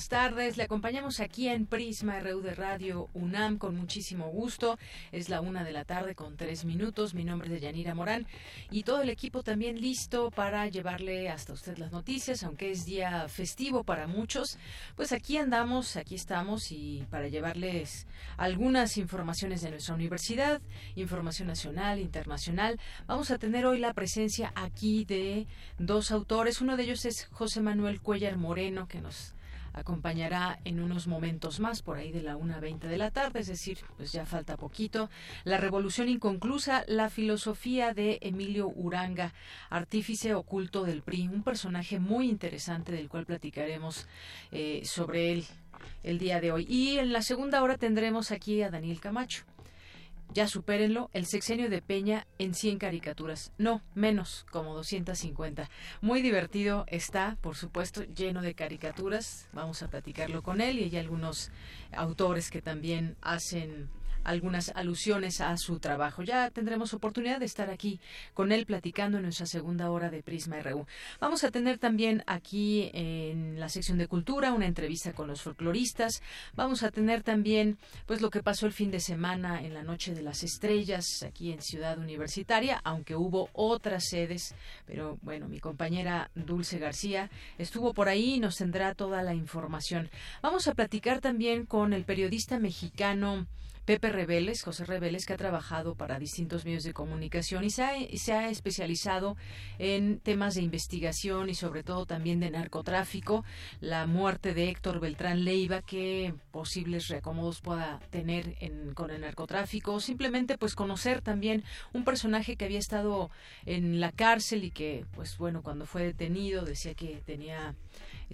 Buenas tardes. Le acompañamos aquí en Prisma RU de Radio UNAM con muchísimo gusto. Es la una de la tarde con tres minutos. Mi nombre es Yanira Morán y todo el equipo también listo para llevarle hasta usted las noticias, aunque es día festivo para muchos. Pues aquí andamos, aquí estamos y para llevarles algunas informaciones de nuestra universidad, información nacional, internacional. Vamos a tener hoy la presencia aquí de dos autores. Uno de ellos es José Manuel Cuellar Moreno, que nos acompañará en unos momentos más, por ahí de la 1.20 de la tarde, es decir, pues ya falta poquito. La revolución inconclusa, la filosofía de Emilio Uranga, artífice oculto del PRI, un personaje muy interesante del cual platicaremos eh, sobre él el día de hoy. Y en la segunda hora tendremos aquí a Daniel Camacho ya supérenlo, el sexenio de Peña en 100 caricaturas. No, menos, como 250. Muy divertido está, por supuesto, lleno de caricaturas. Vamos a platicarlo con él y hay algunos autores que también hacen algunas alusiones a su trabajo. Ya tendremos oportunidad de estar aquí con él platicando en nuestra segunda hora de Prisma RU. Vamos a tener también aquí en la sección de cultura una entrevista con los folcloristas. Vamos a tener también pues lo que pasó el fin de semana en la Noche de las Estrellas aquí en Ciudad Universitaria, aunque hubo otras sedes, pero bueno, mi compañera Dulce García estuvo por ahí y nos tendrá toda la información. Vamos a platicar también con el periodista mexicano Pepe Rebeles, José Rebeles, que ha trabajado para distintos medios de comunicación y se ha, especializado en temas de investigación y sobre todo también de narcotráfico, la muerte de Héctor Beltrán Leiva, qué posibles reacomodos pueda tener con el narcotráfico, simplemente pues conocer también un personaje que había estado en la cárcel y que pues bueno, cuando fue detenido decía que tenía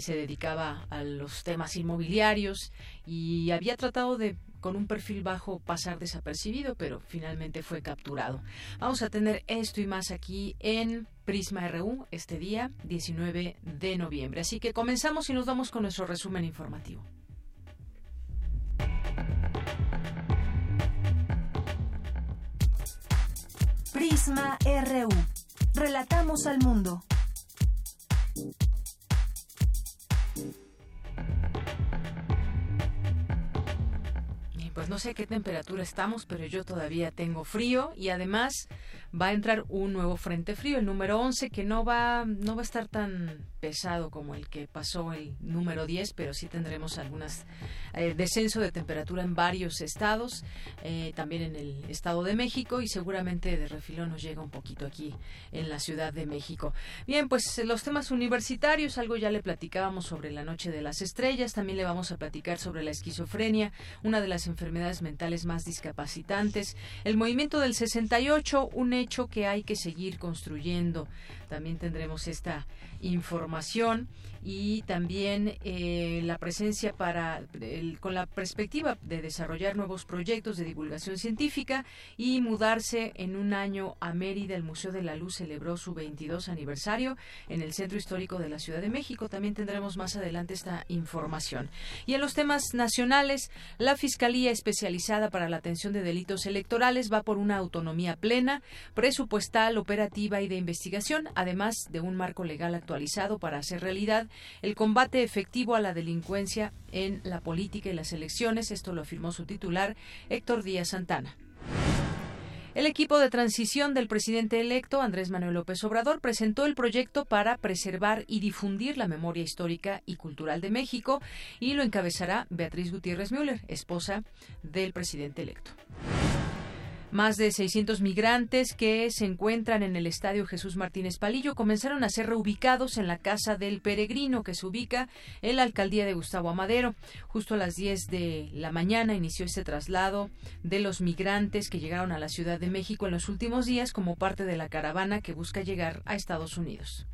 se dedicaba a los temas inmobiliarios y había tratado de con un perfil bajo pasar desapercibido, pero finalmente fue capturado. Vamos a tener esto y más aquí en Prisma RU este día 19 de noviembre. Así que comenzamos y nos vamos con nuestro resumen informativo. Prisma RU. Relatamos al mundo. Pues no sé qué temperatura estamos, pero yo todavía tengo frío y además va a entrar un nuevo frente frío, el número 11, que no va, no va a estar tan pesado como el que pasó el número 10, pero sí tendremos algunas eh, descenso de temperatura en varios estados, eh, también en el Estado de México y seguramente de refilón nos llega un poquito aquí en la Ciudad de México. Bien, pues los temas universitarios, algo ya le platicábamos sobre la Noche de las Estrellas, también le vamos a platicar sobre la esquizofrenia, una de las enfermedades mentales más discapacitantes, el movimiento del 68, un hecho que hay que seguir construyendo. También tendremos esta información y también eh, la presencia para con la perspectiva de desarrollar nuevos proyectos de divulgación científica y mudarse en un año a Mérida. El Museo de la Luz celebró su 22 aniversario en el Centro Histórico de la Ciudad de México. También tendremos más adelante esta información. Y en los temas nacionales, la Fiscalía Especializada para la Atención de Delitos Electorales va por una autonomía plena, presupuestal, operativa y de investigación, además de un marco legal actualizado para hacer realidad el combate efectivo a la delincuencia en la política y las elecciones. Esto lo afirmó su titular, Héctor Díaz Santana. El equipo de transición del presidente electo, Andrés Manuel López Obrador, presentó el proyecto para preservar y difundir la memoria histórica y cultural de México y lo encabezará Beatriz Gutiérrez Müller, esposa del presidente electo. Más de 600 migrantes que se encuentran en el Estadio Jesús Martínez Palillo comenzaron a ser reubicados en la Casa del Peregrino, que se ubica en la alcaldía de Gustavo Amadero. Justo a las 10 de la mañana inició este traslado de los migrantes que llegaron a la Ciudad de México en los últimos días como parte de la caravana que busca llegar a Estados Unidos.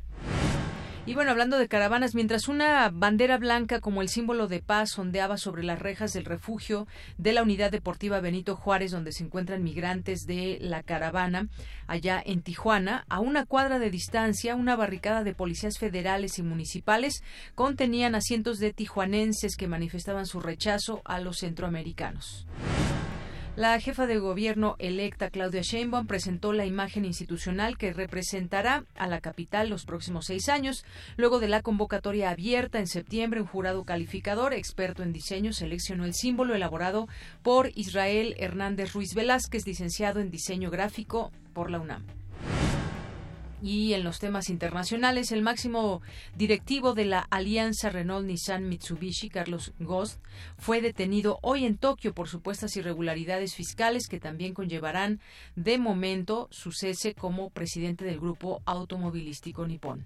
Y bueno, hablando de caravanas, mientras una bandera blanca como el símbolo de paz ondeaba sobre las rejas del refugio de la Unidad Deportiva Benito Juárez, donde se encuentran migrantes de la caravana, allá en Tijuana, a una cuadra de distancia, una barricada de policías federales y municipales contenían a cientos de tijuanenses que manifestaban su rechazo a los centroamericanos. La jefa de gobierno electa Claudia Sheinbaum presentó la imagen institucional que representará a la capital los próximos seis años. Luego de la convocatoria abierta en septiembre, un jurado calificador experto en diseño seleccionó el símbolo elaborado por Israel Hernández Ruiz Velázquez, licenciado en diseño gráfico por la UNAM. Y en los temas internacionales, el máximo directivo de la alianza Renault-Nissan-Mitsubishi, Carlos Ghost, fue detenido hoy en Tokio por supuestas irregularidades fiscales que también conllevarán de momento su cese como presidente del grupo automovilístico nipón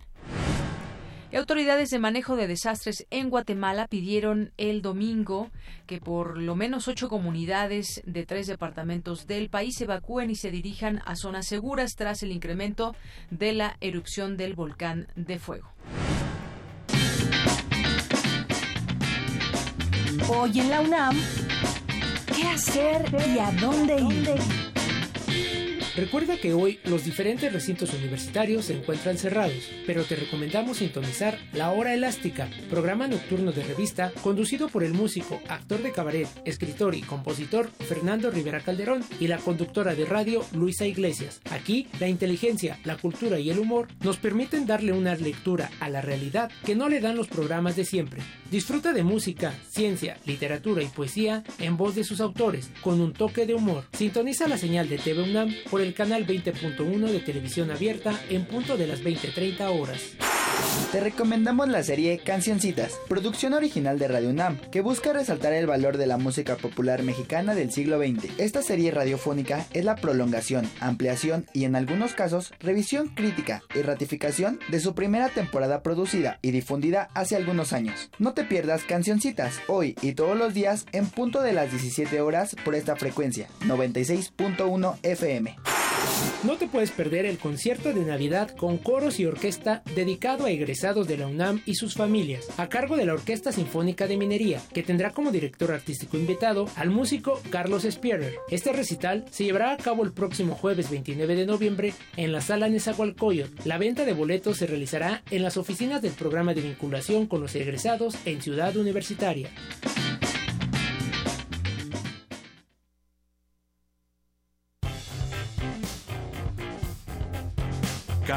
autoridades de manejo de desastres en Guatemala pidieron el domingo que por lo menos ocho comunidades de tres departamentos del país evacúen y se dirijan a zonas seguras tras el incremento de la erupción del volcán de fuego. Hoy en la UNAM, ¿qué hacer y a dónde ir? Recuerda que hoy los diferentes recintos universitarios se encuentran cerrados, pero te recomendamos sintonizar La Hora Elástica, programa nocturno de revista conducido por el músico, actor de cabaret, escritor y compositor Fernando Rivera Calderón y la conductora de radio Luisa Iglesias. Aquí, la inteligencia, la cultura y el humor nos permiten darle una lectura a la realidad que no le dan los programas de siempre. Disfruta de música, ciencia, literatura y poesía en voz de sus autores, con un toque de humor. Sintoniza la señal de TV UNAM por el el canal 20.1 de televisión abierta en punto de las 20.30 horas. Te recomendamos la serie Cancioncitas, producción original de Radio UNAM, que busca resaltar el valor de la música popular mexicana del siglo XX. Esta serie radiofónica es la prolongación, ampliación y en algunos casos revisión crítica y ratificación de su primera temporada producida y difundida hace algunos años. No te pierdas Cancioncitas, hoy y todos los días en punto de las 17 horas por esta frecuencia, 96.1 FM. No te puedes perder el concierto de Navidad con coros y orquesta dedicado a egresados de la UNAM y sus familias, a cargo de la Orquesta Sinfónica de Minería, que tendrá como director artístico invitado al músico Carlos Spierer. Este recital se llevará a cabo el próximo jueves 29 de noviembre en la sala Nezahualcóyotl. La venta de boletos se realizará en las oficinas del programa de vinculación con los egresados en Ciudad Universitaria.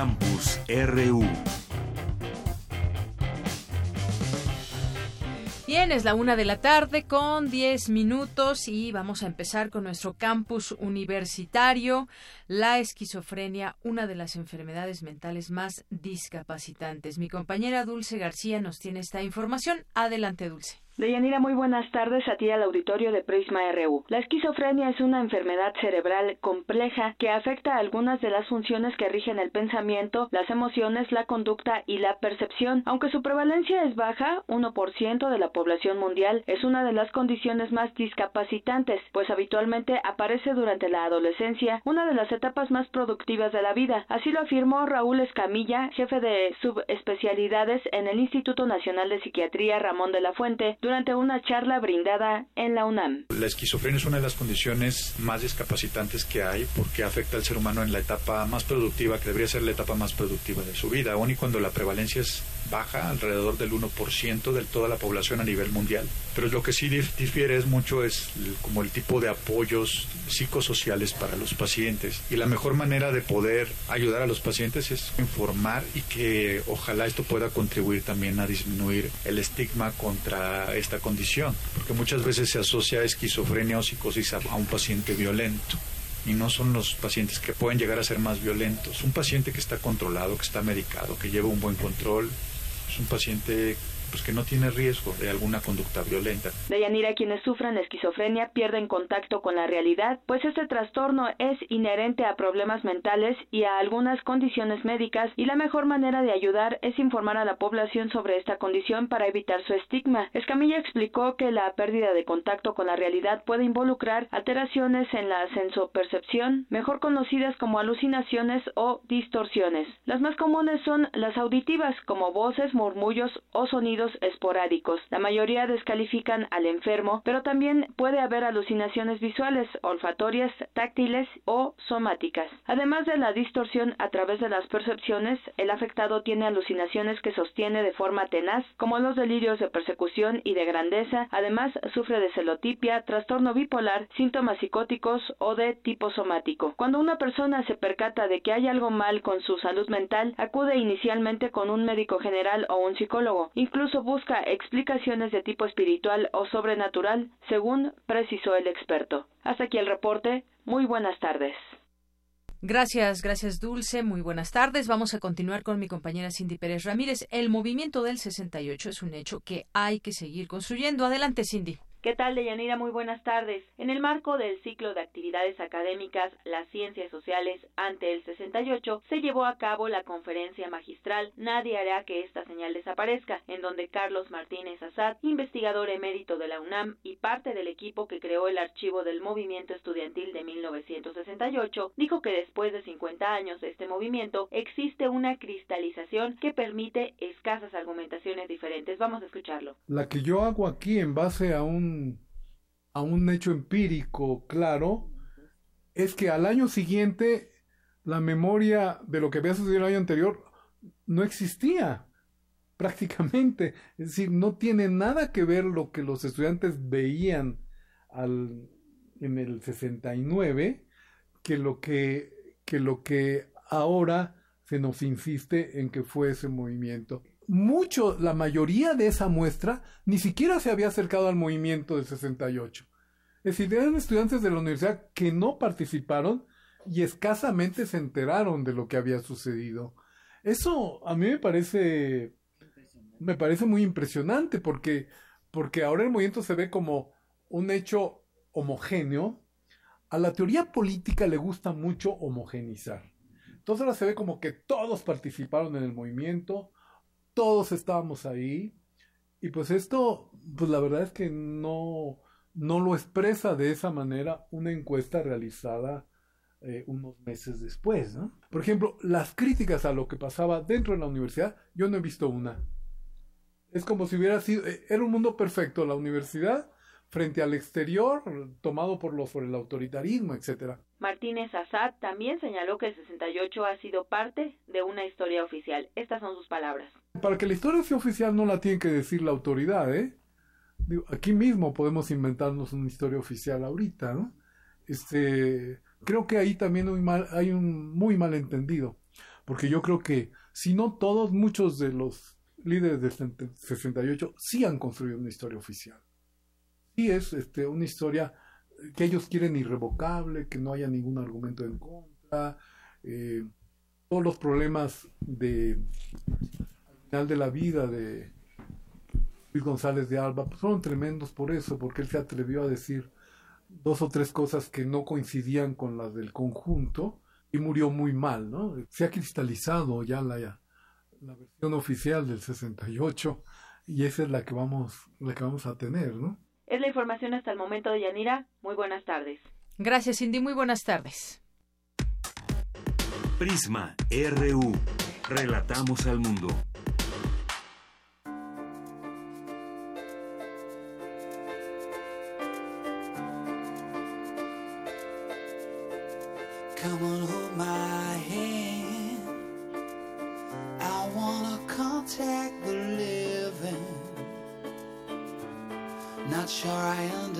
Campus RU. Bien, es la una de la tarde con 10 minutos y vamos a empezar con nuestro campus universitario. La esquizofrenia, una de las enfermedades mentales más discapacitantes. Mi compañera Dulce García nos tiene esta información. Adelante, Dulce. Deyanira, muy buenas tardes a ti al auditorio de Prisma RU. La esquizofrenia es una enfermedad cerebral compleja que afecta algunas de las funciones que rigen el pensamiento, las emociones, la conducta y la percepción. Aunque su prevalencia es baja, 1% de la población mundial, es una de las condiciones más discapacitantes, pues habitualmente aparece durante la adolescencia, una de las etapas más productivas de la vida. Así lo afirmó Raúl Escamilla, jefe de subespecialidades en el Instituto Nacional de Psiquiatría Ramón de la Fuente, una charla brindada en la UNAM. La esquizofrenia es una de las condiciones más discapacitantes que hay porque afecta al ser humano en la etapa más productiva, que debería ser la etapa más productiva de su vida, aun y cuando la prevalencia es baja, alrededor del 1% de toda la población a nivel mundial. Pero lo que sí difiere es mucho es como el tipo de apoyos psicosociales para los pacientes. Y la mejor manera de poder ayudar a los pacientes es informar y que ojalá esto pueda contribuir también a disminuir el estigma contra esta condición. Porque muchas veces se asocia esquizofrenia o psicosis a un paciente violento y no son los pacientes que pueden llegar a ser más violentos. Un paciente que está controlado, que está medicado, que lleva un buen control, es un paciente pues que no tiene riesgo de alguna conducta violenta. Deyanira, quienes sufren esquizofrenia pierden contacto con la realidad, pues este trastorno es inherente a problemas mentales y a algunas condiciones médicas y la mejor manera de ayudar es informar a la población sobre esta condición para evitar su estigma. Escamilla explicó que la pérdida de contacto con la realidad puede involucrar alteraciones en la sensopercepción, mejor conocidas como alucinaciones o distorsiones. Las más comunes son las auditivas, como voces, murmullos o sonidos esporádicos. La mayoría descalifican al enfermo, pero también puede haber alucinaciones visuales, olfatorias, táctiles o somáticas. Además de la distorsión a través de las percepciones, el afectado tiene alucinaciones que sostiene de forma tenaz, como los delirios de persecución y de grandeza. Además, sufre de celotipia, trastorno bipolar, síntomas psicóticos o de tipo somático. Cuando una persona se percata de que hay algo mal con su salud mental, acude inicialmente con un médico general o un psicólogo. Incluso busca explicaciones de tipo espiritual o sobrenatural, según precisó el experto. Hasta aquí el reporte. Muy buenas tardes. Gracias, gracias Dulce. Muy buenas tardes. Vamos a continuar con mi compañera Cindy Pérez Ramírez. El movimiento del 68 es un hecho que hay que seguir construyendo. Adelante, Cindy. ¿Qué tal, Deyanira? Muy buenas tardes. En el marco del ciclo de actividades académicas Las Ciencias Sociales ante el 68, se llevó a cabo la conferencia magistral Nadie hará que esta señal desaparezca, en donde Carlos Martínez Azad, investigador emérito de la UNAM y parte del equipo que creó el archivo del movimiento estudiantil de 1968, dijo que después de 50 años de este movimiento existe una cristalización que permite escasas argumentaciones diferentes. Vamos a escucharlo. La que yo hago aquí en base a un a un hecho empírico claro, es que al año siguiente la memoria de lo que había sucedido el año anterior no existía prácticamente. Es decir, no tiene nada que ver lo que los estudiantes veían al, en el 69 que lo que, que lo que ahora se nos insiste en que fue ese movimiento mucho, la mayoría de esa muestra ni siquiera se había acercado al movimiento del 68. Es decir, eran estudiantes de la universidad que no participaron y escasamente se enteraron de lo que había sucedido. Eso a mí me parece me parece muy impresionante porque porque ahora el movimiento se ve como un hecho homogéneo. A la teoría política le gusta mucho homogenizar. Entonces ahora se ve como que todos participaron en el movimiento, todos estábamos ahí. Y pues esto, pues la verdad es que no, no lo expresa de esa manera una encuesta realizada eh, unos meses después. Por ejemplo, las críticas a lo que pasaba dentro de la universidad, yo no he visto una. Es como si hubiera sido, eh, era un mundo perfecto la universidad frente al exterior, tomado por, los, por el autoritarismo, etcétera. Martínez Assad también señaló que el 68 ha sido parte de una historia oficial. Estas son sus palabras. Para que la historia sea oficial no la tiene que decir la autoridad, ¿eh? aquí mismo podemos inventarnos una historia oficial ahorita, ¿no? Este, creo que ahí también hay, mal, hay un muy mal entendido, porque yo creo que si no todos, muchos de los líderes del 68 sí han construido una historia oficial. Es este, una historia que ellos quieren irrevocable, que no haya ningún argumento en contra, eh, todos los problemas de final de la vida de Luis González de Alba pues fueron tremendos por eso, porque él se atrevió a decir dos o tres cosas que no coincidían con las del conjunto y murió muy mal, ¿no? Se ha cristalizado ya la, la versión oficial del 68 y esa es la que vamos, la que vamos a tener, ¿no? Es la información hasta el momento de Yanira. Muy buenas tardes. Gracias, Cindy. Muy buenas tardes. Prisma RU. Relatamos al mundo. Come on,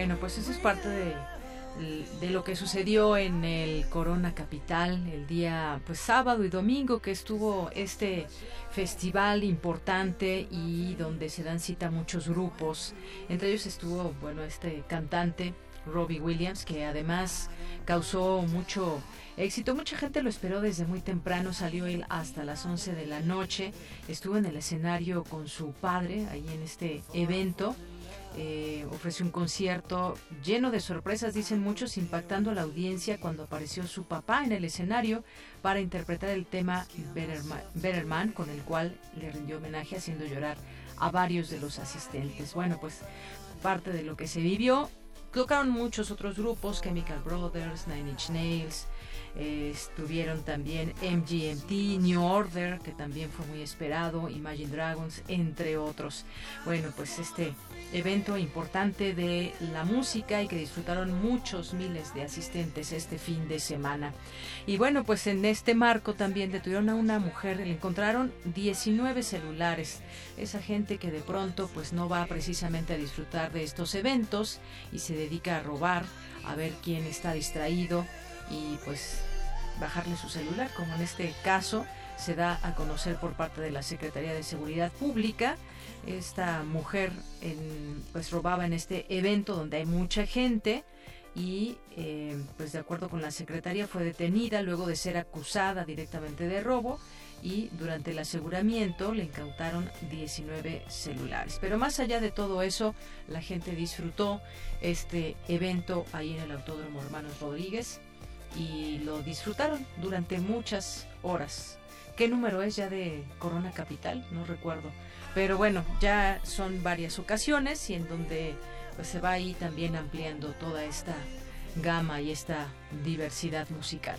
Bueno, pues eso es parte de, lo que sucedió en el Corona Capital el día pues sábado y domingo que estuvo este festival importante y donde se dan cita muchos grupos. Entre ellos estuvo, bueno, este cantante Robbie Williams que además causó mucho éxito. Mucha gente lo esperó desde muy temprano, salió él hasta las 11 de la noche, estuvo en el escenario con su padre ahí en este evento. Eh, ofreció un concierto lleno de sorpresas, dicen muchos, impactando a la audiencia cuando apareció su papá en el escenario para interpretar el tema Better Man, con el cual le rindió homenaje haciendo llorar a varios de los asistentes. Bueno, pues parte de lo que se vivió. Tocaron muchos otros grupos, Chemical Brothers, Nine Inch Nails, estuvieron también MGMT, New Order, que también fue muy esperado, Imagine Dragons, entre otros. Bueno, pues este evento importante de la música y que disfrutaron muchos miles de asistentes este fin de semana. Y bueno, pues en este marco también detuvieron a una mujer, le encontraron 19 celulares. Esa gente que de pronto pues no va precisamente a disfrutar de estos eventos y se dedica a robar, a ver quién está distraído y pues bajarle su celular, como en este caso se da a conocer por parte de la Secretaría de Seguridad Pública. Esta mujer pues robaba en este evento donde hay mucha gente y eh, pues de acuerdo con la Secretaría fue detenida luego de ser acusada directamente de robo y durante el aseguramiento le incautaron 19 celulares. Pero más allá de todo eso, la gente disfrutó este evento ahí en el Autódromo Hermanos Rodríguez y lo disfrutaron durante muchas horas. ¿Qué número es ya de Corona Capital? No recuerdo. Pero bueno, ya son varias ocasiones y en donde pues, se va ahí también ampliando toda esta gama y esta diversidad musical.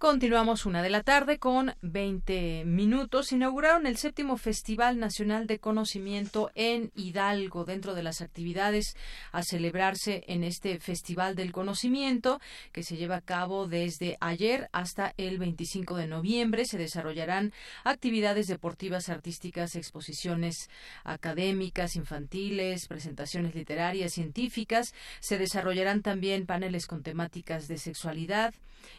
Continuamos una de la tarde con 20 minutos. Inauguraron el séptimo Festival Nacional de Conocimiento en Hidalgo, dentro de las actividades a celebrarse en este Festival del Conocimiento, que se lleva a cabo desde ayer hasta el 25 de noviembre. Se desarrollarán actividades deportivas, artísticas, exposiciones académicas, infantiles, presentaciones literarias, científicas. Se desarrollarán también paneles con temáticas de sexualidad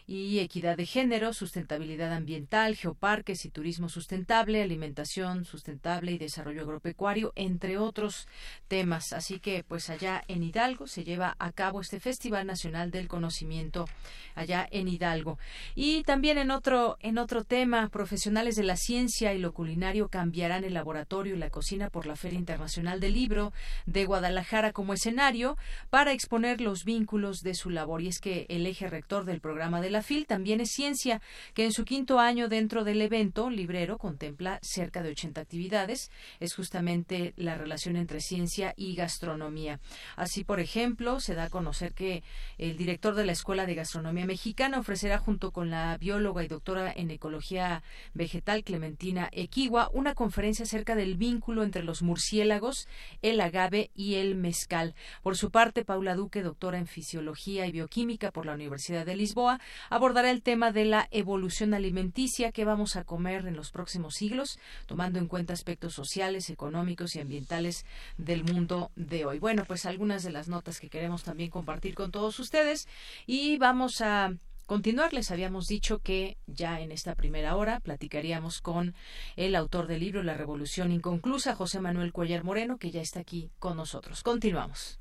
y equidad de género, sustentabilidad ambiental, geoparques y turismo sustentable, alimentación sustentable y desarrollo agropecuario, entre otros temas. Así que, pues allá en Hidalgo se lleva a cabo este Festival Nacional del Conocimiento allá en Hidalgo. Y también en otro en otro tema, profesionales de la ciencia y lo culinario cambiarán el laboratorio y la cocina por la Feria Internacional del Libro de Guadalajara como escenario para exponer los vínculos de su labor. Y es que el eje rector del programa de la FIL también es Ciencia, que en su quinto año dentro del evento librero contempla cerca de 80 actividades. Es justamente la relación entre ciencia y gastronomía. Así, por ejemplo, se da a conocer que el director de la Escuela de Gastronomía Mexicana ofrecerá junto con la bióloga y doctora en ecología vegetal Clementina Equigua una conferencia acerca del vínculo entre los murciélagos, el agave y el mezcal. Por su parte, Paula Duque, doctora en fisiología y bioquímica por la Universidad de Lisboa, abordará el tema de la evolución alimenticia que vamos a comer en los próximos siglos, tomando en cuenta aspectos sociales, económicos y ambientales del mundo de hoy. Bueno, pues algunas de las notas que queremos también compartir con todos ustedes y vamos a continuar. Les habíamos dicho que ya en esta primera hora platicaríamos con el autor del libro La Revolución Inconclusa, José Manuel Cuellar Moreno, que ya está aquí con nosotros. Continuamos.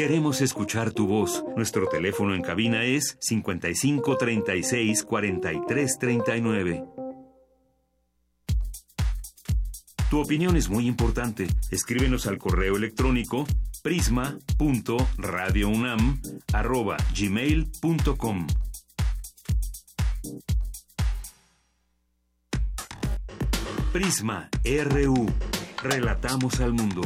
Queremos escuchar tu voz. Nuestro teléfono en cabina es 55 36 43 39. Tu opinión es muy importante. Escríbenos al correo electrónico prisma.radiounam@gmail.com. Prisma RU. Relatamos al mundo.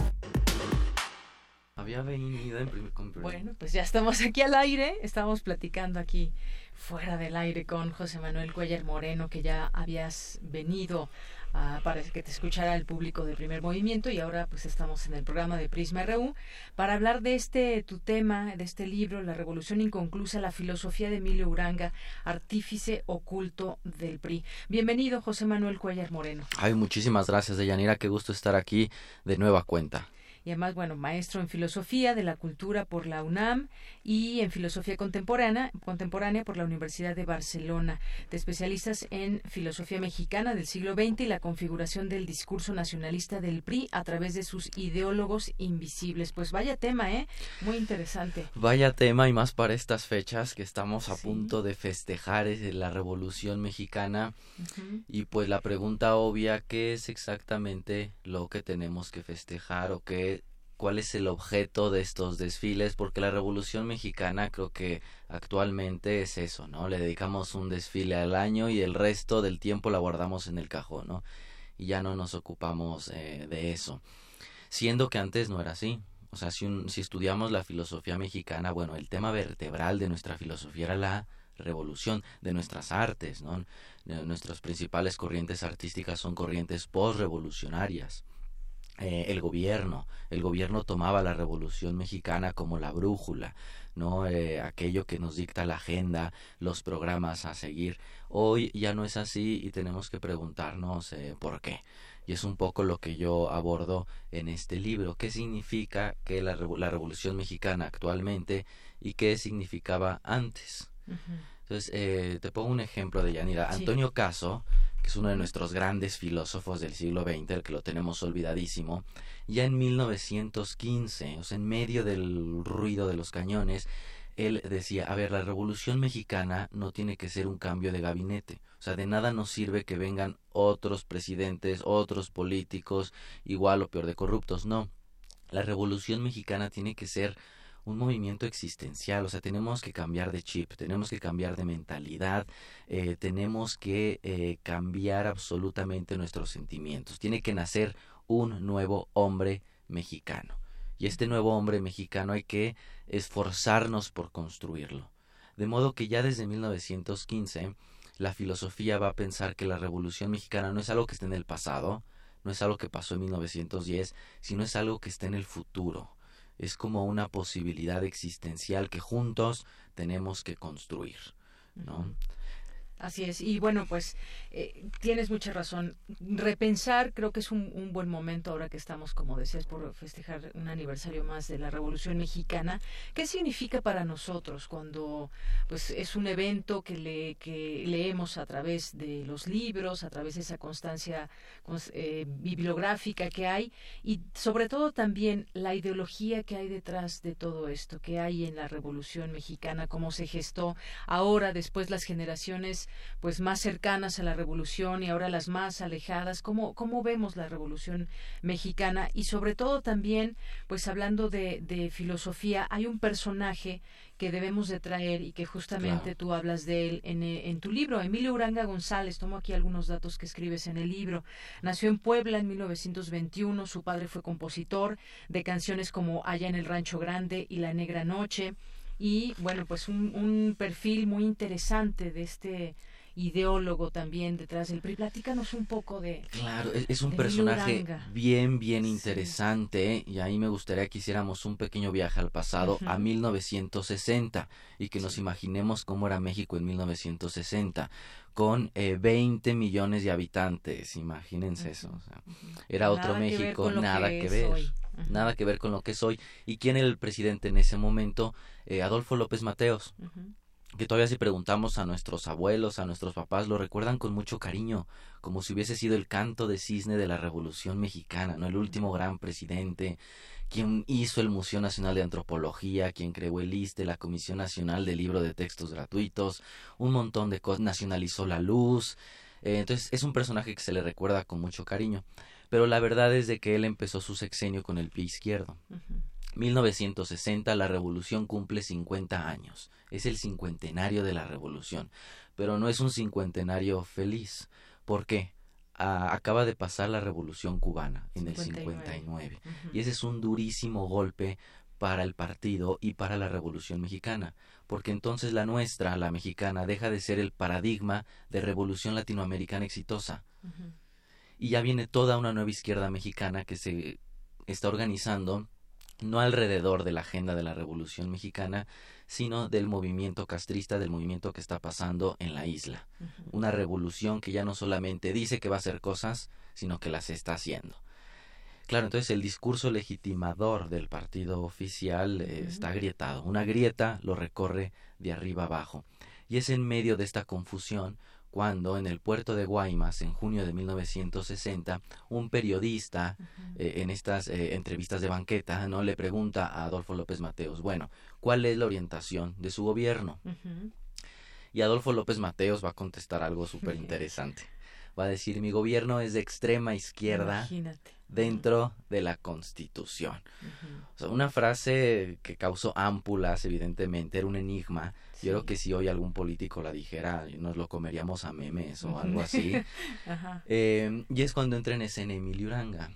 Había venido en primer Bueno, pues ya estamos aquí al aire, estamos platicando aquí fuera del aire con José Manuel Cuellar Moreno, que ya habías venido para que te escuchara el público de primer movimiento y ahora pues estamos en el programa de Prisma RU para hablar de este tu tema, de este libro, La Revolución Inconclusa, la filosofía de Emilio Uranga, artífice oculto del PRI. Bienvenido José Manuel Cuellar Moreno. Ay, muchísimas gracias, Deyanira, qué gusto estar aquí de nueva cuenta y además, bueno, maestro en filosofía de la cultura por la UNAM y en filosofía contemporánea, contemporánea por la Universidad de Barcelona. De especialistas en filosofía mexicana del siglo XX y la configuración del discurso nacionalista del PRI a través de sus ideólogos invisibles. Pues vaya tema, ¿eh? Muy interesante. Vaya tema y más para estas fechas que estamos a punto de festejar la Revolución Mexicana. Y pues la pregunta obvia, ¿qué es exactamente lo que tenemos que festejar o qué cuál es el objeto de estos desfiles, porque la Revolución Mexicana creo que actualmente es eso, ¿no? Le dedicamos un desfile al año y el resto del tiempo la guardamos en el cajón, ¿no? Y ya no nos ocupamos eh, de eso. Siendo que antes no era así. O sea, si, si estudiamos la filosofía mexicana, bueno, el tema vertebral de nuestra filosofía era la revolución de nuestras artes, ¿no? Nuestras principales corrientes artísticas son corrientes postrevolucionarias eh, el gobierno. El gobierno tomaba la Revolución Mexicana como la brújula, ¿no? Eh, aquello que nos dicta la agenda, los programas a seguir. Hoy ya no es así y tenemos que preguntarnos eh, por qué. Y es un poco lo que yo abordo en este libro. ¿Qué significa que la, la Revolución Mexicana actualmente y qué significaba antes? Entonces, te pongo un ejemplo de Yanira. Antonio Caso que es uno de nuestros grandes filósofos del siglo XX, el que lo tenemos olvidadísimo, ya en 1915, o sea, en medio del ruido de los cañones, él decía, a ver, la revolución mexicana no tiene que ser un cambio de gabinete, o sea, de nada nos sirve que vengan otros presidentes, otros políticos, igual o peor de corruptos, no. La revolución mexicana tiene que ser un movimiento existencial, o sea, tenemos que cambiar de chip, tenemos que cambiar de mentalidad, eh, tenemos que eh, cambiar absolutamente nuestros sentimientos. Tiene que nacer un nuevo hombre mexicano. Y este nuevo hombre mexicano hay que esforzarnos por construirlo. De modo que ya desde 1915 la filosofía va a pensar que la revolución mexicana no es algo que esté en el pasado, no es algo que pasó en 1910, sino es algo que está en el futuro es como una posibilidad existencial que juntos tenemos que construir, ¿no? Así es. Y bueno, pues eh, tienes mucha razón. Repensar creo que es un, buen momento ahora que estamos, como decías, por festejar un aniversario más de la Revolución Mexicana. ¿Qué significa para nosotros cuando pues es un evento que, le, que leemos a través de los libros, a través de esa constancia eh, bibliográfica que hay y sobre todo también la ideología que hay detrás de todo esto, que hay en la Revolución Mexicana, cómo se gestó ahora, después las generaciones pues más cercanas a la revolución y ahora las más alejadas, cómo, cómo vemos la revolución mexicana y sobre todo también, pues hablando de, de filosofía, hay un personaje que debemos de traer y que justamente tú hablas de él en, en, tu libro. Emilio Uranga González, tomo aquí algunos datos que escribes en el libro. Nació en Puebla en 1921, su padre fue compositor de canciones como Allá en el Rancho Grande y La Negra Noche y bueno, pues un, un perfil muy interesante de este ideólogo también detrás del PRI. Platícanos un poco de... Claro, es, un personaje bien, bien interesante y ahí me gustaría que hiciéramos un pequeño viaje al pasado, a 1960, y que nos imaginemos cómo era México en 1960 con eh, 20 millones de habitantes, imagínense eso. Era otro México, nada que ver. Nada que ver con lo que es hoy. ¿Y quién era el presidente en ese momento? Eh, Adolfo López Mateos. Que todavía si preguntamos a nuestros abuelos, a nuestros papás, lo recuerdan con mucho cariño, como si hubiese sido el canto de cisne de la Revolución Mexicana, ¿no? El último gran presidente, quien hizo el Museo Nacional de Antropología, quien creó el ISTE, la Comisión Nacional de Libro de Textos Gratuitos, un montón de cosas, nacionalizó la luz. Eh, entonces es un personaje que se le recuerda con mucho cariño. Pero la verdad es de que él empezó su sexenio con el pie izquierdo. 1960 la revolución cumple 50 años. Es el cincuentenario de la revolución. Pero no es un cincuentenario feliz. ¿Por qué? acaba de pasar la revolución cubana en el 59. Y ese es un durísimo golpe para el partido y para la revolución mexicana. Porque entonces la nuestra, la mexicana, deja de ser el paradigma de revolución latinoamericana exitosa. Y ya viene toda una nueva izquierda mexicana que se está organizando no alrededor de la agenda de la Revolución Mexicana, sino del movimiento castrista, del movimiento que está pasando en la isla. Una revolución que ya no solamente dice que va a hacer cosas, sino que las está haciendo. Claro, entonces el discurso legitimador del partido oficial eh, está agrietado. Una grieta lo recorre de arriba abajo. Y es en medio de esta confusión cuando en el puerto de Guaymas, en junio de 1960, un periodista eh, en estas eh, entrevistas de banqueta no le pregunta a Adolfo López Mateos, bueno, ¿cuál es la orientación de su gobierno? Y Adolfo López Mateos va a contestar algo súper interesante. Va a decir, mi gobierno es de extrema izquierda dentro de la Constitución. o sea, una frase que causó ámpulas, evidentemente, era un enigma, yo creo que si hoy algún político la dijera, nos lo comeríamos a memes o algo así. Eh, y es cuando entra en escena Emilio Uranga.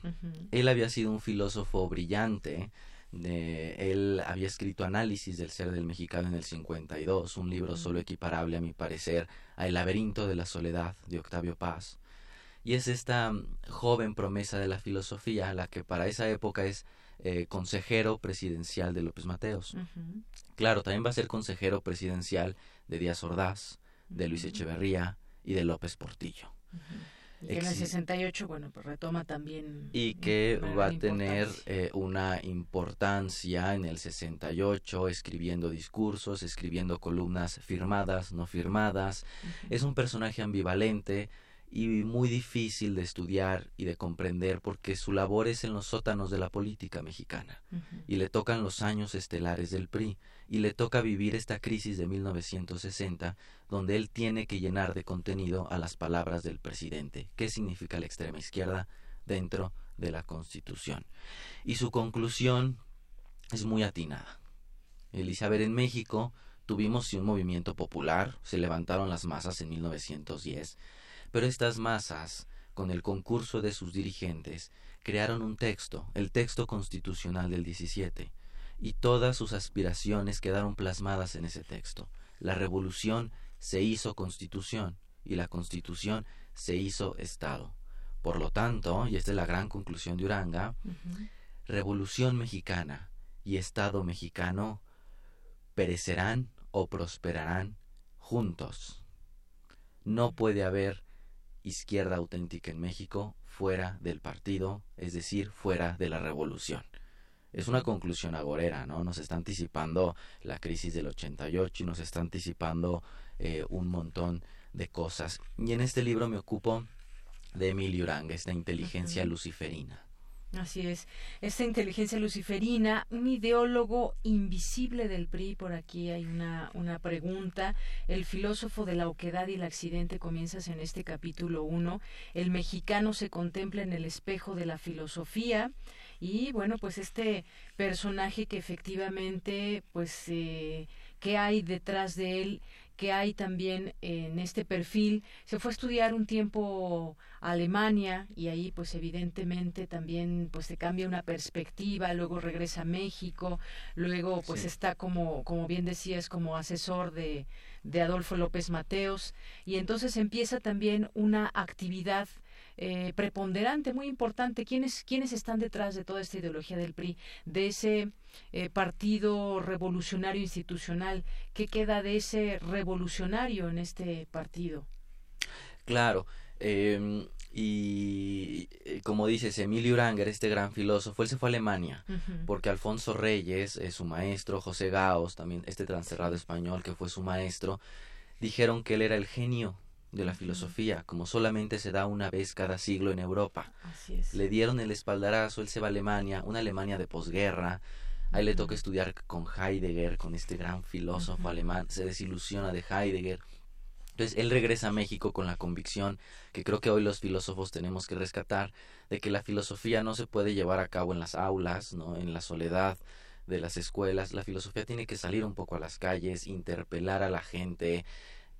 Él había sido un filósofo brillante. De, él había escrito Análisis del ser del mexicano en el 52, un libro solo equiparable, a mi parecer, a El laberinto de la soledad de Octavio Paz. Y es esta mm, joven promesa de la filosofía, la que para esa época es eh, consejero presidencial de López Mateos. Claro, también va a ser consejero presidencial de Díaz Ordaz, de Luis Echeverría y de López Portillo. Y que en el 68, bueno, pues retoma también. Y que va a tener eh, una importancia en el 68, escribiendo discursos, escribiendo columnas firmadas, no firmadas. Es un personaje ambivalente, y muy difícil de estudiar y de comprender porque su labor es en los sótanos de la política mexicana y le tocan los años estelares del PRI y le toca vivir esta crisis de 1960 donde él tiene que llenar de contenido a las palabras del presidente. ¿Qué significa la extrema izquierda dentro de la Constitución? Y su conclusión es muy atinada. Ver, en México tuvimos un movimiento popular, se levantaron las masas en 1910, pero estas masas, con el concurso de sus dirigentes, crearon un texto, el texto constitucional del 17, y todas sus aspiraciones quedaron plasmadas en ese texto. La revolución se hizo constitución y la constitución se hizo Estado. Por lo tanto, y esta es la gran conclusión de Uranga, revolución mexicana y Estado mexicano perecerán o prosperarán juntos. No puede haber izquierda auténtica en México fuera del partido, es decir, fuera de la revolución. Es una conclusión agorera, ¿no? Nos está anticipando la crisis del 88 y nos está anticipando eh, un montón de cosas. Y en este libro me ocupo de Emilio Uranga, esta inteligencia luciferina. Así es, esta inteligencia luciferina, un ideólogo invisible del PRI, por aquí hay una, una pregunta, el filósofo de la oquedad y el accidente comienzas en este capítulo 1, el mexicano se contempla en el espejo de la filosofía y bueno, pues este personaje que efectivamente, pues, eh, ¿qué hay detrás de él? que hay también en este perfil. Se fue a estudiar un tiempo a Alemania y ahí pues evidentemente también pues se cambia una perspectiva, luego regresa a México, luego pues está como, como bien decías, como asesor de, de Adolfo López Mateos y entonces empieza también una actividad eh, preponderante, muy importante. ¿Quiénes, ¿Quiénes están detrás de toda esta ideología del PRI, de ese eh, partido revolucionario institucional? ¿Qué queda de ese revolucionario en este partido? Claro. Em, y eh, como dices, Emilio Uranger, este gran filósofo, él se fue a Alemania, porque Alfonso Reyes, es su maestro, José Gaos, también este transerrado español que fue su maestro, dijeron que él era el genio de la filosofía, como solamente se da una vez cada siglo en Europa. Le dieron el espaldarazo, él se va a Alemania, una Alemania de posguerra, ahí le toca estudiar con Heidegger, con este gran filósofo alemán, se desilusiona de Heidegger, Entonces él regresa a México con la convicción que creo que hoy los filósofos tenemos que rescatar de que la filosofía no se puede llevar a cabo en las aulas, ¿no? en la soledad de las escuelas. La filosofía tiene que salir un poco a las calles, interpelar a la gente,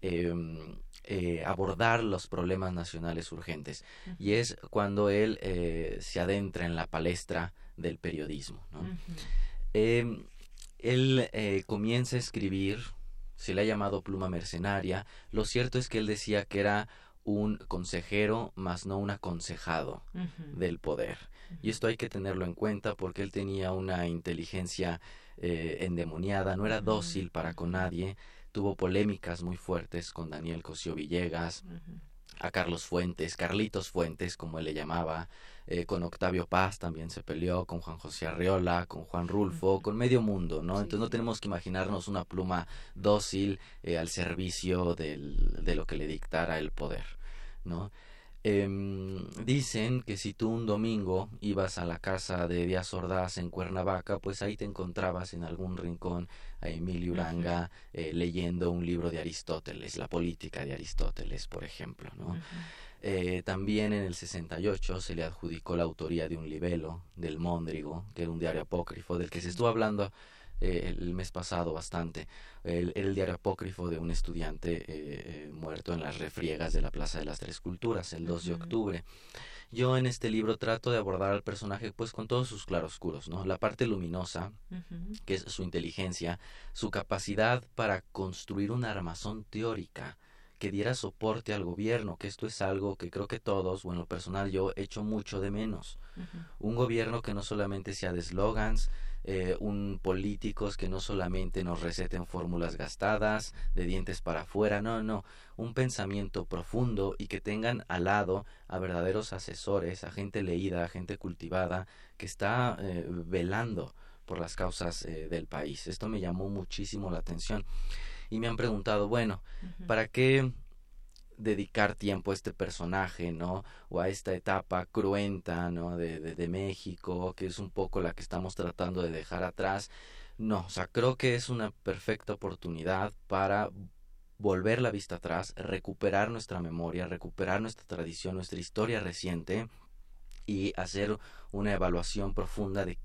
em, eh, abordar los problemas nacionales urgentes. Y es cuando él eh, se adentra en la palestra del periodismo. ¿no? Em, él eh, comienza a escribir se le ha llamado pluma mercenaria, lo cierto es que él decía que era un consejero, más no un aconsejado del poder. Y esto hay que tenerlo en cuenta porque él tenía una inteligencia endemoniada, no era dócil para con nadie, tuvo polémicas muy fuertes con Daniel Cosío Villegas, a Carlos Fuentes, Carlitos Fuentes, como él le llamaba, eh, con Octavio Paz también se peleó, con Juan José Arriola, con Juan Rulfo, con medio mundo, ¿no? Entonces no tenemos que imaginarnos una pluma dócil eh, al servicio del, de lo que le dictara el poder, ¿no? Em, dicen que si tú un domingo ibas a la casa de Díaz Ordaz en Cuernavaca, pues ahí te encontrabas en algún rincón a Emilio Uranga eh, leyendo un libro de Aristóteles, la política de Aristóteles, por ejemplo, ¿no? Eh, también en el 68 se le adjudicó la autoría de un libelo del Móndrigo, que era un diario apócrifo, del que se estuvo hablando eh, el mes pasado bastante. El, era el diario apócrifo de un estudiante eh, muerto en las refriegas de la Plaza de las Tres Culturas, el 2 de octubre. Yo en este libro trato de abordar al personaje pues con todos sus claroscuros, ¿no? La parte luminosa, que es su inteligencia, su capacidad para construir una armazón teórica, que diera soporte al gobierno, que esto es algo que creo que todos, o en lo personal yo, he hecho mucho de menos. Un gobierno que no solamente sea de slogans, eh, un políticos que no solamente nos receten fórmulas gastadas, de dientes para afuera, no, no, un pensamiento profundo y que tengan al lado a verdaderos asesores, a gente leída, a gente cultivada, que está eh, velando por las causas eh, del país. Esto me llamó muchísimo la atención y me han preguntado, bueno, ¿para qué dedicar tiempo a este personaje, ¿no? O a esta etapa cruenta, ¿no? De, de, México, que es un poco la que estamos tratando de dejar atrás. No, o sea, creo que es una perfecta oportunidad para volver la vista atrás, recuperar nuestra memoria, recuperar nuestra tradición, nuestra historia reciente y hacer una evaluación profunda de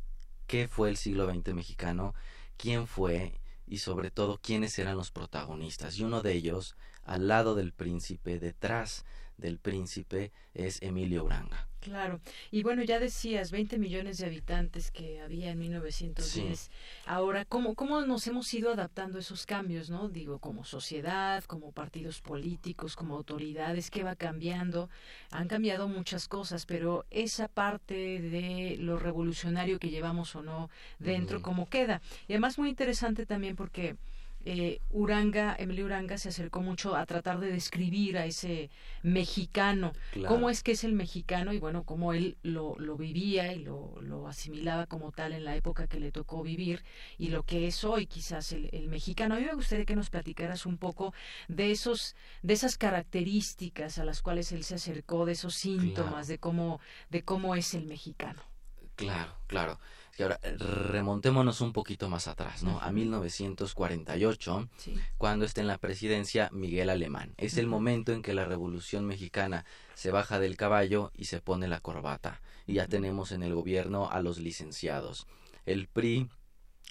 qué fue el siglo XX mexicano, quién fue y sobre todo quiénes eran los protagonistas. Y uno de ellos, al lado del príncipe, detrás del príncipe, es Emilio Uranga. Claro. Y bueno, ya decías, 20 millones de habitantes que había en 1910. Ahora, ¿cómo, ¿cómo nos hemos ido adaptando a esos cambios, no? Digo, como sociedad, como partidos políticos, como autoridades, ¿qué va cambiando? Han cambiado muchas cosas, pero esa parte de lo revolucionario que llevamos o no dentro, ¿cómo queda? Y además muy interesante también porque eh, Uranga, Emilio Uranga se acercó mucho a tratar de describir a ese mexicano, cómo es que es el mexicano y bueno, cómo él lo, lo vivía y lo, lo, asimilaba como tal en la época que le tocó vivir y lo que es hoy quizás el, el, mexicano. A mí me gustaría que nos platicaras un poco de esos, de esas características a las cuales él se acercó, de esos síntomas de cómo, de cómo es el mexicano. Claro, claro. Y ahora, remontémonos un poquito más atrás, ¿no? A 1948, cuando está en la presidencia Miguel Alemán. Es el momento en que la Revolución Mexicana se baja del caballo y se pone la corbata. Y ya tenemos en el gobierno a los licenciados. El PRI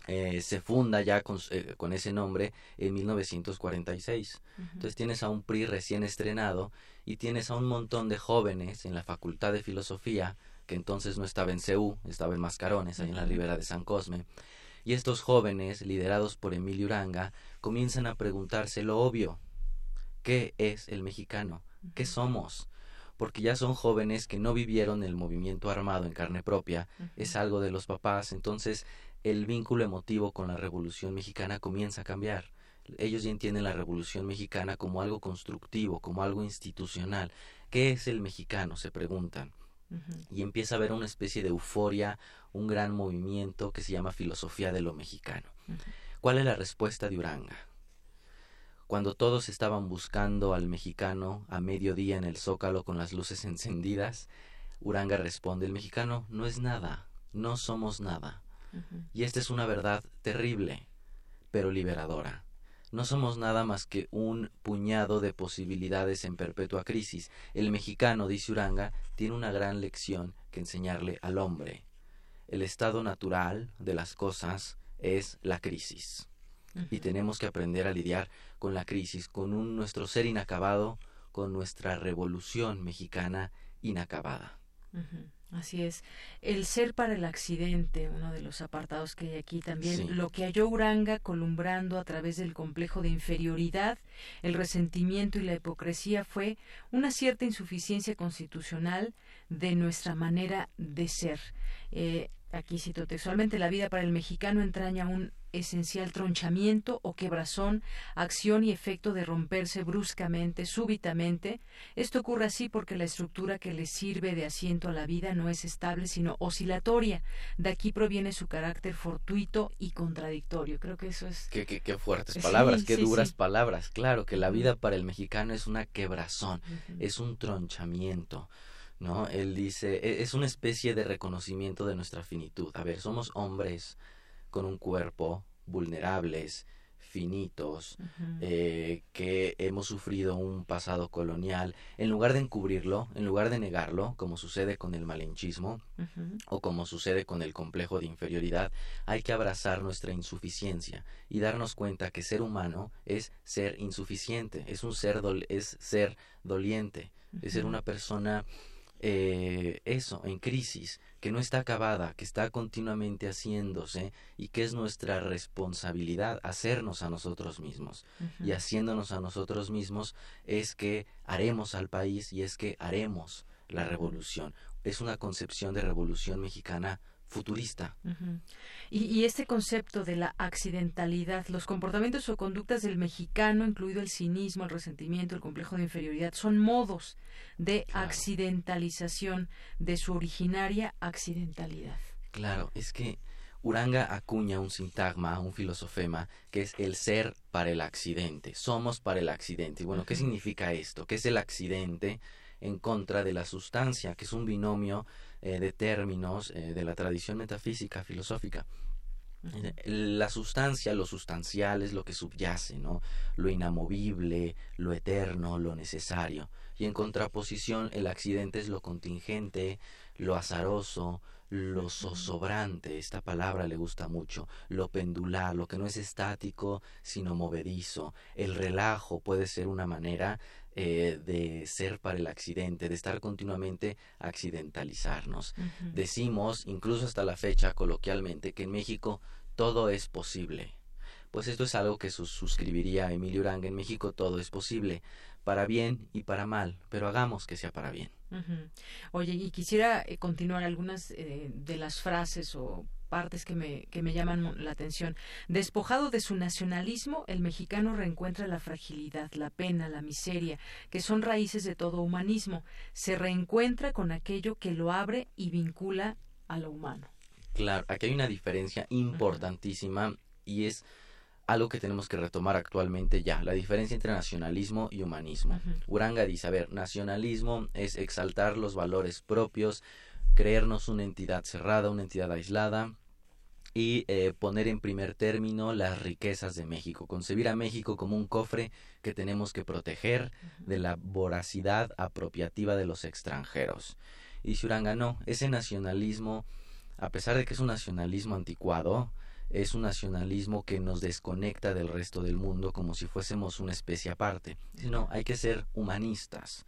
eh, se funda ya con, eh, con, ese nombre en 1946. Entonces tienes a un PRI recién estrenado y tienes a un montón de jóvenes en la Facultad de Filosofía que entonces no estaba en Ceú, estaba en Mascarones, ahí en la ribera de San Cosme. Y estos jóvenes, liderados por Emilio Uranga, comienzan a preguntarse lo obvio. ¿Qué es el mexicano? ¿Qué somos? Porque ya son jóvenes que no vivieron el movimiento armado en carne propia, es algo de los papás, entonces el vínculo emotivo con la Revolución Mexicana comienza a cambiar. Ellos ya entienden la Revolución Mexicana como algo constructivo, como algo institucional. ¿Qué es el mexicano? se preguntan y empieza a haber una especie de euforia, un gran movimiento que se llama filosofía de lo mexicano. ¿Cuál es la respuesta de Uranga? Cuando todos estaban buscando al mexicano a mediodía en el zócalo con las luces encendidas, Uranga responde, el mexicano no es nada, no somos nada. Y esta es una verdad terrible, pero liberadora. No somos nada más que un puñado de posibilidades en perpetua crisis. El mexicano, dice Uranga, tiene una gran lección que enseñarle al hombre. El estado natural de las cosas es la crisis. Y tenemos que aprender a lidiar con la crisis, con un, nuestro ser inacabado, con nuestra revolución mexicana inacabada. Así es. El ser para el accidente, uno de los apartados que hay aquí también, lo que halló Uranga columbrando a través del complejo de inferioridad, el resentimiento y la hipocresía fue una cierta insuficiencia constitucional de nuestra manera de ser. Eh, aquí cito textualmente, la vida para el mexicano entraña un esencial tronchamiento o quebrazón, acción y efecto de romperse bruscamente, súbitamente. Esto ocurre así porque la estructura que le sirve de asiento a la vida no es estable, sino oscilatoria. De aquí proviene su carácter fortuito y contradictorio. Creo que eso es... Qué, qué, fuertes palabras, qué duras palabras. Claro, que la vida para el mexicano es una quebrazón, es un tronchamiento. ¿No? Él dice, e, es una especie de reconocimiento de nuestra finitud. A ver, somos hombres con un cuerpo vulnerables, finitos, eh, que hemos sufrido un pasado colonial, en lugar de encubrirlo, en lugar de negarlo, como sucede con el malenchismo o como sucede con el complejo de inferioridad, hay que abrazar nuestra insuficiencia y darnos cuenta que ser humano es ser insuficiente, es un ser es ser doliente, es ser una persona eh, eso, en crisis, que no está acabada, que está continuamente haciéndose y que es nuestra responsabilidad hacernos a nosotros mismos. Y haciéndonos a nosotros mismos es que haremos al país y es que haremos la revolución. Es una concepción de revolución mexicana futurista. y, este concepto de la accidentalidad, los comportamientos o conductas del mexicano, incluido el cinismo, el resentimiento, el complejo de inferioridad, son modos de accidentalización de su originaria accidentalidad. Claro, es que Uranga acuña un sintagma, un filosofema, que es el ser para el accidente. Somos para el accidente. Y bueno, ¿qué significa esto? ¿Qué es el accidente en contra de la sustancia? Que es un binomio eh, de términos eh, de la tradición metafísica filosófica. Eh, la sustancia, lo sustancial es lo que subyace, ¿no? Lo inamovible, lo eterno, lo necesario. Y en contraposición, el accidente es lo contingente, lo azaroso, lo zozobrante, esta palabra le gusta mucho, lo pendular, lo que no es estático, sino movedizo. El relajo puede ser una manera eh, de ser para el accidente, de estar continuamente accidentalizarnos. Decimos, incluso hasta la fecha, coloquialmente, que en México todo es posible. Pues esto es algo que suscribiría Emilio Uranga. En México todo es posible, para bien y para mal, pero hagamos que sea para bien. Oye, y quisiera eh, continuar algunas eh, de las frases o partes que me, que me llaman la atención. Despojado de su nacionalismo, el mexicano reencuentra la fragilidad, la pena, la miseria, que son raíces de todo humanismo. Se reencuentra con aquello que lo abre y vincula a lo humano. Claro, aquí hay una diferencia importantísima y es algo que tenemos que retomar actualmente ya, la diferencia entre nacionalismo y humanismo. Uranga dice, a ver, nacionalismo es exaltar los valores propios, creernos una entidad cerrada, una entidad aislada, y eh, poner en primer término las riquezas de México, concebir a México como un cofre que tenemos que proteger de la voracidad apropiativa de los extranjeros. Y Uranga no, ese nacionalismo, a pesar de que es un nacionalismo anticuado, es un nacionalismo que nos desconecta del resto del mundo como si fuésemos una especie aparte. No, hay que ser humanistas.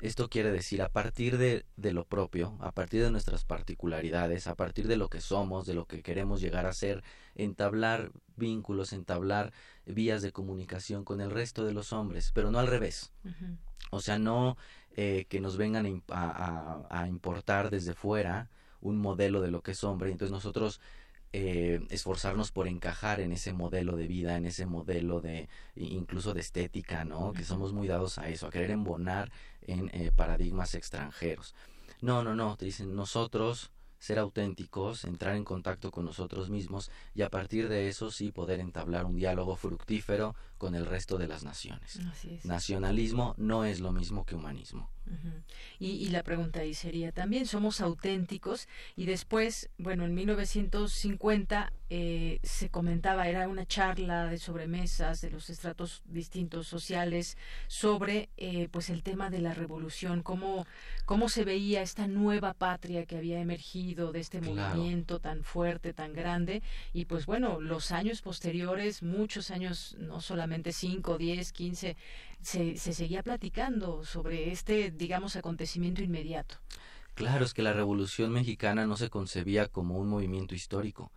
Esto quiere decir, a partir de, de, lo propio, a partir de nuestras particularidades, a partir de lo que somos, de lo que queremos llegar a ser, entablar vínculos, entablar vías de comunicación con el resto de los hombres, pero no al revés. O sea, no eh, que nos vengan a, a, importar desde fuera un modelo de lo que es hombre, entonces nosotros eh, esforzarnos por encajar en ese modelo de vida, en ese modelo de incluso de estética, ¿no? Que somos muy dados a eso, a querer embonar en eh, paradigmas extranjeros. No, no, no, te dicen nosotros ser auténticos, entrar en contacto con nosotros mismos y a partir de eso sí poder entablar un diálogo fructífero con el resto de las naciones. Nacionalismo no es lo mismo que humanismo. Y, la pregunta ahí sería también, ¿somos auténticos? Y después, bueno, en 1950 eh, se comentaba, era una charla de sobremesas de los estratos distintos sociales sobre eh, pues el tema de la revolución, cómo, cómo se veía esta nueva patria que había emergido de este movimiento tan fuerte, tan grande. Y pues bueno, los años posteriores, muchos años, no solamente 5, 10, 15, se, se seguía platicando sobre este, digamos, acontecimiento inmediato. Claro, es que la Revolución Mexicana no se concebía como un movimiento histórico,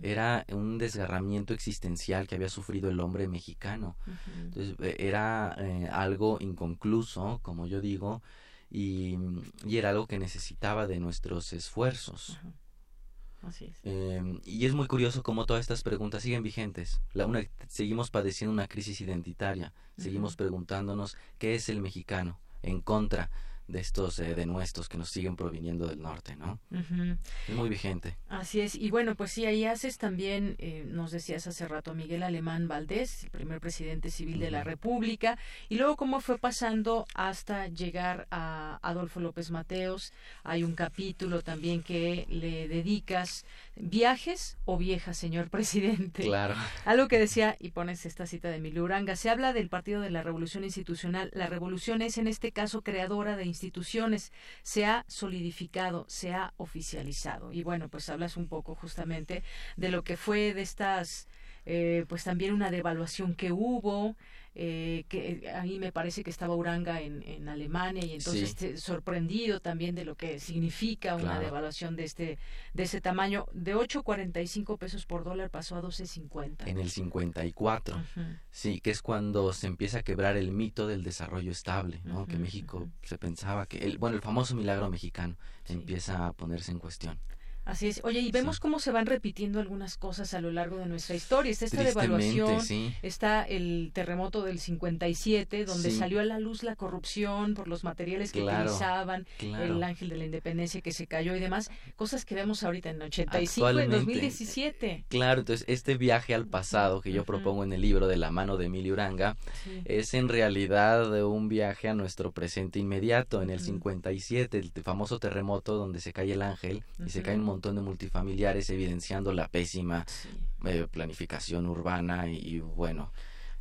era un desgarramiento existencial que había sufrido el hombre mexicano. Entonces, e, era eh, algo inconcluso, como yo digo, y, y, era algo que necesitaba de nuestros esfuerzos. Así es. Em, y es muy curioso cómo todas estas preguntas siguen vigentes. La, una, seguimos padeciendo una crisis identitaria, seguimos preguntándonos qué es el mexicano en contra de estos eh, denuestos que nos siguen proviniendo del norte, ¿no? Es muy vigente. Así es. Y bueno, pues sí, ahí haces también, eh, nos decías hace rato, Miguel Alemán Valdés, el primer presidente civil de la República, y luego cómo fue pasando hasta llegar a Adolfo López Mateos. Hay un capítulo también que le dedicas, viajes o viejas, señor presidente. Claro. Algo que decía, y pones esta cita de Emilio Uranga, se habla del Partido de la Revolución Institucional. La revolución es en este caso creadora de instituciones, se ha solidificado, se ha oficializado. Y bueno, pues hablas un poco justamente de lo que fue de estas, eh, pues también una devaluación que hubo, eh, que ahí me parece que estaba Uranga en, en Alemania y entonces sorprendido también de lo que significa una devaluación de este de ese tamaño. De 8.45 pesos por dólar pasó a 12.50 en el 54 sí que es cuando se empieza a quebrar el mito del desarrollo estable ¿no? que México se pensaba que el bueno el famoso milagro mexicano empieza a ponerse en cuestión Así es. Oye, y vemos cómo se van repitiendo algunas cosas a lo largo de nuestra historia. Está esta devaluación, está el terremoto del 57, donde salió a la luz la corrupción por los materiales que utilizaban, el ángel de la independencia que se cayó y demás, cosas que vemos ahorita en 85, en 2017. Claro, entonces este viaje al pasado que yo propongo en el libro de la mano de Emilio Uranga es en realidad un viaje a nuestro presente inmediato, en el 57, el famoso terremoto donde se cae el ángel y se cae un montón de multifamiliares evidenciando la pésima eh, planificación urbana y, bueno.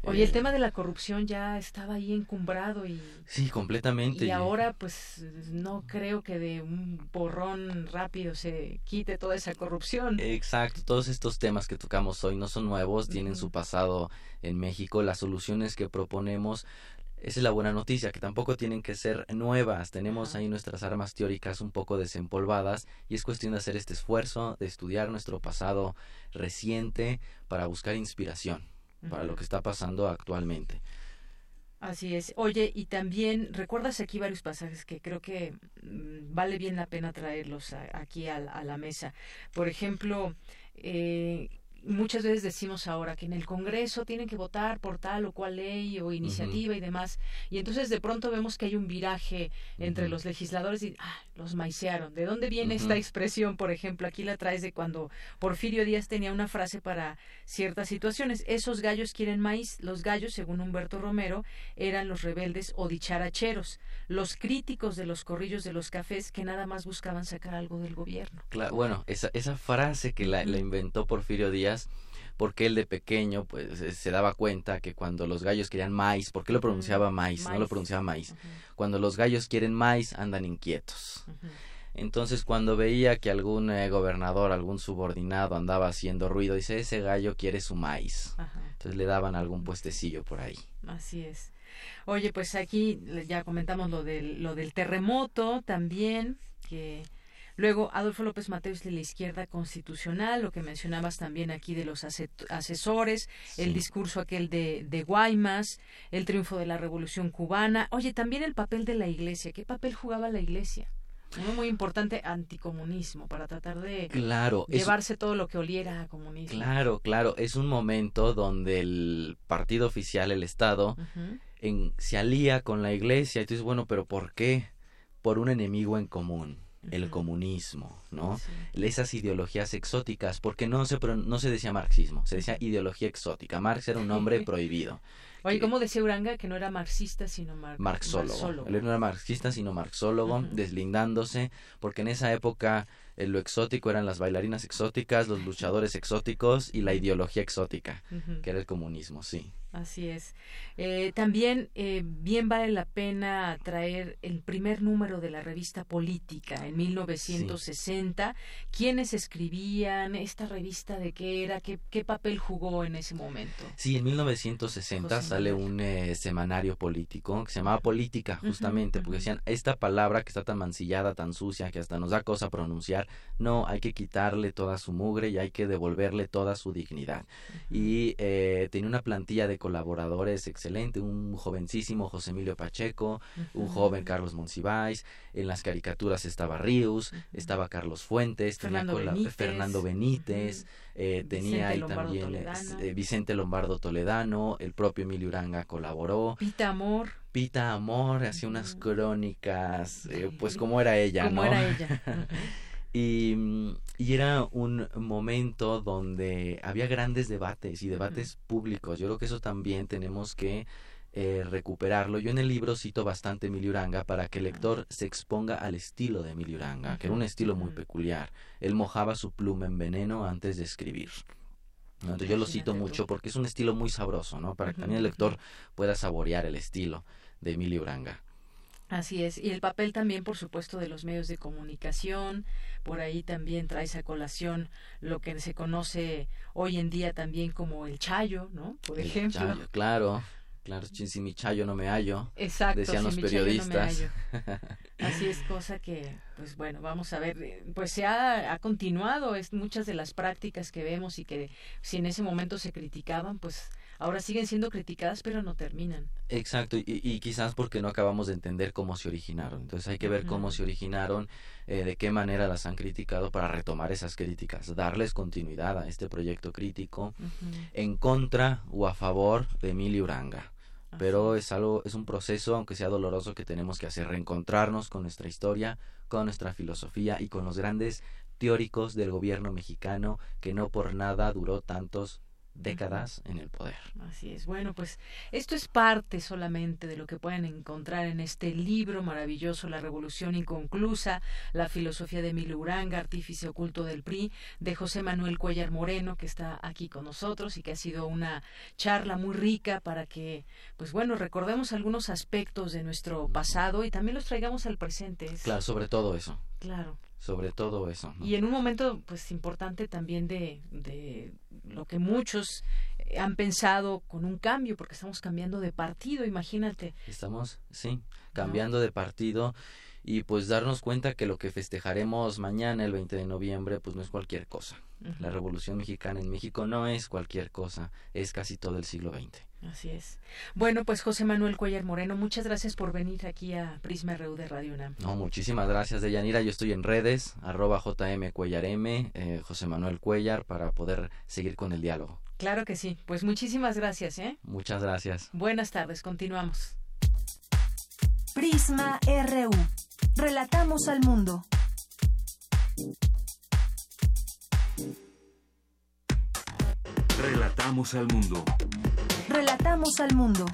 Oye, el eh, tema de la corrupción ya estaba ahí encumbrado y... Sí, completamente. Y ahora pues no creo que de un borrón rápido se quite toda esa corrupción. Exacto, todos estos temas que tocamos hoy no son nuevos, tienen su pasado en México. Las soluciones que proponemos esa es la buena noticia, que tampoco tienen que ser nuevas. Tenemos ahí nuestras armas teóricas un poco desempolvadas y es cuestión de hacer este esfuerzo, de estudiar nuestro pasado reciente para buscar inspiración para lo que está pasando actualmente. Así es. Oye, y también recuerdas aquí varios pasajes que creo que mm, vale bien la pena traerlos aquí a, a, la mesa. Por ejemplo, eh, muchas veces decimos ahora que en el Congreso tienen que votar por tal o cual ley o iniciativa y demás, y entonces de pronto vemos que hay un viraje entre los legisladores y ah, los maicearon. ¿De dónde viene esta expresión? Por ejemplo, aquí la traes de cuando Porfirio Díaz tenía una frase para ciertas situaciones. Esos gallos quieren maíz. Los gallos, según Humberto Romero, eran los rebeldes o dicharacheros, los críticos de los corrillos de los cafés que nada más buscaban sacar algo del gobierno. Claro, bueno, esa, esa frase que la, la inventó Porfirio Díaz porque él de pequeño pues eh, se daba cuenta que cuando los gallos querían maíz, ¿por qué lo pronunciaba maíz? No lo pronunciaba maíz. Cuando los gallos quieren maíz andan inquietos. Entonces cuando veía que algún eh, gobernador, algún subordinado andaba haciendo ruido, dice, ese gallo quiere su maíz. Entonces le daban algún puestecillo por ahí. Así es. Oye, pues aquí ya comentamos lo del, lo del terremoto también, que Luego, Adolfo López Mateos de la izquierda constitucional, lo que mencionabas también aquí de los asesores, el discurso aquel de, de Guaymas, el triunfo de la revolución cubana. Oye, también el papel de la iglesia. ¿Qué papel jugaba la iglesia? Uno muy importante, anticomunismo, para tratar de claro, llevarse todo lo que oliera a comunismo. Claro, claro, es un momento donde el partido oficial, el Estado, en, se alía con la iglesia. Y tú dices, bueno, pero ¿por qué? Por un enemigo en común el comunismo, ¿no? Esas ideologías exóticas, porque no se, no se decía marxismo, se decía ideología exótica. Marx era un hombre prohibido. Oye, ¿cómo decía Uranga que no era marxista sino marxólogo? Él no era marxista sino marxólogo, deslindándose, porque en esa época eh, lo exótico eran las bailarinas exóticas, los luchadores exóticos y la ideología exótica, que era el comunismo, sí. Así es. Eh, también eh, bien vale la pena traer el primer número de la revista Política en 1960. ¿Quiénes escribían esta revista? ¿De qué era? ¿Qué, qué papel jugó en ese momento? Sí, en 1960 sale un eh, semanario político que se llamaba Política, justamente, porque decían, esta palabra que está tan mancillada, tan sucia, que hasta nos da cosa pronunciar, no, hay que quitarle toda su mugre y hay que devolverle toda su dignidad. Y tenía una plantilla de colaboradores excelente, un jovencísimo José Emilio Pacheco, un joven Carlos Monsiváis, en las caricaturas estaba Ríos, estaba Carlos Fuentes, Fernando tenía Benítez, Fernando Benítez eh, tenía ahí también eh, Vicente Lombardo Toledano, el propio Emilio Uranga colaboró. Pita Amor. Pita Amor hacía unas crónicas, eh, pues como era ella, como era ella. Y, y, era un momento donde había grandes debates y debates públicos. Yo creo que eso también tenemos que eh, recuperarlo. Yo en el libro cito bastante Emilio Uranga para que el lector se exponga al estilo de Emilio Uranga, que era un estilo muy peculiar. Él mojaba su pluma en veneno antes de escribir. Entonces yo lo cito mucho porque es un estilo muy sabroso, ¿no? Para que también el lector pueda saborear el estilo de Emilio Uranga. Así es, y el papel también, por supuesto, de los medios de comunicación, por ahí también trae a colación lo que se conoce hoy en día también como el chayo, ¿no? Por ejemplo. Chayo, claro. Claro, si mi chayo no me hallo, Exacto, decían los periodistas. Así es, cosa que, pues bueno, vamos a ver, pues se ha, ha continuado, es muchas de las prácticas que vemos y que si en ese momento se criticaban, pues ahora siguen siendo criticadas pero no terminan. Exacto, y, quizás porque no acabamos de entender cómo se originaron. Entonces hay que ver cómo se originaron, eh, de qué manera las han criticado para retomar esas críticas, darles continuidad a este proyecto crítico en contra o a favor de Emilio Uranga. Pero es algo, es un proceso, aunque sea doloroso, que tenemos que hacer, reencontrarnos con nuestra historia, con nuestra filosofía y con los grandes teóricos del gobierno mexicano que no por nada duró tantos décadas en el poder. Así es. Bueno, pues esto es parte solamente de lo que pueden encontrar en este libro maravilloso, La Revolución Inconclusa, la filosofía de Emilio Uranga, artífice oculto del PRI, de José Manuel Cuellar Moreno, que está aquí con nosotros y que ha sido una charla muy rica para que, pues bueno, recordemos algunos aspectos de nuestro pasado y también los traigamos al presente. Claro, sobre todo eso. Claro sobre todo eso. Y en un momento, pues, importante también de, de lo que muchos han pensado con un cambio, porque estamos cambiando de partido, imagínate. Estamos, sí, cambiando de partido y pues darnos cuenta que lo que festejaremos mañana, el 20 de noviembre, pues no es cualquier cosa. La Revolución Mexicana en México no es cualquier cosa, es casi todo el siglo XX. Así es. Bueno, pues José Manuel Cuellar Moreno, muchas gracias por venir aquí a Prisma RU de Radio UNAM. No, muchísimas gracias, Deyanira. Yo estoy en redes, arroba JM Cuellar M, eh, José Manuel Cuellar, para poder seguir con el diálogo. Claro que sí. Pues muchísimas gracias, ¿eh? Muchas gracias. Buenas tardes, continuamos. Prisma RU. Relatamos al mundo. Relatamos al mundo. Relatamos al mundo.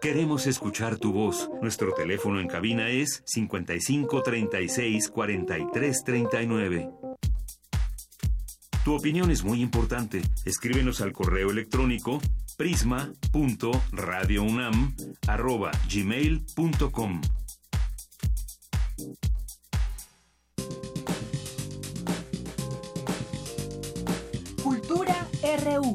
Queremos escuchar tu voz. Nuestro teléfono en cabina es 55 36 43 39. Tu opinión es muy importante. Escríbenos al correo electrónico prisma.radiounam@gmail.com. Cultura RU.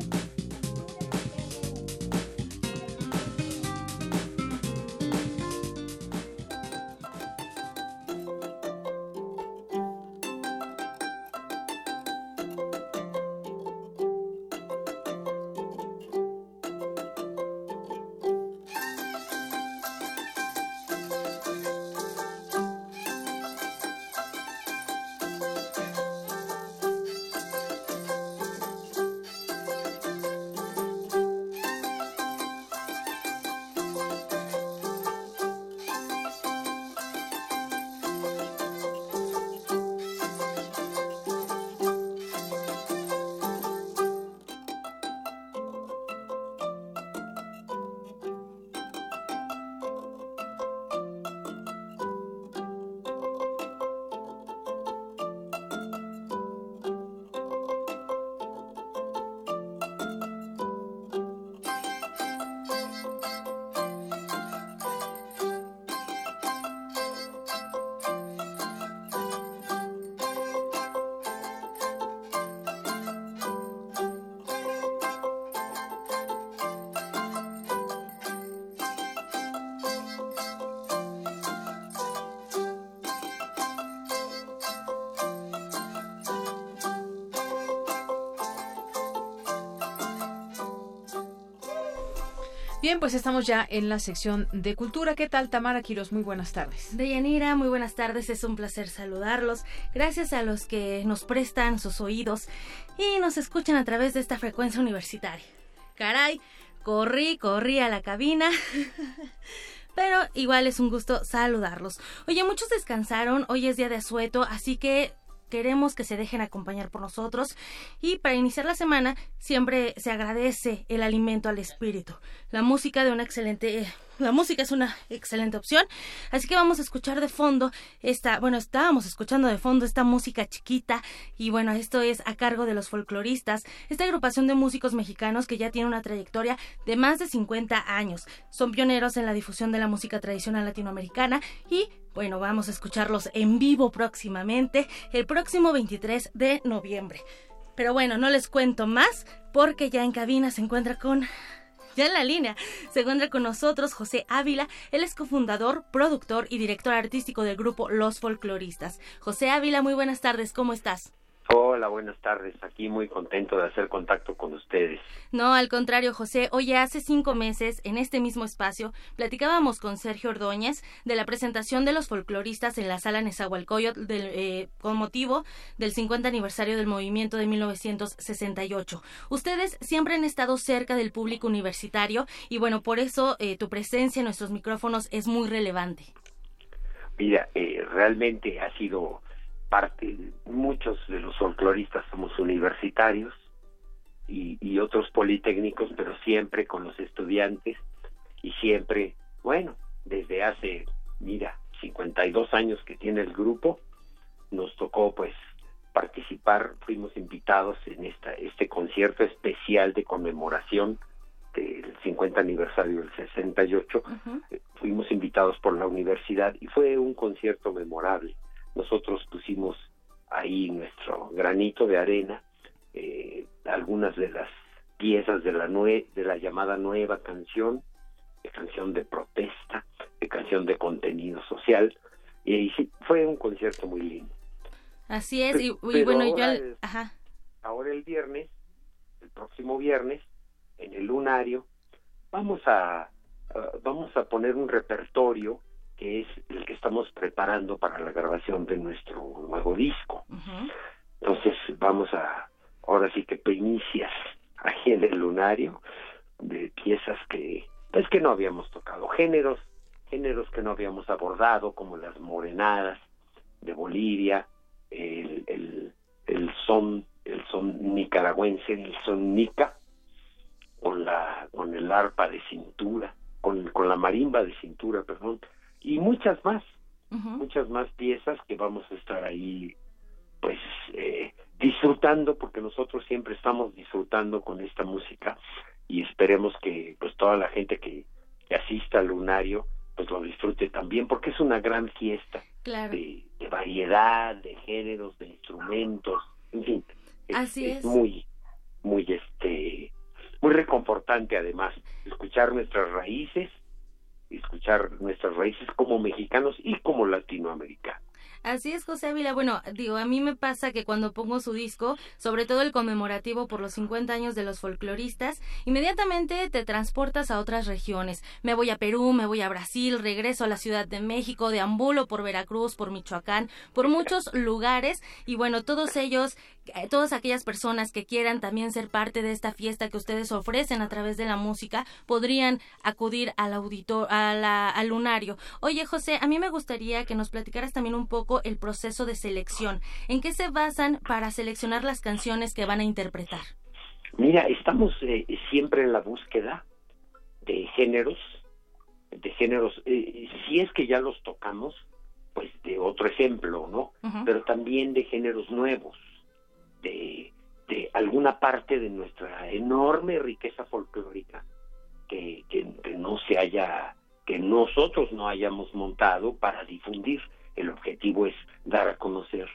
Pues estamos ya en la sección de cultura. ¿Qué tal, Tamara Quiros? Muy buenas tardes. Deyanira, muy buenas tardes. Es un placer saludarlos. Gracias a los que nos prestan sus oídos y nos escuchan a través de esta frecuencia universitaria. Caray, corrí, corrí a la cabina. Pero igual es un gusto saludarlos. Oye, muchos descansaron, hoy es día de asueto, así que queremos que se dejen acompañar por nosotros y para iniciar la semana siempre se agradece el alimento al espíritu. La música de una excelente la música es una excelente opción, así que vamos a escuchar de fondo esta, bueno, estábamos escuchando de fondo esta música chiquita y bueno, esto es a cargo de los folcloristas, esta agrupación de músicos mexicanos que ya tiene una trayectoria de más de 50 años. Son pioneros en la difusión de la música tradicional latinoamericana y bueno, vamos a escucharlos en vivo próximamente, el próximo 23 de noviembre. Pero bueno, no les cuento más porque ya en cabina se encuentra con ya en la línea se encuentra con nosotros José Ávila, él es cofundador, productor y director artístico del grupo Los Folcloristas. José Ávila, muy buenas tardes, ¿cómo estás? Hola, buenas tardes. Aquí muy contento de hacer contacto con ustedes. No, al contrario, José. Oye, hace cinco meses, en este mismo espacio, platicábamos con Sergio Ordóñez de la presentación de los folcloristas en la sala Nezahualcóyotl eh, con motivo del 50 aniversario del movimiento de 1968. Ustedes siempre han estado cerca del público universitario y bueno, por eso eh, tu presencia en nuestros micrófonos es muy relevante. Mira, eh, realmente ha sido parte, muchos de los folcloristas somos universitarios y, y otros politécnicos, pero siempre con los estudiantes y siempre, bueno, desde hace, mira, 52 años que tiene el grupo, nos tocó pues participar, fuimos invitados en esta, este concierto especial de conmemoración del 50 aniversario del 68, fuimos invitados por la universidad y fue un concierto memorable nosotros pusimos ahí nuestro granito de arena, eh, algunas de las piezas de la, nue de la llamada nueva canción, de canción de protesta, de canción de contenido social, y, sí, fue un concierto muy lindo. Así es, y, bueno, ahora, yo... Ajá. ahora el viernes, el próximo viernes, en el lunario, vamos a, vamos a poner un repertorio que es el que estamos preparando para la grabación de nuestro nuevo disco. Entonces vamos a, ahora sí que primicias aquí en el lunario de piezas que, pues que no habíamos tocado, géneros, géneros que no habíamos abordado, como las morenadas de Bolivia, el, el, el son, el son nicaragüense, el son nica, con la, con el arpa de cintura, con, con la marimba de cintura, perdón, y muchas más, muchas más piezas que vamos a estar ahí pues eh, disfrutando porque nosotros siempre estamos disfrutando con esta música y esperemos que pues toda la gente que, asista al lunario pues lo disfrute también porque es una gran fiesta de, variedad de géneros de instrumentos en fin Así es. muy muy este muy reconfortante además escuchar nuestras raíces escuchar nuestras raíces como mexicanos y como latinoamericanos. Así es, José Ávila. Bueno, digo, a mí me pasa que cuando pongo su disco, sobre todo el conmemorativo por los 50 años de los folcloristas, inmediatamente te transportas a otras regiones. Me voy a Perú, me voy a Brasil, regreso a la Ciudad de México, deambulo por Veracruz, por Michoacán, por muchos lugares y bueno, todos ellos todas aquellas personas que quieran también ser parte de esta fiesta que ustedes ofrecen a través de la música podrían acudir al auditor, al lunario. Oye, José, a mí me gustaría que nos platicaras también un poco el proceso de selección. ¿En qué se basan para seleccionar las canciones que van a interpretar? Mira, estamos eh, siempre en la búsqueda de géneros, de géneros, eh, si es que ya los tocamos, pues de otro ejemplo, ¿no? Pero también de géneros nuevos de, alguna parte de nuestra enorme riqueza folclórica que, que, no se haya, que nosotros no hayamos montado para difundir. El objetivo es dar a conocer,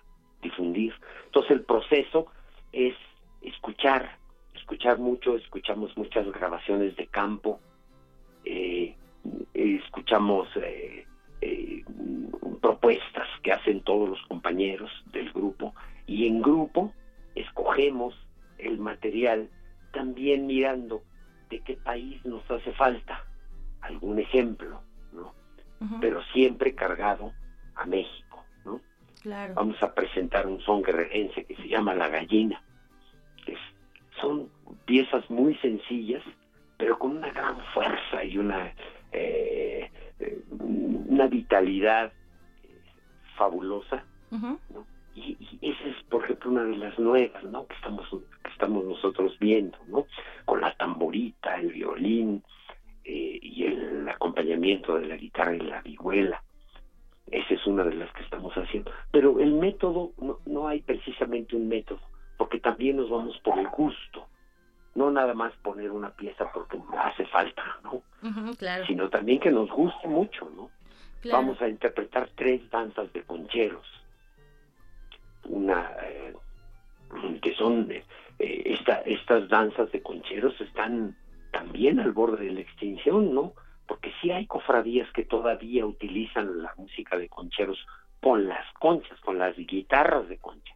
difundir. Entonces el proceso es escuchar, escuchar mucho, escuchamos muchas grabaciones de campo, eh, escuchamos eh, eh, propuestas que hacen todos los compañeros del grupo y en grupo escogemos el material también mirando de qué país nos hace falta, algún ejemplo, ¿no? Pero siempre cargado a México, ¿no? Claro. Vamos a presentar un son guerrerense que se llama La Gallina. son piezas muy sencillas, pero con una gran fuerza y una, eh, eh, una vitalidad eh, fabulosa, ¿no? Y, esa es, por ejemplo, una de las nuevas, ¿no? Que estamos, que estamos nosotros viendo, ¿no? Con la tamborita, el violín y el acompañamiento de la guitarra y la vihuela. Esa es una de las que estamos haciendo. Pero el método, no, no hay precisamente un método, porque también nos vamos por el gusto no nada más poner una pieza porque hace falta, ¿no? claro. Sino también que nos guste mucho, ¿no? Vamos a interpretar tres danzas de concheros. Una eh, que son eh, esta, estas danzas de concheros están también al borde de la extinción, ¿no? Porque sí hay cofradías que todavía utilizan la música de concheros con las conchas, con las guitarras de concha.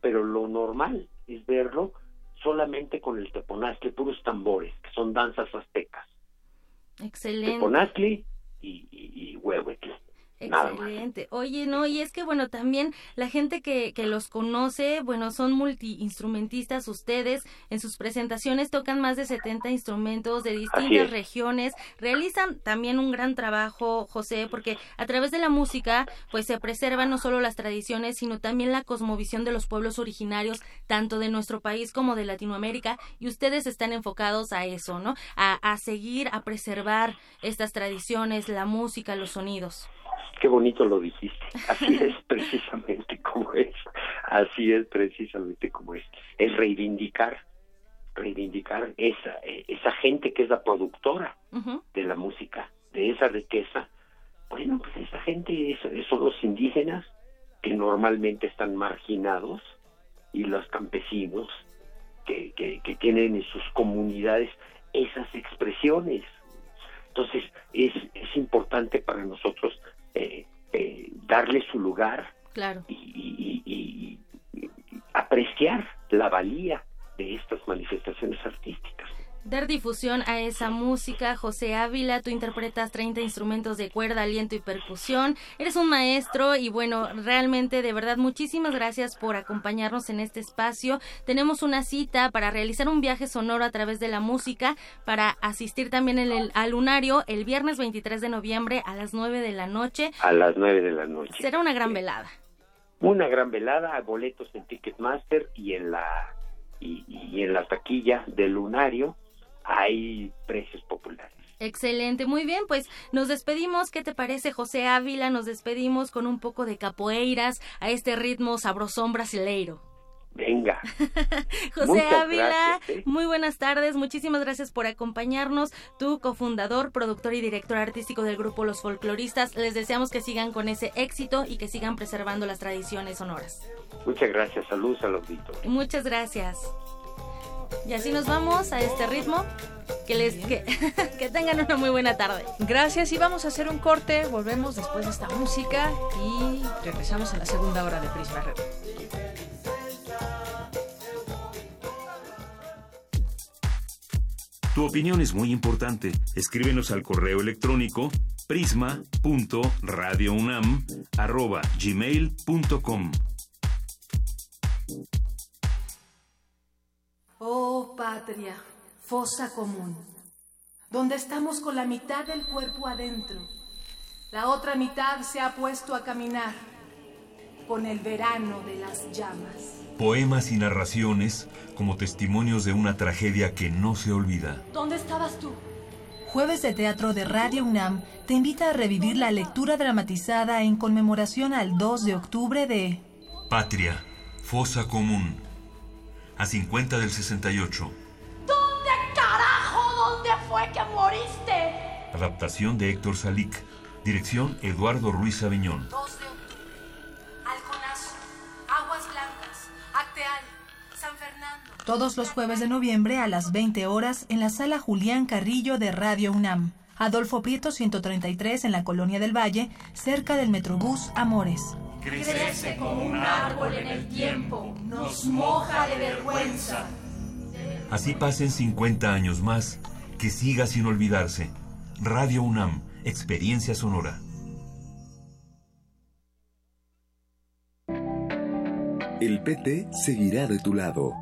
Pero lo normal es verlo solamente con el teponazli, puros tambores, que son danzas aztecas. Excelente. Teponazli y, y, y Excelente. Oye, no, y es que bueno, también la gente que, que los conoce, bueno, son multiinstrumentistas ustedes, en sus presentaciones tocan más de 70 instrumentos de distintas regiones, realizan también un gran trabajo, José, porque a través de la música, pues se preservan no solo las tradiciones, sino también la cosmovisión de los pueblos originarios, tanto de nuestro país como de Latinoamérica, y ustedes están enfocados a eso, ¿no? A, a seguir, a preservar estas tradiciones, la música, los sonidos. Qué bonito lo dijiste. Así es precisamente como es. Así es precisamente como es. Es reivindicar, reivindicar esa, esa gente que es la productora de la música, de esa riqueza. Bueno, pues esa gente son los indígenas que normalmente están marginados y los campesinos que, que, que tienen en sus comunidades esas expresiones. Entonces es, es importante para nosotros eh, eh, darle su lugar claro. y, apreciar la valía de estas manifestaciones artísticas dar difusión a esa música. José Ávila, tú interpretas 30 instrumentos de cuerda, aliento y percusión. Eres un maestro y bueno, realmente de verdad muchísimas gracias por acompañarnos en este espacio. Tenemos una cita para realizar un viaje sonoro a través de la música, para asistir también en el, al lunario el viernes 23 de noviembre a las 9 de la noche. A las 9 de la noche. Será una gran velada. Una gran velada, boletos en Ticketmaster y en la y, y en la taquilla del lunario hay precios populares. Excelente, muy bien, pues nos despedimos. ¿Qué te parece, José Ávila? Nos despedimos con un poco de capoeiras a este ritmo sabrosón brasileiro. Venga. José Ávila, ¿eh? muy buenas tardes. Muchísimas gracias por acompañarnos. Tú, cofundador, productor y director artístico del grupo Los Folcloristas. Les deseamos que sigan con ese éxito y que sigan preservando las tradiciones sonoras. Muchas gracias. Saludos al auditorio. Muchas gracias. Y así nos vamos a este ritmo. Que les que, que, tengan una muy buena tarde. Gracias y vamos a hacer un corte. Volvemos después de esta música y regresamos a la segunda hora de Prisma Red. Tu opinión es muy importante. Escríbenos al correo electrónico prisma.radiounam@gmail.com. Oh patria, fosa común, donde estamos con la mitad del cuerpo adentro, la otra mitad se ha puesto a caminar con el verano de las llamas. Poemas y narraciones como testimonios de una tragedia que no se olvida. ¿Dónde estabas tú? Jueves de Teatro de Radio UNAM te invita a revivir la lectura dramatizada en conmemoración al 2 de octubre de Patria, Fosa Común, a 50 del 68. ¿Dónde carajo? ¿Dónde fue que moriste? Adaptación de Héctor Salic. Dirección Eduardo Ruiz Aviñón. 2 de octubre. Alconazo. Aguas Blancas. Acteal. San Fernando. Todos los jueves de noviembre a las 20 horas en la sala Julián Carrillo de Radio UNAM. Adolfo Prieto 133 en la Colonia del Valle, cerca del Metrobús Amores. Crece como un árbol en el tiempo, nos moja de vergüenza. Así pasen 50 años más que siga sin olvidarse. Radio UNAM, Experiencia Sonora. El PT seguirá de tu lado.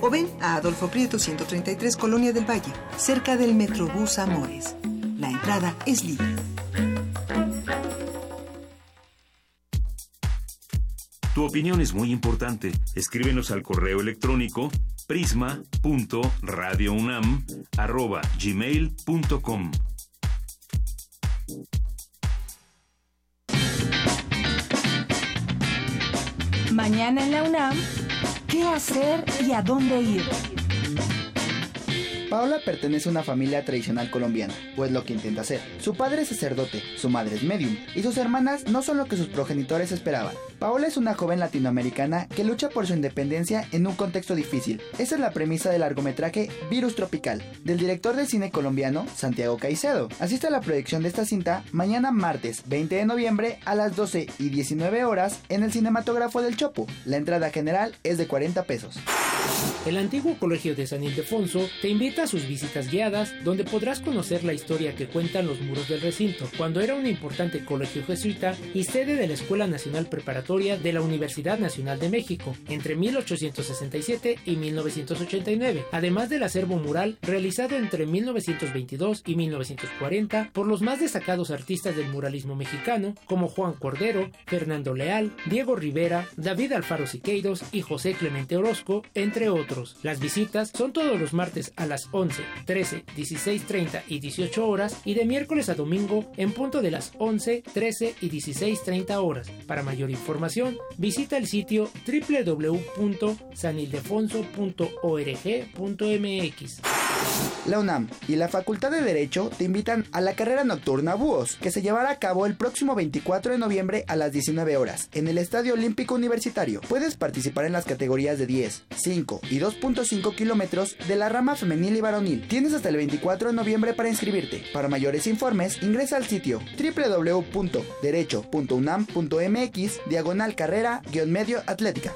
o ven a Adolfo Prieto 133 Colonia del Valle, cerca del Metrobús Amores. La entrada es libre. Tu opinión es muy importante. Escríbenos al correo electrónico prisma.radiounam@gmail.com. Mañana en la UNAM ¿Qué hacer y a dónde ir? Paola pertenece a una familia tradicional colombiana, o es lo que intenta ser. Su padre es sacerdote, su madre es medium, y sus hermanas no son lo que sus progenitores esperaban. Paola es una joven latinoamericana que lucha por su independencia en un contexto difícil. Esa es la premisa del largometraje Virus Tropical, del director de cine colombiano Santiago Caicedo. Asiste a la proyección de esta cinta mañana martes 20 de noviembre a las 12 y 19 horas en el cinematógrafo del Chopo. La entrada general es de 40 pesos. El antiguo Colegio de San Ildefonso te invita a sus visitas guiadas, donde podrás conocer la historia que cuentan los muros del recinto, cuando era un importante colegio jesuita y sede de la Escuela Nacional Preparatoria de la Universidad Nacional de México, entre 1867 y 1989, además del acervo mural realizado entre 1922 y 1940 por los más destacados artistas del muralismo mexicano, como Juan Cordero, Fernando Leal, Diego Rivera, David Alfaro Siqueiros y José Clemente Orozco, entre otros. Las visitas son todos los martes a las 11, 13, 16, 30 y 18 horas y de miércoles a domingo en punto de las 11, 13 y 16, 30 horas. Para mayor información, visita el sitio www.sanildefonso.org.mx. La UNAM y la Facultad de Derecho te invitan a la carrera nocturna Búhos, que se llevará a cabo el próximo 24 de noviembre a las 19 horas en el Estadio Olímpico Universitario. Puedes participar en las categorías de 10, 5 y 2.5 kilómetros de la rama femenil y varonil. Tienes hasta el 24 de noviembre para inscribirte. Para mayores informes, ingresa al sitio www.derecho.unam.mx diagonal carrera-medio atlética.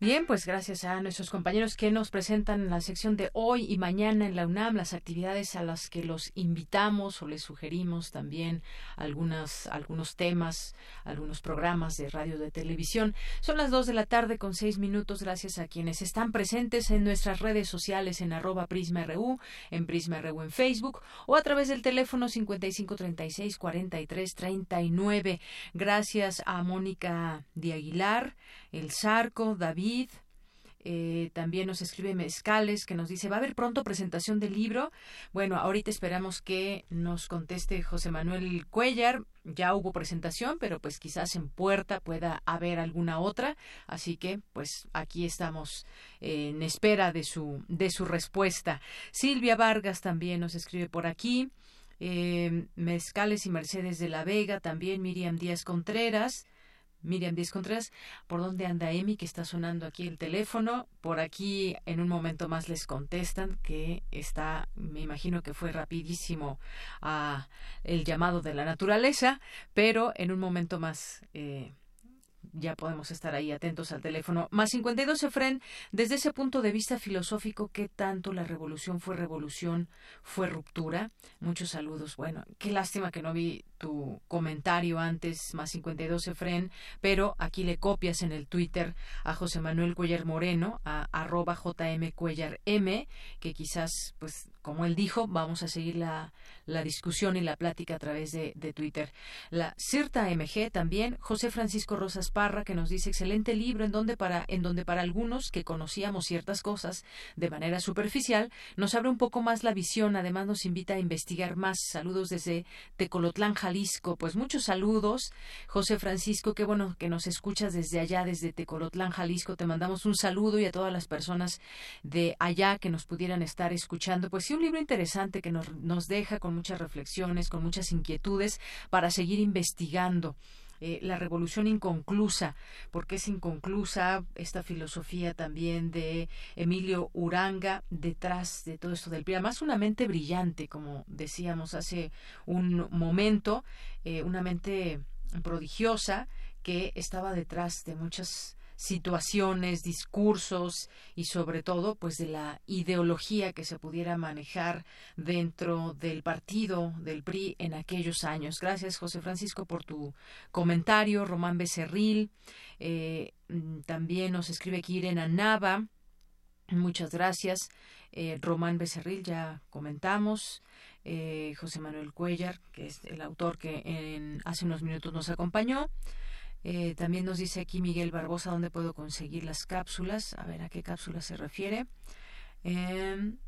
Bien, pues gracias a nuestros compañeros que nos presentan en la sección de hoy y mañana en la UNAM las actividades a las que los invitamos o les sugerimos también algunas, algunos temas, algunos programas de radio de televisión. Son las dos de la tarde con seis minutos. Gracias a quienes están presentes en nuestras redes sociales en arroba PrismaRU, en PrismaRU en Facebook o a través del teléfono 5536-4339. Gracias a Mónica de Aguilar, El Zarco, David eh, también nos escribe Mezcales que nos dice, ¿va a haber pronto presentación del libro? Bueno, ahorita esperamos que nos conteste José Manuel Cuellar. Ya hubo presentación, pero pues quizás en puerta pueda haber alguna otra. Así que pues aquí estamos en espera de su, de su respuesta. Silvia Vargas también nos escribe por aquí. Eh, Mezcales y Mercedes de la Vega, también Miriam Díaz Contreras Miriam Díaz Contreras, ¿por dónde anda Emi? Que está sonando aquí el teléfono. Por aquí en un momento más les contestan que está, me imagino que fue rapidísimo a el llamado de la naturaleza, pero en un momento más eh, ya podemos estar ahí atentos al teléfono. Más 52, Efren, desde ese punto de vista filosófico, ¿qué tanto la revolución fue revolución, fue ruptura? Muchos saludos. Bueno, qué lástima que no vi tu comentario antes, más 52, Efren, pero aquí le copias en el Twitter a José Manuel Cuellar Moreno, a arroba JM Cuellar M, que quizás, pues, como él dijo, vamos a seguir la, la discusión y la plática a través de, de Twitter. La CIRTA MG también, José Francisco Rosas Parra, que nos dice excelente libro en donde para, en donde para algunos que conocíamos ciertas cosas de manera superficial, nos abre un poco más la visión, además nos invita a investigar más. Saludos desde Tecolotlán. Pues muchos saludos, José Francisco, qué bueno que nos escuchas desde allá, desde Tecolotlán, Jalisco. Te mandamos un saludo y a todas las personas de allá que nos pudieran estar escuchando. Pues sí, un libro interesante que nos, nos deja con muchas reflexiones, con muchas inquietudes para seguir investigando. Eh, la revolución inconclusa, porque es inconclusa esta filosofía también de Emilio Uranga detrás de todo esto del PRI. Además, una mente brillante, como decíamos hace un momento, eh, una mente prodigiosa que estaba detrás de muchas situaciones, discursos y sobre todo pues de la ideología que se pudiera manejar dentro del partido del PRI en aquellos años. Gracias José Francisco por tu comentario. Román Becerril eh, mm, también nos escribe aquí Irena Nava. Muchas gracias. Eh, Román Becerril, ya comentamos. Eh, José Manuel Cuellar, que es el autor que en, hace unos minutos nos acompañó. Eh, también nos dice aquí Miguel Barbosa dónde puedo conseguir las cápsulas. A ver a qué cápsula se refiere. Em,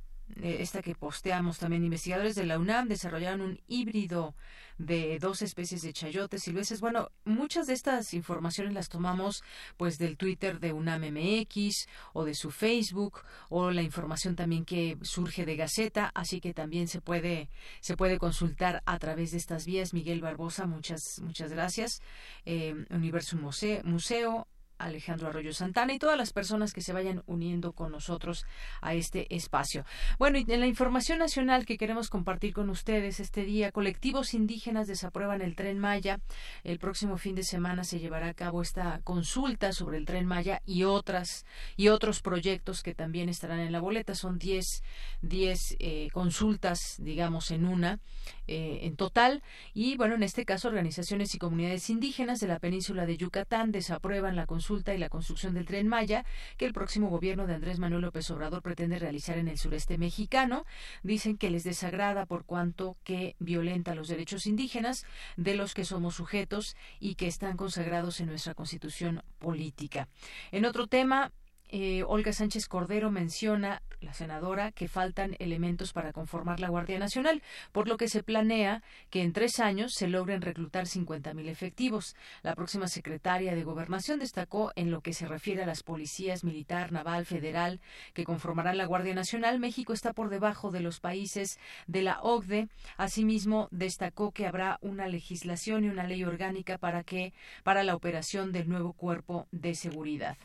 esta que posteamos también, investigadores de la UNAM desarrollaron un híbrido de dos especies de chayotes silvestres. Bueno, muchas de estas informaciones las tomamos pues del Twitter de UNAM MX o de su Facebook o la información también que surge de Gaceta, así que también se puede se puede consultar a través de estas vías. Miguel Barbosa, muchas muchas gracias. Eh, Universo Museo, Museo Alejandro Arroyo Santana y todas las personas que se vayan uniendo con nosotros a este espacio. Bueno, y en la información nacional que queremos compartir con ustedes este día, colectivos indígenas desaprueban el tren Maya. El próximo fin de semana se llevará a cabo esta consulta sobre el tren Maya y otras y otros proyectos que también estarán en la boleta. Son 10 diez, eh, consultas, digamos, en una eh, en total. Y bueno, en este caso, organizaciones y comunidades indígenas de la península de Yucatán desaprueban la consulta y la construcción del tren Maya que el próximo gobierno de Andrés Manuel López Obrador pretende realizar en el sureste mexicano. Dicen que les desagrada por cuanto que violenta los derechos indígenas de los que somos sujetos y que están consagrados en nuestra constitución política. En otro tema, eh, Olga Sánchez Cordero menciona, la senadora, que faltan elementos para conformar la Guardia Nacional, por lo que se planea que en tres años se logren reclutar 50.000 efectivos. La próxima secretaria de Gobernación destacó en lo que se refiere a las policías militar, naval, federal, que conformarán la Guardia Nacional. México está por debajo de los países de la OCDE. Asimismo, destacó que habrá una legislación y una ley orgánica para que para la operación del nuevo cuerpo de seguridad.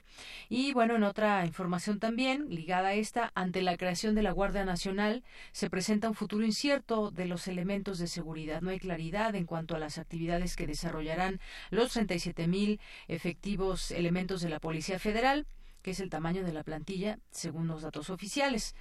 Y bueno, en otra información también ligada a esta, ante la creación de la Guardia Nacional, se presenta un futuro incierto de los elementos de seguridad. No hay claridad en cuanto a las actividades que desarrollarán los 37 mil efectivos elementos de la Policía Federal que es el tamaño de la plantilla según los datos oficiales.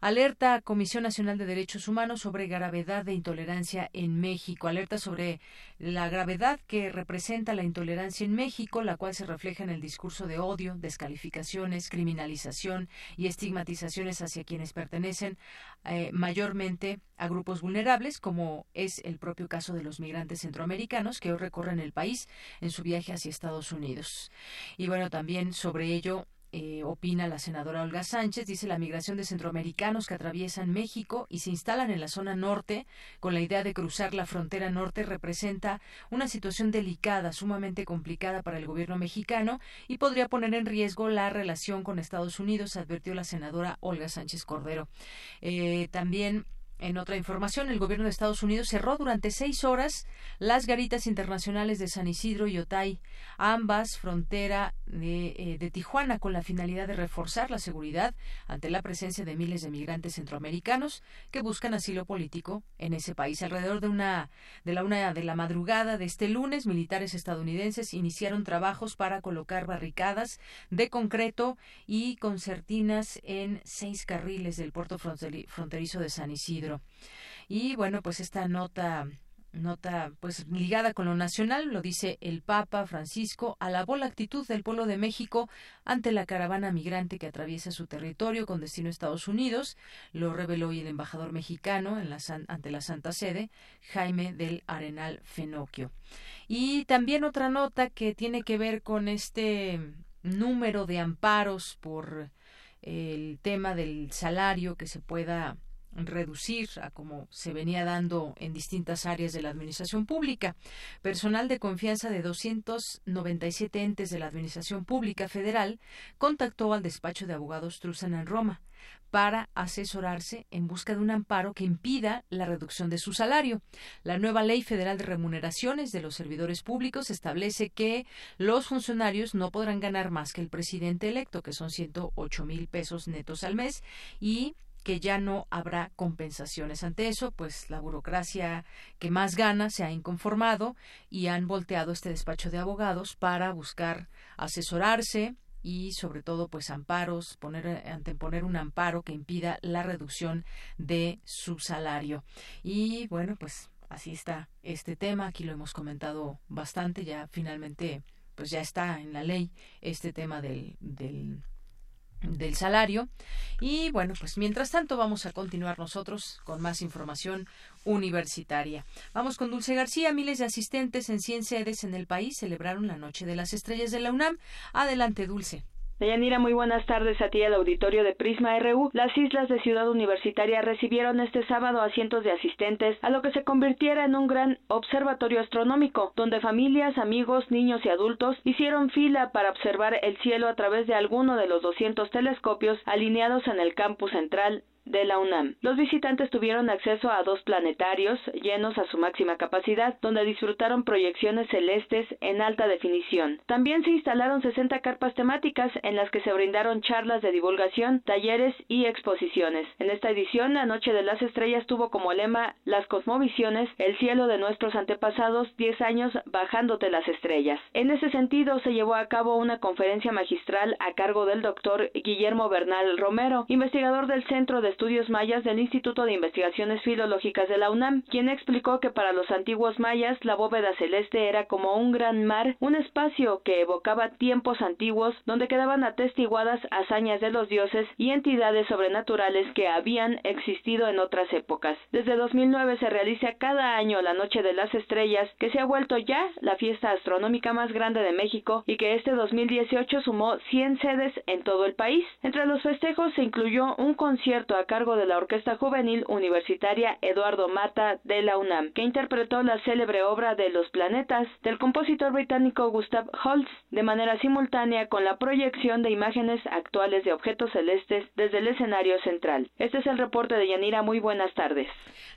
Alerta Comisión Nacional de Derechos Humanos sobre gravedad de intolerancia en México. Alerta sobre la gravedad que representa la intolerancia en México, la cual se refleja en el discurso de odio, descalificaciones, criminalización y estigmatizaciones hacia quienes pertenecen eh, mayormente a grupos vulnerables, como es el propio caso de los migrantes centroamericanos que hoy recorren el país en su viaje hacia Estados Unidos. Y bueno, también sobre ello eh, opina la senadora Olga Sánchez, dice la migración de centroamericanos que atraviesan México y se instalan en la zona norte con la idea de cruzar la frontera norte representa una situación delicada, sumamente complicada para el gobierno mexicano y podría poner en riesgo la relación con Estados Unidos, advirtió la senadora Olga Sánchez Cordero. Eh, también En otra información, el gobierno de Estados Unidos cerró durante seis horas las garitas internacionales de San Isidro y Otay, ambas frontera de, eh, de, Tijuana, con la finalidad de reforzar la seguridad ante la presencia de miles de migrantes centroamericanos que buscan asilo político en ese país. Alrededor de una de la una de la madrugada de este lunes, militares estadounidenses iniciaron trabajos para colocar barricadas de concreto y concertinas en seis carriles del puerto fronterizo de San Isidro. Y bueno, pues esta nota nota pues ligada con lo nacional, lo dice el Papa Francisco, alabó la actitud del pueblo de México ante la caravana migrante que atraviesa su territorio con destino a Estados Unidos, lo reveló hoy el embajador mexicano ante la Santa Sede, Jaime del Arenal Fenoquio. Y también otra nota que tiene que ver con este número de amparos por el tema del salario que se pueda reducir a como se venía dando en distintas áreas de la administración pública. Personal de confianza de 297 entes de la Administración Pública Federal contactó al despacho de abogados Trusan en Roma para asesorarse en busca de un amparo que impida la reducción de su salario. La nueva Ley Federal de Remuneraciones de los Servidores Públicos establece que los funcionarios no podrán ganar más que el presidente electo, que son 108 mil pesos netos al mes, y que ya no habrá compensaciones. Ante eso, pues la burocracia que más gana se ha inconformado y han volteado este despacho de abogados para buscar asesorarse y sobre todo pues amparos, poner anteponer un amparo que impida la reducción de su salario. Y bueno, pues así está este tema, aquí lo hemos comentado bastante, ya finalmente pues ya está en la ley este tema del, del del salario. Y bueno, pues mientras tanto vamos a continuar nosotros con más información universitaria. Vamos con Dulce García. Miles de asistentes en 100 sedes en el país celebraron la Noche de las Estrellas de la UNAM. Adelante, Dulce. Deyanira, muy buenas tardes a ti al auditorio de Prisma RU. Las islas de Ciudad Universitaria recibieron este sábado a cientos de asistentes a lo que se convirtiera en un gran observatorio astronómico, donde familias, amigos, niños y adultos hicieron fila para observar el cielo a través de alguno de los 200 telescopios alineados en el campus central de la UNAM. Los visitantes tuvieron acceso a dos planetarios llenos a su máxima capacidad, donde disfrutaron proyecciones celestes en alta definición. También se instalaron 60 carpas temáticas en las que se brindaron charlas de divulgación, talleres y exposiciones. En esta edición, la Noche de las Estrellas tuvo como lema Las cosmovisiones, el cielo de nuestros antepasados, 10 años bajándote las estrellas. En ese sentido, se llevó a cabo una conferencia magistral a cargo del doctor Guillermo Bernal Romero, investigador del Centro de Estudios Mayas del Instituto de Investigaciones Filológicas de la UNAM, quien explicó que para los antiguos mayas la bóveda celeste era como un gran mar, un espacio que evocaba tiempos antiguos donde quedaban atestiguadas hazañas de los dioses y entidades sobrenaturales que habían existido en otras épocas. Desde 2009 se realiza cada año la Noche de las Estrellas, que se ha vuelto ya la fiesta astronómica más grande de México y que este 2018 sumó 100 sedes en todo el país. Entre los festejos se incluyó un concierto a cargo de la Orquesta Juvenil Universitaria Eduardo Mata de la UNAM, que interpretó la célebre obra de Los Planetas del compositor británico Gustav Holst de manera simultánea con la proyección de imágenes actuales de objetos celestes desde el escenario central. Este es el reporte de Yanira. Muy buenas tardes.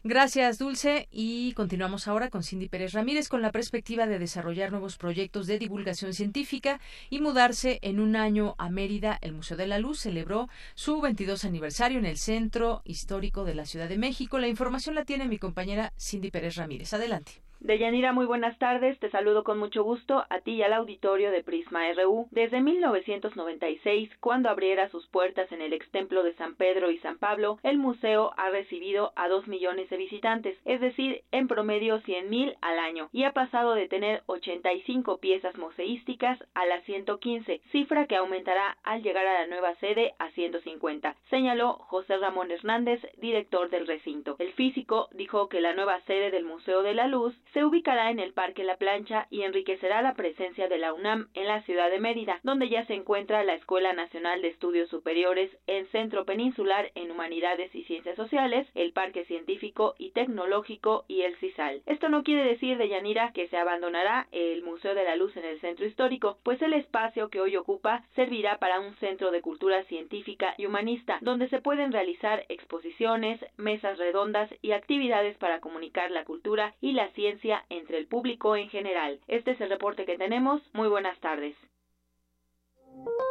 Gracias, Dulce. Y continuamos ahora con Cindy Pérez Ramírez con la perspectiva de desarrollar nuevos proyectos de divulgación científica y mudarse en un año a Mérida. El Museo de la Luz celebró su 22 aniversario en el centro Centro Histórico de la Ciudad de México. La información la tiene mi compañera Cindy Pérez Ramírez. Adelante. Deyanira, muy buenas tardes. Te saludo con mucho gusto a ti y al auditorio de Prisma RU. Desde 1996, cuando abriera sus puertas en el ex templo de San Pedro y San Pablo, el museo ha recibido a dos millones de visitantes, es decir, en promedio 100 mil al año, y ha pasado de tener 85 piezas museísticas a las 115, cifra que aumentará al llegar a la nueva sede a 150, señaló José Ramón Hernández, director del recinto. El físico dijo que la nueva sede del Museo de la Luz se ubicará en el Parque La Plancha y enriquecerá la presencia de la UNAM en la ciudad de Mérida, donde ya se encuentra la Escuela Nacional de Estudios Superiores, el Centro Peninsular en Humanidades y Ciencias Sociales, el Parque Científico y Tecnológico y el CISAL. Esto no quiere decir, de Yanira, que se abandonará el Museo de la Luz en el centro histórico, pues el espacio que hoy ocupa servirá para un centro de cultura científica y humanista, donde se pueden realizar exposiciones, mesas redondas y actividades para comunicar la cultura y la ciencia entre el público en general. Este es el reporte que tenemos. Muy buenas tardes.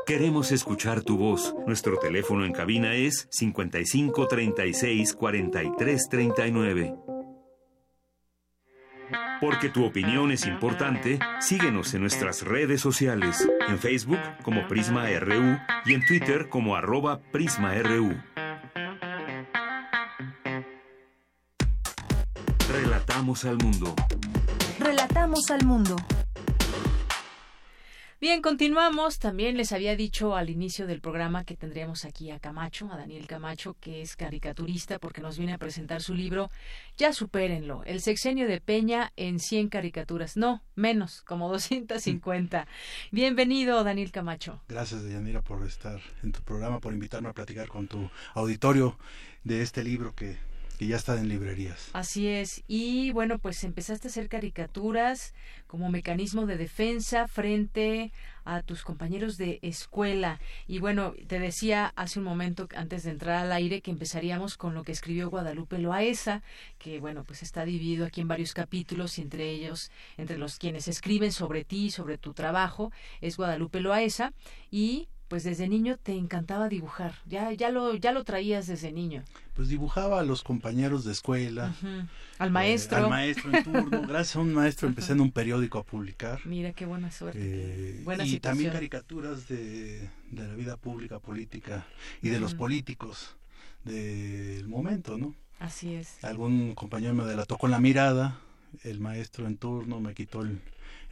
Queremos escuchar tu voz. Nuestro teléfono en cabina es 55 36 43 39. Porque tu opinión es importante, síguenos en nuestras redes sociales, en Facebook como Prisma RU y en Twitter como arroba PrismaRU. Relatamos al mundo. Relatamos al mundo. Bien, continuamos. También les había dicho al inicio del programa que tendríamos aquí a Camacho, a Daniel Camacho, que es caricaturista porque nos viene a presentar su libro Ya supérenlo, el sexenio de Peña en 100 caricaturas. No, menos, como 250. Bienvenido, Daniel Camacho. Gracias, Yanira, por estar en tu programa, por invitarme a platicar con tu auditorio de este libro que que ya está en librerías. Así es. Y bueno, pues empezaste a hacer caricaturas como mecanismo de defensa frente a tus compañeros de escuela. Y bueno, te decía hace un momento antes de entrar al aire que empezaríamos con lo que escribió Guadalupe Loaesa, que bueno, pues está dividido aquí en varios capítulos y entre ellos, entre los quienes escriben sobre ti, sobre tu trabajo, es Guadalupe Loaesa y pues desde niño te encantaba dibujar. Ya ya lo ya lo traías desde niño. Pues dibujaba a los compañeros de escuela. Al maestro. al maestro en turno. Gracias a un maestro empecé en un periódico a publicar. Mira qué buena suerte. Eh, y también caricaturas de, de, la vida pública, política y de los políticos del momento, ¿no? Así es. Algún compañero me delató con la mirada. El maestro en turno me quitó el,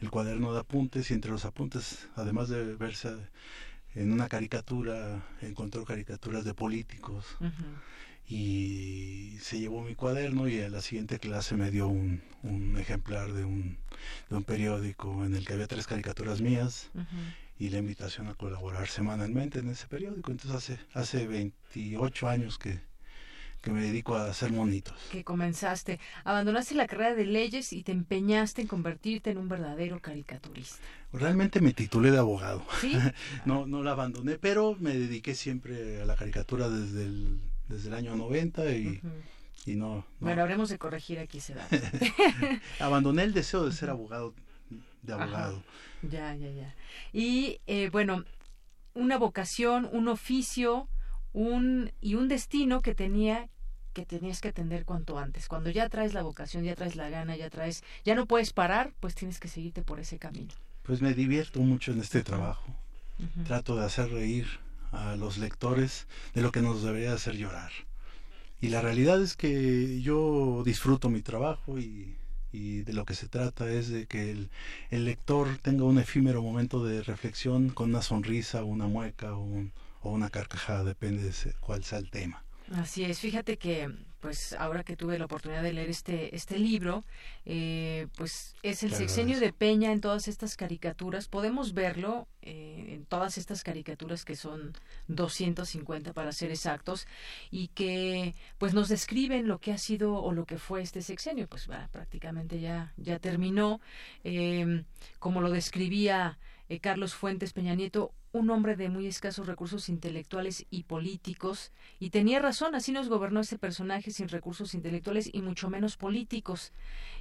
el cuaderno de apuntes y entre los apuntes, además de verse en una caricatura, encontró caricaturas de políticos y se llevó mi cuaderno y a la siguiente clase me dio un, un ejemplar de un, de un, periódico en el que había tres caricaturas mías y la invitación a colaborar semanalmente en ese periódico. Entonces hace, hace 28 años que, que me dedico a hacer monitos. Que comenzaste, abandonaste la carrera de leyes y te empeñaste en convertirte en un verdadero caricaturista. Realmente me titulé de abogado. no, no la abandoné, pero me dediqué siempre a la caricatura desde el, desde el año 90 y, y no, Bueno, habremos de corregir aquí ese dato. abandoné el deseo de ser abogado, de abogado. Ya, ya, ya. Y eh, bueno, una vocación, un oficio, un y un destino que tenía que tenías que atender cuanto antes. Cuando ya traes la vocación, ya traes la gana, ya traes, ya no puedes parar, pues tienes que seguirte por ese camino. Pues me divierto mucho en este trabajo. Trato de hacer reír a los lectores de lo que nos debería hacer llorar. Y la realidad es que yo disfruto mi trabajo y, y de lo que se trata es de que el, el, lector tenga un efímero momento de reflexión con una sonrisa, una mueca un, o una carcajada, depende de cuál sea el tema. Así es, fíjate que pues ahora que tuve la oportunidad de leer este este libro, eh, pues es el sexenio de Peña en todas estas caricaturas. Podemos verlo eh, en todas estas caricaturas que son 250 para ser exactos y que pues nos describen lo que ha sido o lo que fue este sexenio. Pues prácticamente ya ya terminó, eh, como lo describía eh, Carlos Fuentes Peña Nieto, un hombre de muy escasos recursos intelectuales y políticos, y tenía razón, así nos gobernó ese personaje sin recursos intelectuales y mucho menos políticos.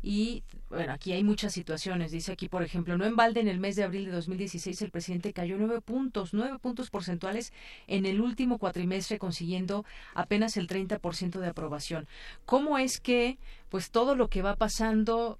Y bueno, aquí hay muchas situaciones. Dice aquí, por ejemplo, no en balde en el mes de abril de 2016 el presidente cayó nueve puntos, nueve puntos porcentuales en el último cuatrimestre, consiguiendo apenas el 30% de aprobación. ¿Cómo es que, pues todo lo que va pasando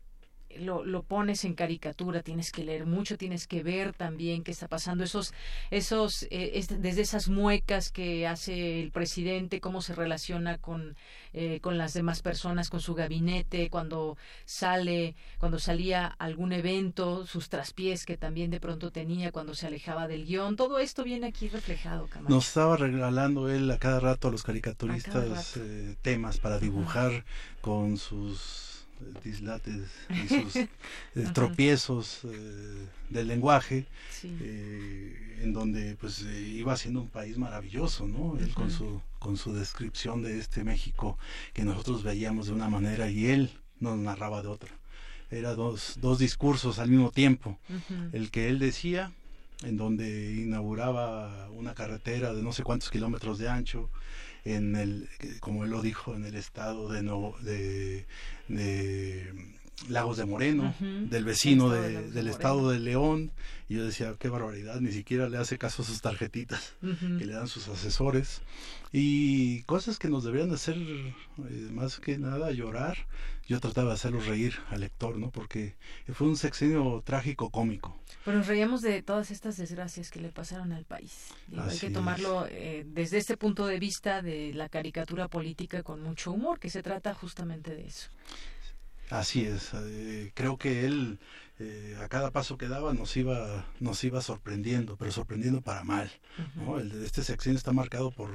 lo, lo, pones en caricatura, tienes que leer mucho, tienes que ver también qué está pasando, esos, esos, eh, desde esas muecas que hace el presidente, cómo se relaciona con, eh, con las demás personas, con su gabinete, cuando sale, cuando salía algún evento, sus traspiés que también de pronto tenía cuando se alejaba del guion, todo esto viene aquí reflejado. Camacho. Nos estaba regalando él a cada rato a los caricaturistas eh, temas para dibujar con sus dislates y sus eh, tropiezos eh, del lenguaje, eh, en donde pues iba siendo un país maravilloso, ¿no? Él con su con su descripción de este México que nosotros veíamos de una manera y él nos narraba de otra. Era dos, dos discursos al mismo tiempo. El que él decía, en donde inauguraba una carretera de no sé cuántos kilómetros de ancho, en el, como él lo dijo, en el estado de, de, de Lagos de Moreno, del vecino del estado de León, y yo decía, qué barbaridad, ni siquiera le hace caso a sus tarjetitas que le dan sus asesores, y cosas que nos deberían hacer eh, más que nada llorar, yo trataba de hacerlo reír al lector, ¿no? Porque fue un sexenio trágico cómico. Pero nos reíamos de todas estas desgracias que le pasaron al país. hay que tomarlo eh, desde este punto de vista de la caricatura política con mucho humor, que se trata justamente de eso. Así es, eh, creo que él eh, a cada paso que daba nos iba, nos iba sorprendiendo, pero sorprendiendo para mal. este sexenio está marcado por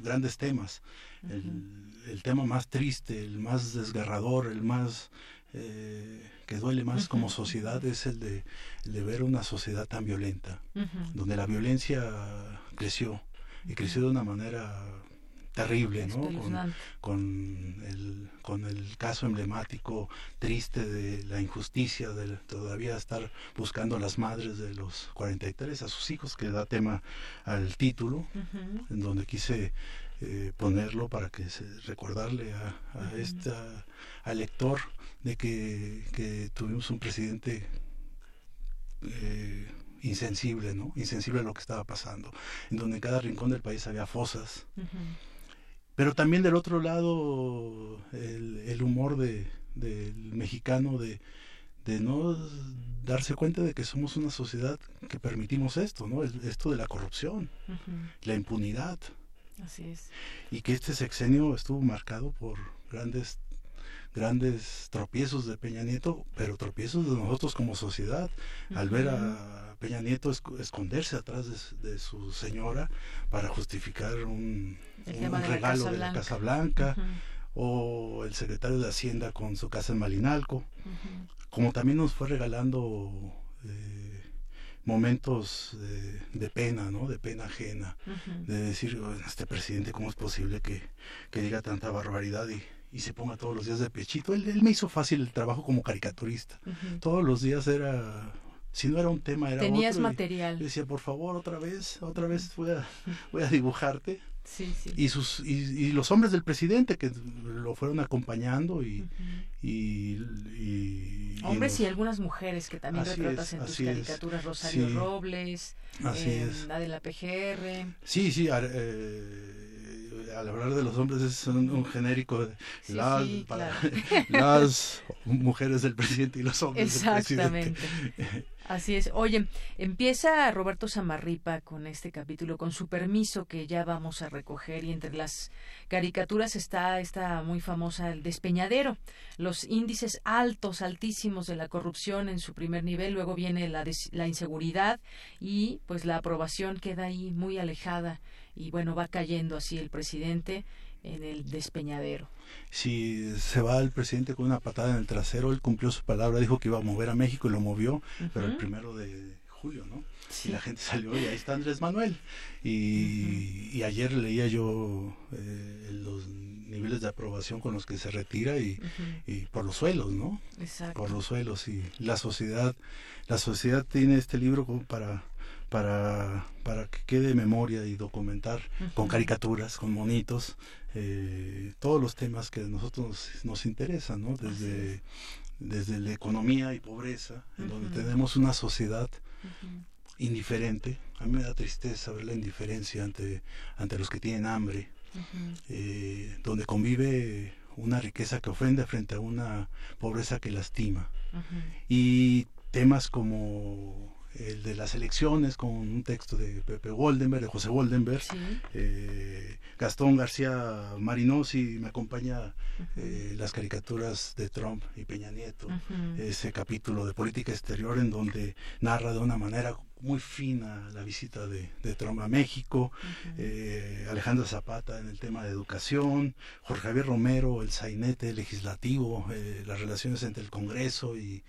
grandes temas. el, tema más triste, el más desgarrador, el más eh, que duele más como sociedad es el de, el de, ver una sociedad tan violenta, donde la violencia creció y creció de una manera terrible, ¿no? Con, el, con el caso emblemático triste de la injusticia de todavía estar buscando a las madres de los 43, a sus hijos, que da tema al título, en donde quise eh, ponerlo para que se, recordarle a, a esta, al lector de que, que tuvimos un presidente eh, insensible, ¿no? Insensible a lo que estaba pasando, en donde en cada rincón del país había fosas. Pero también del otro lado, el, humor de, del mexicano de, de no darse cuenta de que somos una sociedad que permitimos esto, ¿no? Esto de la corrupción, la impunidad. Así es. Y que este sexenio estuvo marcado por grandes grandes tropiezos de Peña Nieto, pero tropiezos de nosotros como sociedad, al ver a Peña Nieto esconderse atrás de, su señora para justificar un, regalo de la Casa Blanca, o el secretario de Hacienda con su casa en Malinalco, como también nos fue regalando eh, momentos de, pena, ¿no? De pena ajena, de decir, este presidente, ¿cómo es posible que, que diga tanta barbaridad y y se ponga todos los días de pechito. Él, me hizo fácil el trabajo como caricaturista. Todos los días era, si no era un tema, era Tenías material. Decía, por favor, otra vez, otra vez voy a, voy a dibujarte. Sí, sí. Y, sus, y, los hombres del presidente que lo fueron acompañando y... y, hombres y, algunas mujeres que también retratas en tus caricaturas, Rosario Robles, así la de la PGR. Sí, sí, eh, al hablar de los hombres es un, genérico de las, las mujeres del presidente y los hombres del presidente. Así es. Oye, empieza Roberto Samarripa con este capítulo, con su permiso que ya vamos a recoger y entre las caricaturas está esta muy famosa el despeñadero, los índices altos, altísimos de la corrupción en su primer nivel, luego viene la, la inseguridad y pues la aprobación queda ahí muy alejada y bueno, va cayendo así el presidente en el despeñadero. Si se va el presidente con una patada en el trasero, él cumplió su palabra, dijo que iba a mover a México y lo movió, pero el primero de julio, ¿no? Y la gente salió y ahí está Andrés Manuel. Y, y ayer leía yo eh, los niveles de aprobación con los que se retira y, y por los suelos, ¿no? Exacto. Por los suelos y la sociedad, la sociedad tiene este libro como para para, para que quede memoria y documentar con caricaturas, con monitos, eh, todos los temas que a nosotros nos, interesan, ¿no? Desde, desde la economía y pobreza, en donde tenemos una sociedad indiferente. A mí me da tristeza ver la indiferencia ante, ante los que tienen hambre, eh, donde convive una riqueza que ofende frente a una pobreza que lastima. Y temas como el de las elecciones con un texto de Pepe Goldenberg, de José Goldenberg, eh, Gastón García Marinosi me acompaña eh, las caricaturas de Trump y Peña Nieto, ese capítulo de política exterior en donde narra de una manera muy fina la visita de, Trump a México, eh, Alejandro Zapata en el tema de educación, Jorge Javier Romero, el sainete legislativo, las relaciones entre el Congreso y,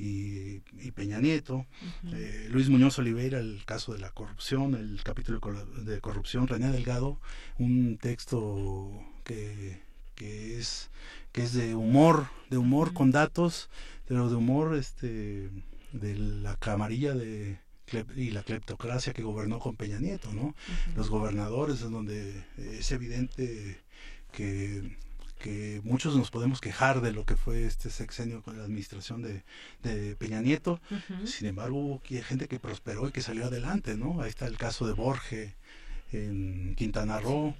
y, Peña Nieto, eh, Luis Muñoz Oliveira, el caso de la corrupción, el capítulo de corrupción, René Delgado, un texto que, que es que es de humor, de humor con datos, pero de humor este de la camarilla de y la cleptocracia que gobernó con Peña Nieto, ¿no? Los gobernadores, en donde es evidente que que muchos nos podemos quejar de lo que fue este sexenio con la administración de, Peña Nieto. Sin embargo, hubo gente que prosperó y que salió adelante, ¿no? Ahí está el caso de Borge en Quintana Roo.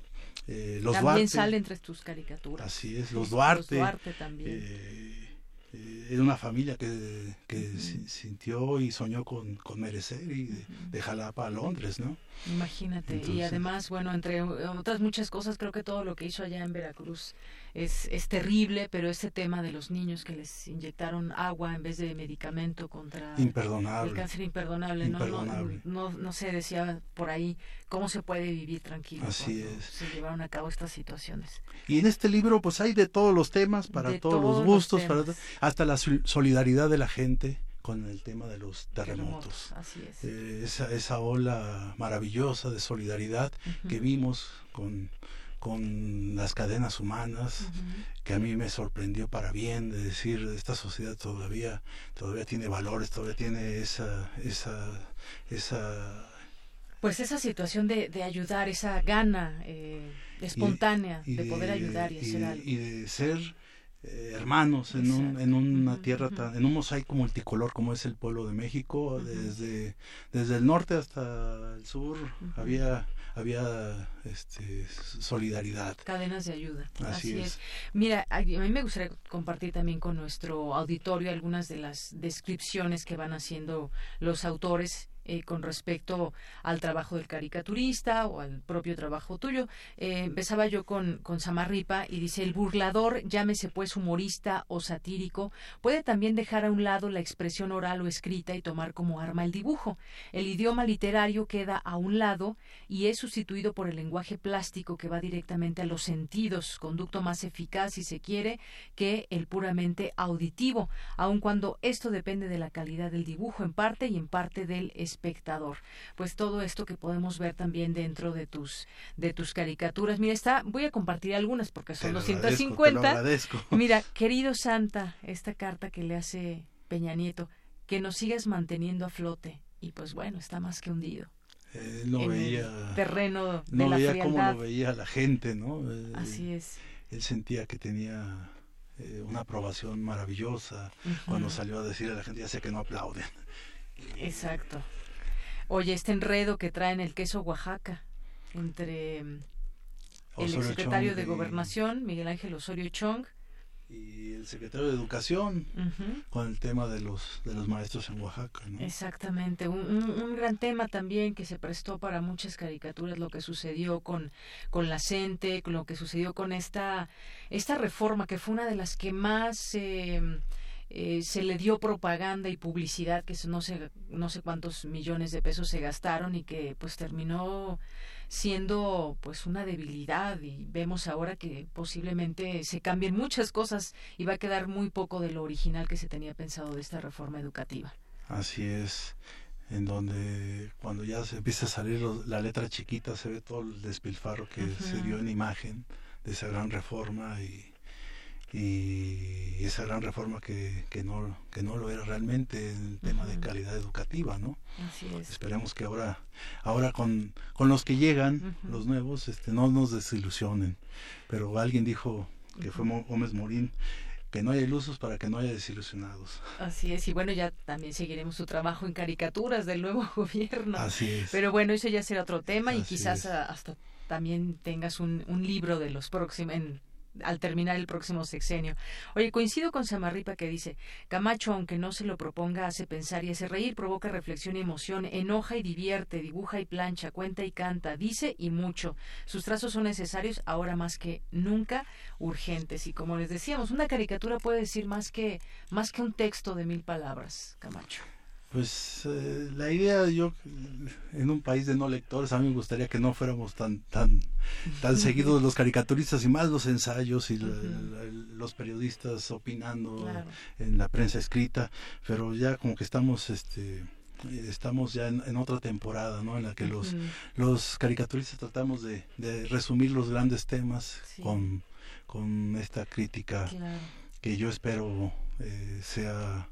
Eh, los también sale entre tus caricaturas. Así es, los Duarte. Los Duarte también. Eh, eh, era una familia que, que sintió y soñó con, con merecer y de, Jalapa a Londres, ¿no? Imagínate. y además, bueno, entre otras muchas cosas, creo que todo lo que hizo allá en Veracruz es, es terrible, pero ese tema de los niños que les inyectaron agua en vez de medicamento contra imperdonable. el cáncer imperdonable, No, no, no, se decía por ahí cómo se puede vivir tranquilo Así es. se llevaron a cabo estas situaciones. Y en este libro pues hay de todos los temas, para todos, los gustos, para, hasta la solidaridad de la gente con el tema de los terremotos. así es. Eh, esa, esa ola maravillosa de solidaridad que vimos con con las cadenas humanas, que a mí me sorprendió para bien, de decir, esta sociedad todavía, todavía tiene valores, todavía tiene esa, esa, esa pues esa situación de, de ayudar, esa gana eh, espontánea de, poder ayudar y, hacer algo. Y de ser eh, hermanos en, un, en una tierra tan, en un mosaico multicolor como es el pueblo de México, desde, desde el norte hasta el sur había había este, solidaridad. Cadenas de ayuda. Así, es. Mira, a mí me gustaría compartir también con nuestro auditorio algunas de las descripciones que van haciendo los autores eh, con respecto al trabajo del caricaturista o al propio trabajo tuyo. Eh, empezaba yo con, con Samarripa y dice, el burlador, llámese pues humorista o satírico, puede también dejar a un lado la expresión oral o escrita y tomar como arma el dibujo. El idioma literario queda a un lado y es sustituido por el lenguaje plástico que va directamente a los sentidos, conducto más eficaz, si se quiere, que el puramente auditivo, aun cuando esto depende de la calidad del dibujo en parte y en parte del espíritu espectador. Pues todo esto que podemos ver también dentro de tus de tus caricaturas. Mira, está, voy a compartir algunas porque son 250. Mira, querido Santa, esta carta que le hace Peña Nieto, que nos sigas manteniendo a flote y pues bueno, está más que hundido. no veía terreno de no veía cómo lo veía la gente, ¿no? Así es. Él sentía que tenía eh, una aprobación maravillosa cuando salió a decir a la gente ya sé que no aplauden. Exacto. Oye, este enredo que traen el queso Oaxaca entre mm, el secretario de Gobernación, Miguel Ángel Osorio Chong, y el secretario de Educación con el tema de los de los maestros en Oaxaca. ¿no? Exactamente, un, un, gran tema también que se prestó para muchas caricaturas, lo que sucedió con, con la CENTE, lo que sucedió con esta, esta reforma que fue una de las que más... Eh, eh, se le dio propaganda y publicidad que no sé no sé cuántos millones de pesos se gastaron y que pues terminó siendo pues una debilidad y vemos ahora que posiblemente se cambien muchas cosas y va a quedar muy poco de lo original que se tenía pensado de esta reforma educativa. Así es, en donde cuando ya se empieza a salir la letra chiquita se ve todo el despilfarro que se dio en imagen de esa gran reforma y y esa gran reforma que, que, no, que no lo era realmente en el tema de calidad educativa, ¿no? Así es. Esperemos que ahora, ahora con, con los que llegan, los nuevos, este, no nos desilusionen. Pero alguien dijo, que fue Gómez Morín, que no haya ilusos para que no haya desilusionados. Así es, y bueno, ya también seguiremos su trabajo en caricaturas del nuevo gobierno. Así es. Pero bueno, eso ya será otro tema y quizás hasta también tengas un, un libro de los próximos, al terminar el próximo sexenio. Oye, coincido con Samarripa que dice, Camacho, aunque no se lo proponga, hace pensar y hace reír, provoca reflexión y emoción, enoja y divierte, dibuja y plancha, cuenta y canta, dice y mucho. Sus trazos son necesarios ahora más que nunca urgentes. Y como les decíamos, una caricatura puede decir más que, más que un texto de mil palabras, Camacho. Pues eh, la idea, yo en un país de no lectores, a mí me gustaría que no fuéramos tan tan tan seguidos los caricaturistas y más los ensayos y los periodistas opinando en la prensa escrita, pero ya como que estamos este estamos ya en, otra temporada, ¿no? En la que los los caricaturistas tratamos de, resumir los grandes temas con, con esta crítica que yo espero eh, sea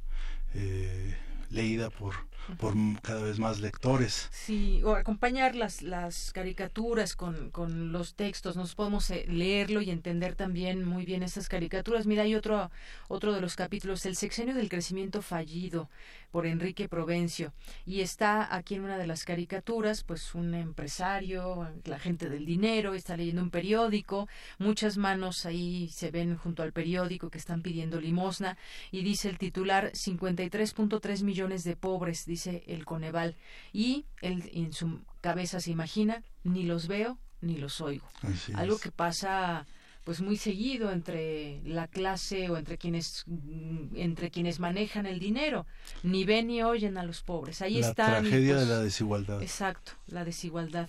eh, leída por, por cada vez más lectores. Sí, o acompañar las, las caricaturas con, con los textos, nos podemos eh, leerlo y entender también muy bien esas caricaturas. Mira, hay otro, otro de los capítulos, El sexenio del crecimiento fallido, por Enrique Provencio. Y está aquí en una de las caricaturas, pues un empresario, la gente del dinero, está leyendo un periódico, muchas manos ahí se ven junto al periódico que están pidiendo limosna y dice el titular 53.3 millones de pobres, dice el Coneval. Y él en su cabeza se imagina, ni los veo ni los oigo. Algo que pasa pues muy seguido entre la clase o entre quienes mm, entre quienes manejan el dinero. Ni ven ni oyen a los pobres. Ahí la está tragedia de la desigualdad. exacto la desigualdad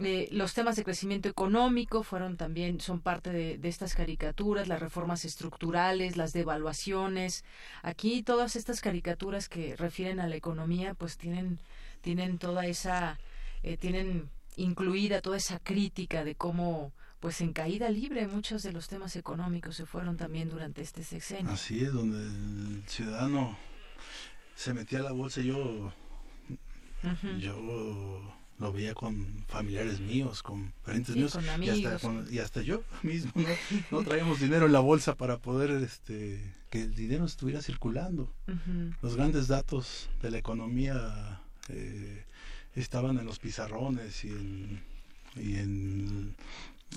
eh, los temas de crecimiento económico fueron también son parte de, de, estas caricaturas las reformas estructurales las devaluaciones aquí todas estas caricaturas que refieren a la economía pues tienen tienen toda esa eh, tienen incluida toda esa crítica de cómo pues en caída libre muchos de los temas económicos se fueron también durante este sexenio. Así es, donde el ciudadano se metía a la bolsa, yo, yo lo veía con familiares míos, con parientes míos y hasta, y hasta yo mismo, ¿no? traíamos dinero en la bolsa para poder este que el dinero estuviera circulando. Los grandes datos de la economía eh, estaban en los pizarrones y en, y en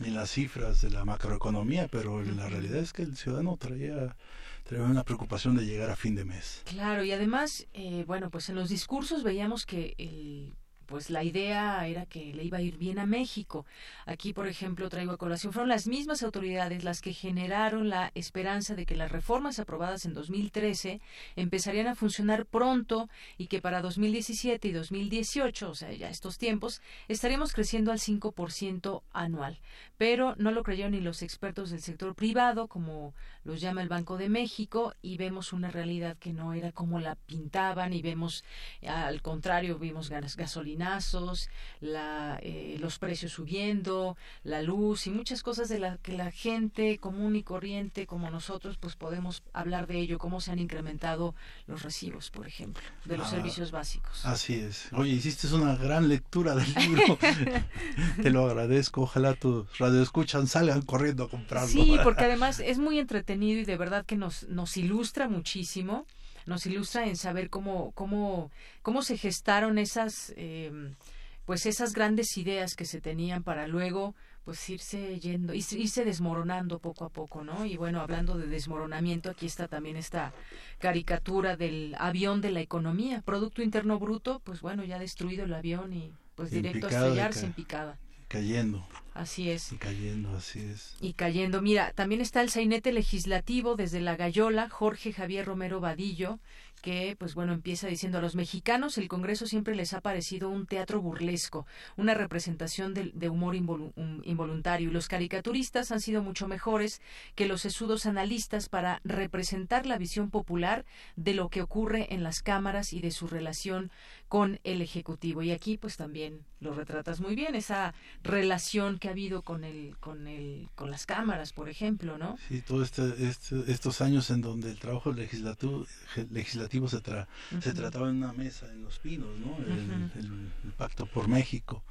en las cifras de la macroeconomía, pero la realidad es que el ciudadano traía, traía una preocupación de llegar a fin de mes. Claro, y además, eh, bueno, pues en los discursos veíamos que el pues la idea era que le iba a ir bien a México. Aquí, por ejemplo, traigo a colación, fueron las mismas autoridades las que generaron la esperanza de que las reformas aprobadas en 2013 empezarían a funcionar pronto y que para 2017 y 2018, o sea, ya estos tiempos, estaríamos creciendo al 5% anual. Pero no lo creyeron ni los expertos del sector privado, como los llama el Banco de México, y vemos una realidad que no era como la pintaban y vemos, al contrario, vimos gasolina la, eh, los precios subiendo, la luz y muchas cosas de las que la gente común y corriente como nosotros pues podemos hablar de ello, cómo se han incrementado los recibos, por ejemplo, de los ah, servicios básicos. Así es. Oye, hiciste una gran lectura del libro. Te lo agradezco. Ojalá tus radioescuchan salgan corriendo a comprarlo. Sí, porque además es muy entretenido y de verdad que nos, nos ilustra muchísimo nos ilustra en saber cómo, cómo, cómo se gestaron esas, eh, pues esas grandes ideas que se tenían para luego pues irse yendo, irse desmoronando poco a poco, ¿no? Y bueno, hablando de desmoronamiento, aquí está también esta caricatura del avión de la economía, Producto Interno Bruto, pues bueno, ya destruido el avión y pues directo a estrellarse en picada. Cayendo. Así es. Y cayendo, así es. Y cayendo. Mira, también está el sainete legislativo desde la Gallola, Jorge Javier Romero Vadillo, que, pues bueno, empieza diciendo a los mexicanos el Congreso siempre les ha parecido un teatro burlesco, una representación de, humor involuntario, y los caricaturistas han sido mucho mejores que los sesudos analistas para representar la visión popular de lo que ocurre en las cámaras y de su relación con el Ejecutivo. Y aquí, pues también lo retratas muy bien, esa relación que ha habido con el, con el, con las cámaras, por ejemplo, ¿no? Sí, todos este, este, estos años en donde el trabajo se, se trataba en una mesa en Los Pinos, ¿no? el, Pacto por México.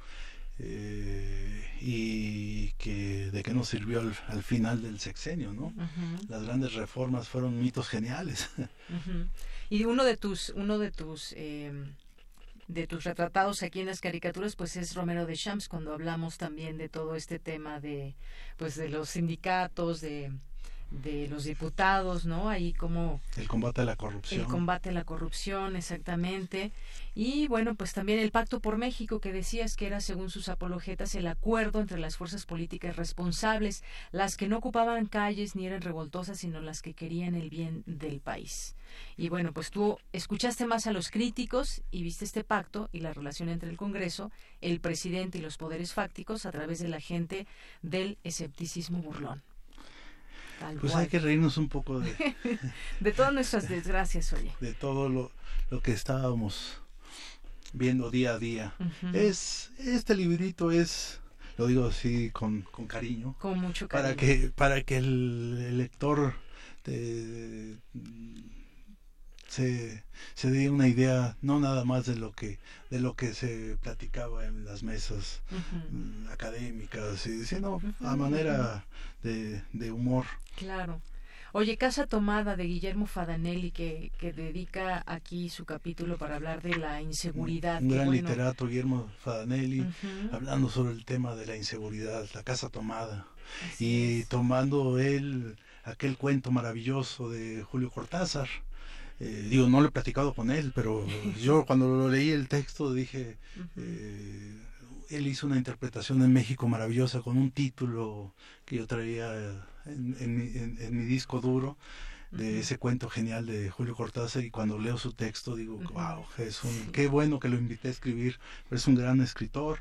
Eh, y que de qué nos sirvió al, final del sexenio, ¿no? Las grandes reformas fueron mitos geniales. Y uno de tus, uno de tus eh, de tus retratados aquí en las caricaturas, pues es Romero de Champs, cuando hablamos también de todo este tema de, pues de los sindicatos, de de los diputados, ¿no? Ahí como... El combate a la corrupción. El combate a la corrupción, exactamente. Y bueno, pues también el Pacto por México, que decías que era, según sus apologetas, el acuerdo entre las fuerzas políticas responsables, las que no ocupaban calles ni eran revoltosas, sino las que querían el bien del país. Y bueno, pues tú escuchaste más a los críticos y viste este pacto y la relación entre el Congreso, el presidente y los poderes fácticos a través de la gente del escepticismo burlón pues hay que reírnos un poco de... de todas nuestras desgracias, oye. De todo lo, lo que estábamos viendo día a día. Es Este librito es, lo digo así con, con cariño. Con mucho cariño. Para que, para que el, lector se, se dé una idea no nada más de lo que de lo que se platicaba en las mesas mm, académicas sino a manera de, de humor. Claro. Oye, Casa Tomada de Guillermo Fadanelli, que, que dedica aquí su capítulo para hablar de la inseguridad. Un gran literato, Guillermo Fadanelli, hablando sobre el tema de la inseguridad, la Casa Tomada. y tomando él aquel cuento maravilloso de Julio Cortázar, eh, digo, no lo he platicado con él, pero yo cuando lo leí el texto dije, eh, él hizo una interpretación en México maravillosa con un título que yo traía en, mi, disco duro de ese cuento genial de Julio Cortázar y cuando leo su texto digo, wow, es un, qué bueno que lo invité a escribir, es un gran escritor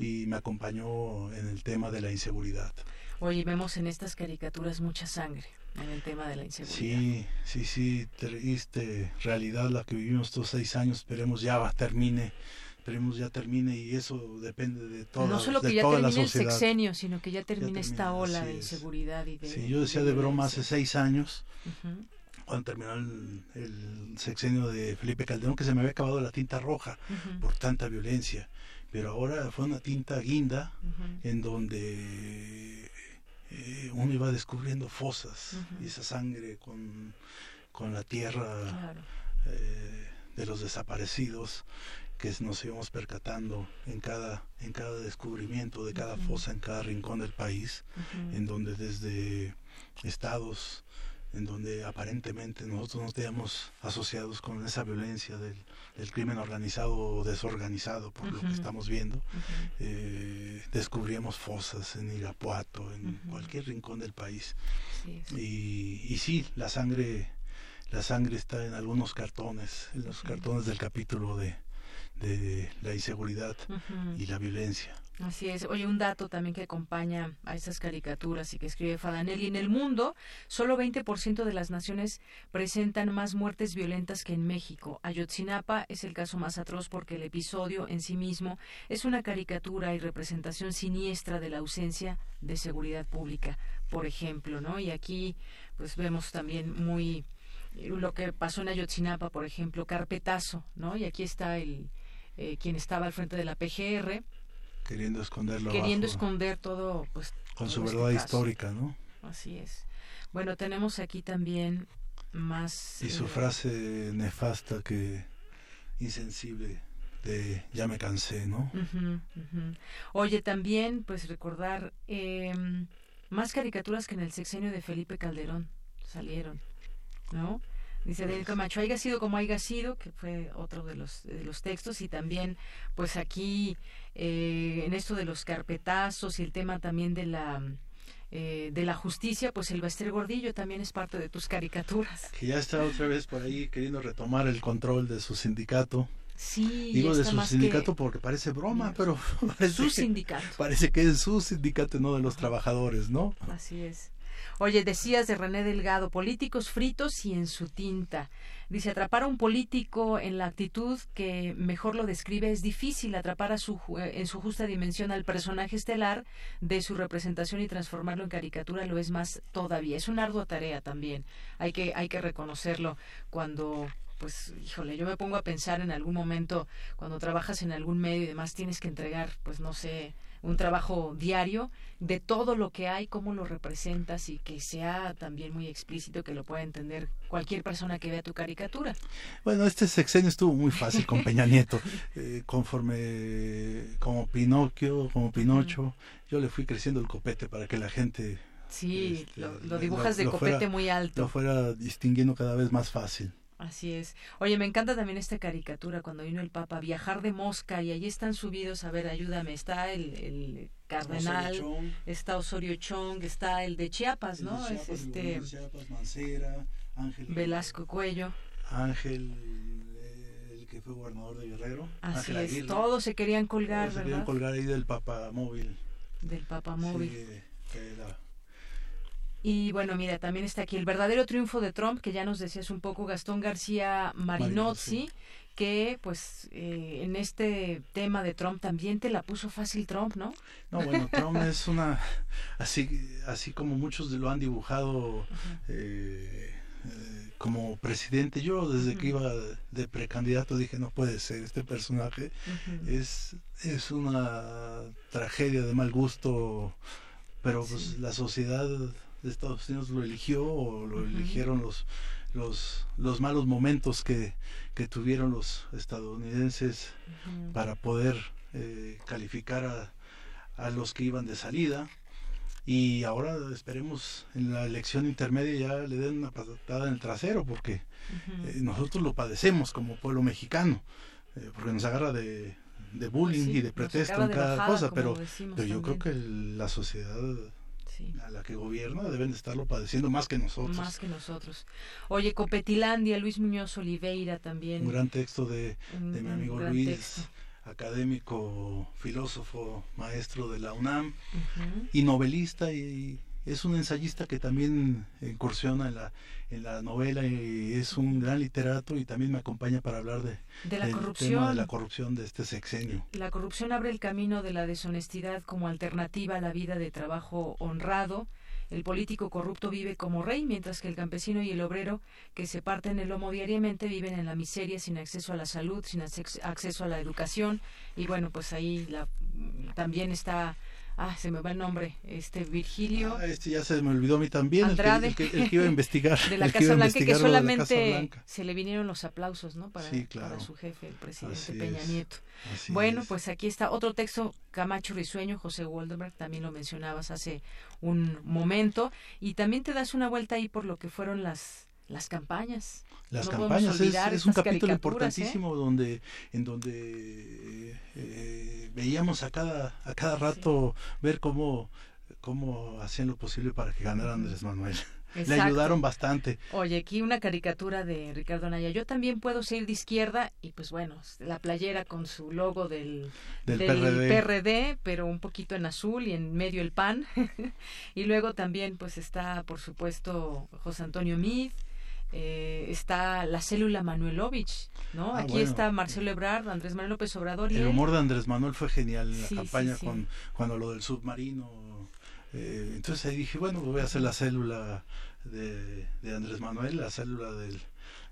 y me acompañó en el tema de la inseguridad. Oye, vemos en estas caricaturas mucha sangre en el tema de la inseguridad. Sí, sí, sí, triste realidad la que vivimos estos seis años, esperemos ya termine, esperemos ya termine y eso depende de toda No solo que ya termine el sexenio, sino que ya termine, esta ola de inseguridad y de... Sí, yo decía de, broma hace seis años, cuando terminó el, sexenio de Felipe Calderón, que se me había acabado la tinta roja por tanta violencia, pero ahora fue una tinta guinda en donde eh, uno iba descubriendo fosas y esa sangre con, con la tierra eh, de los desaparecidos que nos íbamos percatando en cada en cada descubrimiento de cada fosa en cada rincón del país en donde desde estados en donde aparentemente nosotros nos teníamos asociados con esa violencia del, crimen organizado o desorganizado, por lo que estamos viendo. Eh, descubríamos fosas en Irapuato, en cualquier rincón del país. Y, y sí, la sangre, la sangre está en algunos cartones, en los cartones del capítulo de, de la inseguridad y la violencia. Así es. Oye, un dato también que acompaña a esas caricaturas y que escribe Fadanelli. En el mundo, solo 20% de las naciones presentan más muertes violentas que en México. Ayotzinapa es el caso más atroz porque el episodio en sí mismo es una caricatura y representación siniestra de la ausencia de seguridad pública, por ejemplo, ¿no? Y aquí, pues vemos también muy lo que pasó en Ayotzinapa, por ejemplo, carpetazo, ¿no? Y aquí está el eh, quien estaba al frente de la PGR queriendo esconderlo queriendo esconder todo pues con su este verdad histórica no así es. Bueno tenemos aquí también más y su eh, frase nefasta que insensible de ya me cansé no oye también pues recordar em, más caricaturas que en el sexenio de Felipe Calderón salieron no Dice Daniel Camacho, haya sido como haya sido, que fue otro de los, de los textos, y también, pues aquí, eh, en esto de los carpetazos y el tema también de la, eh, de la justicia, pues el Bester Gordillo también es parte de tus caricaturas. Que ya está otra vez por ahí queriendo retomar el control de su sindicato. Sí, Digo de su sindicato porque parece broma, pero parece su sindicato. Parece que es su sindicato, no de los trabajadores, ¿no? Así es. Oye, decías de René Delgado, políticos fritos y en su tinta. Dice, atrapar a un político en la actitud que mejor lo describe es difícil atrapar a su, eh, en su justa dimensión al personaje estelar de su representación y transformarlo en caricatura lo es más todavía. Es una ardua tarea también. Hay que, hay que reconocerlo cuando pues híjole, yo me pongo a pensar en algún momento cuando trabajas en algún medio y demás tienes que entregar, pues no sé, un trabajo diario de todo lo que hay, cómo lo representas y que sea también muy explícito, que lo pueda entender cualquier persona que vea tu caricatura. Bueno, este sexenio estuvo muy fácil con Peña Nieto, eh, conforme como Pinocchio, como Pinocho, yo le fui creciendo el copete para que la gente... Sí, este, lo, dibujas de copete muy alto. Lo fuera distinguiendo cada vez más fácil. Así es. Oye, me encanta también esta caricatura cuando vino el Papa, viajar de Mosca y allí están subidos, a ver, ayúdame, está el, el cardenal, está Osorio Chong, está el de Chiapas, ¿no? es este Chiapas, Mancera, Ángel Velasco Cuello. Ángel el que fue gobernador de Guerrero. Así es, todos se querían colgar, todos se querían colgar ahí del Papa Móvil. Del Papa Móvil. Sí, y bueno, mira, también está aquí el verdadero triunfo de Trump, que ya nos decías un poco Gastón García Marinozzi, que pues eh, en este tema de Trump también te la puso fácil Trump, ¿no? No, bueno, Trump es una, así, así como muchos lo han dibujado eh, eh, como presidente, yo desde que iba de precandidato dije, no puede ser, este personaje es, es una tragedia de mal gusto, pero pues la sociedad de Estados Unidos lo eligió o lo eligieron los, los, los malos momentos que, que tuvieron los estadounidenses para poder eh, calificar a, a los que iban de salida. Y ahora esperemos en la elección intermedia ya le den una patada en el trasero porque eh, nosotros lo padecemos como pueblo mexicano eh, porque nos agarra de, de bullying y de pretexto en cada cosa pero, pero yo creo que la sociedad a la que gobierna deben de estarlo padeciendo más que nosotros. Más que nosotros. Oye, Copetilandia, Luis Muñoz Oliveira también. Un gran texto de, de mi amigo Luis, académico, filósofo, maestro de la UNAM y novelista y, es un ensayista que también incursiona en la, en la novela y es un gran literato y también me acompaña para hablar de, de la corrupción. Tema de la corrupción de este sexenio. La corrupción abre el camino de la deshonestidad como alternativa a la vida de trabajo honrado. El político corrupto vive como rey, mientras que el campesino y el obrero, que se parten el lomo diariamente, viven en la miseria, sin acceso a la salud, sin acceso a la educación. Y bueno, pues ahí la, también está ah, se me va el nombre, este Virgilio. Ah, este ya se me olvidó a mí también, Andrade, el, que, el, que, iba a investigar. De la Casa Blanca, que solamente se le vinieron los aplausos, ¿no? Para, sí, claro. para su jefe, el presidente Peña Nieto. bueno, pues aquí está otro texto, Camacho Risueño, José Waldenberg, también lo mencionabas hace un momento, y también te das una vuelta ahí por lo que fueron las las campañas. Las campañas es, un capítulo ¿eh? importantísimo donde en donde eh, veíamos a cada a cada rato ver cómo cómo hacían lo posible para que ganara Andrés Manuel. Le ayudaron bastante. Oye, aquí una caricatura de Ricardo Naya. Yo también puedo ser de izquierda y pues bueno, la playera con su logo del, del, PRD. pero un poquito en azul y en medio el pan. y luego también pues está, por supuesto, José Antonio Mid eh, está la célula Manuelovich, ¿no? Ah, Aquí está Marcelo Ebrard, Andrés Manuel López Obrador. el humor de Andrés Manuel fue genial en la campaña con cuando lo del submarino. Eh, entonces ahí dije, bueno, voy a hacer la célula de, Andrés Manuel, la célula del,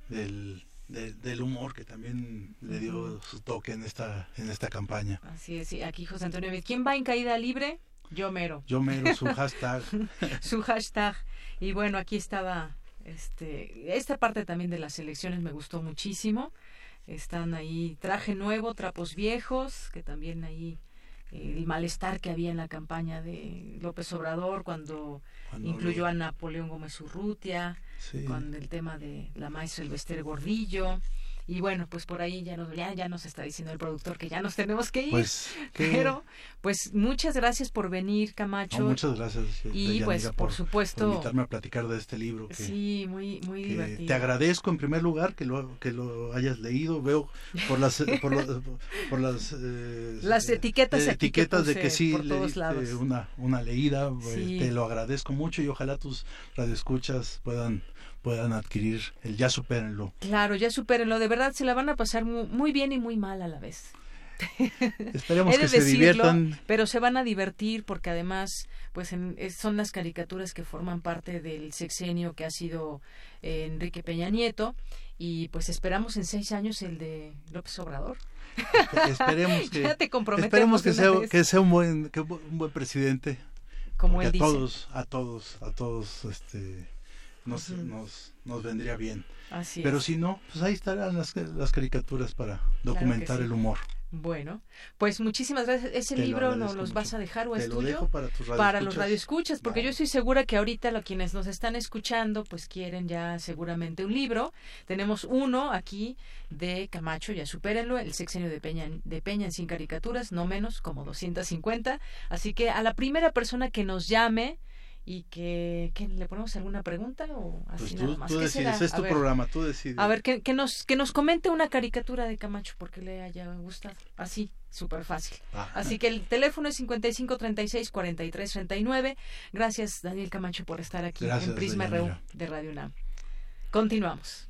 del, del humor que también le dio su toque en esta en esta campaña. Así es, sí. aquí José Antonio, ¿quién va en caída libre? Yo mero. Yo mero, su hashtag. su hashtag. Y bueno, aquí estaba este, esta parte también de las elecciones me gustó muchísimo. Están ahí traje nuevo, trapos viejos, que también ahí eh, el malestar que había en la campaña de López Obrador cuando, incluyó a Napoleón Gómez Urrutia, con el tema de la maestra Elvester Gordillo. Y bueno, pues por ahí ya nos, ya, ya nos está diciendo el productor que ya nos tenemos que ir. Pues, Pero, pues muchas gracias por venir, Camacho. muchas gracias. Y pues, por, supuesto. Por invitarme a platicar de este libro. Que, sí, muy, muy divertido. Te agradezco en primer lugar que lo, que lo hayas leído. Veo por las, por, las, eh, las etiquetas, etiquetas de que sí una, una leída. Eh, te lo agradezco mucho y ojalá tus radioescuchas puedan puedan adquirir el ya supérenlo. Claro, ya supérenlo. De verdad se la van a pasar muy, bien y muy mal a la vez. Esperemos que se diviertan. Pero se van a divertir porque además pues son las caricaturas que forman parte del sexenio que ha sido eh, Enrique Peña Nieto Y pues esperamos en seis años el de López Obrador. Esperemos que, ya te esperemos que sea, que sea un buen, que un buen presidente. Como él a dice. todos, a todos, a todos, este, nos, nos, nos vendría bien. Así Pero es. si no, pues ahí estarán las, las caricaturas para documentar sí. el humor. Bueno, pues muchísimas gracias. ¿Ese Te lo libro nos los mucho. vas a dejar o Te es lo tuyo? dejo para tus Para los radioescuchas. porque No. yo estoy segura que ahorita lo quienes nos están escuchando, pues quieren ya seguramente un libro. Tenemos uno aquí de Camacho, ya supérenlo, el sexenio de Peña, de Peña en sin caricaturas, no menos, como 250. Así que a la primera persona que nos llame y que, que le ponemos alguna pregunta o así Pues nada tú, más. tú ¿Qué decides, será? es tu ver. programa, tú decides. A ver, que, que nos, que nos comente una caricatura de Camacho porque le haya gustado. Así, súper fácil. Ah. Así que el teléfono es 55 36 43 39. Gracias, Daniel Camacho, por estar aquí Gracias, en Prisma RU de Radio UNAM. Continuamos.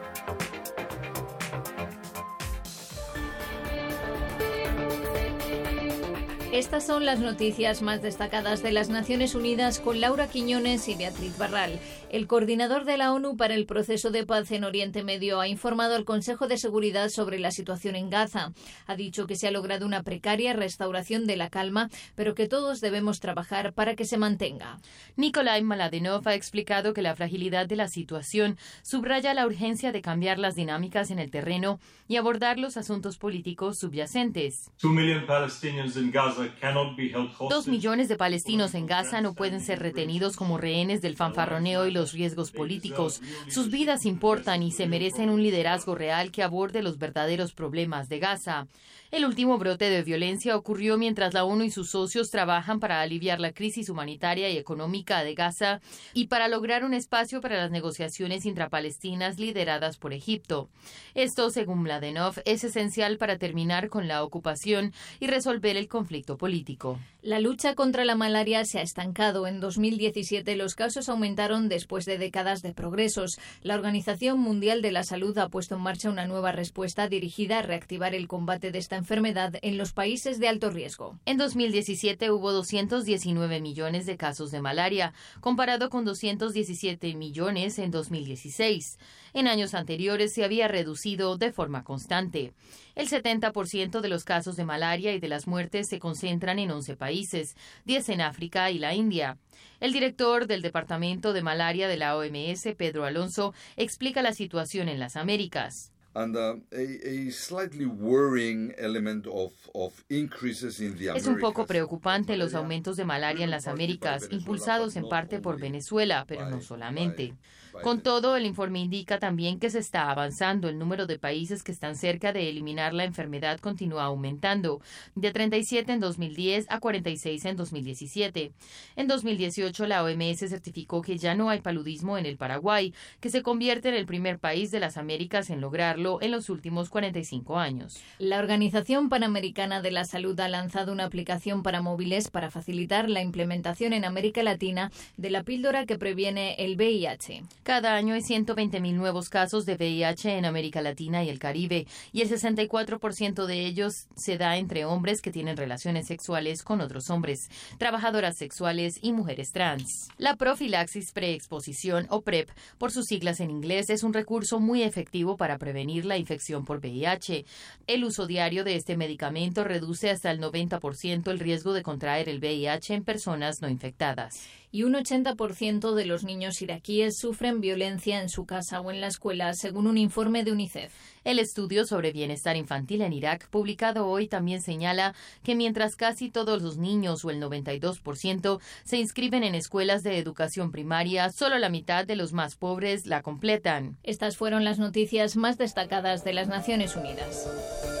Estas son las noticias más destacadas de las Naciones Unidas con Laura Quiñones y Beatriz Barral. El coordinador de la ONU para el proceso de paz en Oriente Medio ha informado al Consejo de Seguridad sobre la situación en Gaza. Ha dicho que se ha logrado una precaria restauración de la calma, pero que todos debemos trabajar para que se mantenga. Nikolai Maladenov ha explicado que la fragilidad de la situación subraya la urgencia de cambiar las dinámicas en el terreno y abordar los asuntos políticos subyacentes. Dos millones de palestinos en Gaza no pueden ser retenidos como rehenes del fanfarroneo y los riesgos políticos. Sus vidas importan y se merecen un liderazgo real que aborde los verdaderos problemas de Gaza. El último brote de violencia ocurrió mientras la ONU y sus socios trabajan para aliviar la crisis humanitaria y económica de Gaza y para lograr un espacio para las negociaciones intrapalestinas lideradas por Egipto. Esto, según Mladenov, es esencial para terminar con la ocupación y resolver el conflicto político. La lucha contra la malaria se ha estancado. En 2017 los casos aumentaron después de décadas de progresos. La Organización Mundial de la Salud ha puesto en marcha una nueva respuesta dirigida a reactivar el combate de esta enfermedad en los países de alto riesgo. En 2017 hubo 219 millones de casos de malaria, comparado con 217 millones en 2016. En años anteriores se había reducido de forma constante. El 70% de los casos de malaria y de las muertes se concentran en 11 países, 10 en África y la India. El director del Departamento de Malaria de la OMS, Pedro Alonso, explica la situación en las Américas. And uh, a, a slightly worrying element of, of increases in the Es un poco preocupante los aumentos de malaria en las Américas, impulsados en parte por Venezuela, pero no solamente. Con todo, el informe indica también que se está avanzando. El número de países que están cerca de eliminar la enfermedad continúa aumentando, de 37 en 2010 a 46 en 2017. En 2018, la OMS certificó que ya no hay paludismo en el Paraguay, que se convierte en el primer país de las Américas en lograrlo en los últimos 45 años. La Organización Panamericana de la Salud ha lanzado una aplicación para móviles para facilitar la implementación en América Latina de la píldora que previene el VIH. Cada año hay 120.000 nuevos casos de VIH en América Latina y el Caribe, y el 64% de ellos se da entre hombres que tienen relaciones sexuales con otros hombres, trabajadoras sexuales y mujeres trans. La profilaxis preexposición o PrEP, por sus siglas en inglés, es un recurso muy efectivo para prevenir la infección por VIH. El uso diario de este medicamento reduce hasta el 90% el riesgo de contraer el VIH en personas no infectadas. Y un 80% de los niños iraquíes sufren violencia en su casa o en la escuela, según un informe de UNICEF. El estudio sobre bienestar infantil en Irak, publicado hoy, también señala que mientras casi todos los niños o el 92% se inscriben en escuelas de educación primaria, solo la mitad de los más pobres la completan. Estas fueron las noticias más destacadas de las Naciones Unidas.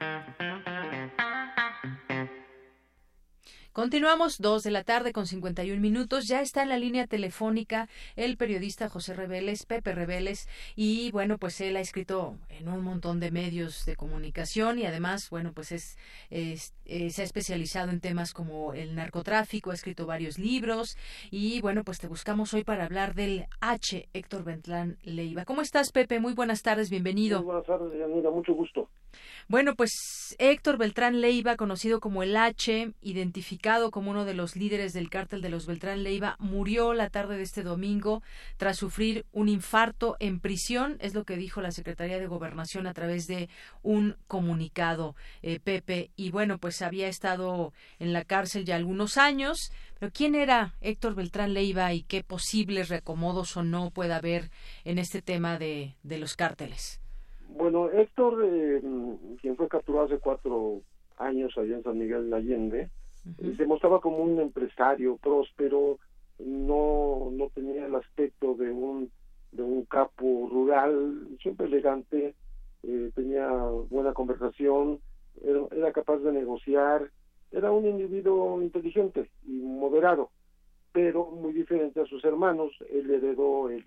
Continuamos dos de la tarde con 51 minutos. Ya está en la línea telefónica el periodista José Reveles, Pepe Reveles, y bueno, pues él ha escrito en un montón de medios de comunicación y además, bueno, pues es, eh, se ha especializado en temas como el narcotráfico, ha escrito varios libros y bueno, pues te buscamos hoy para hablar del H. Héctor Bentlán Leiva. ¿Cómo estás, Pepe? Muy buenas tardes, bienvenido. Muy buenas tardes, Yanira, mucho gusto. Bueno, pues Héctor Beltrán Leiva, conocido como el H, identificado como uno de los líderes del cártel de los Beltrán Leiva, murió la tarde de este domingo tras sufrir un infarto en prisión, es lo que dijo la Secretaría de Gobernación a través de un comunicado, eh, Pepe. Y bueno, pues había estado en la cárcel ya algunos años, pero ¿quién era Héctor Beltrán Leiva y qué posibles reacomodos o no puede haber en este tema de los cárteles? Bueno, Héctor, eh, quien fue capturado hace cuatro años allá en San Miguel de Allende, se mostraba como un empresario próspero, no, no tenía el aspecto de un, de un capo rural, siempre elegante, eh, tenía buena conversación, era, era, capaz de negociar, era un individuo inteligente y moderado, pero muy diferente a sus hermanos, él heredó el,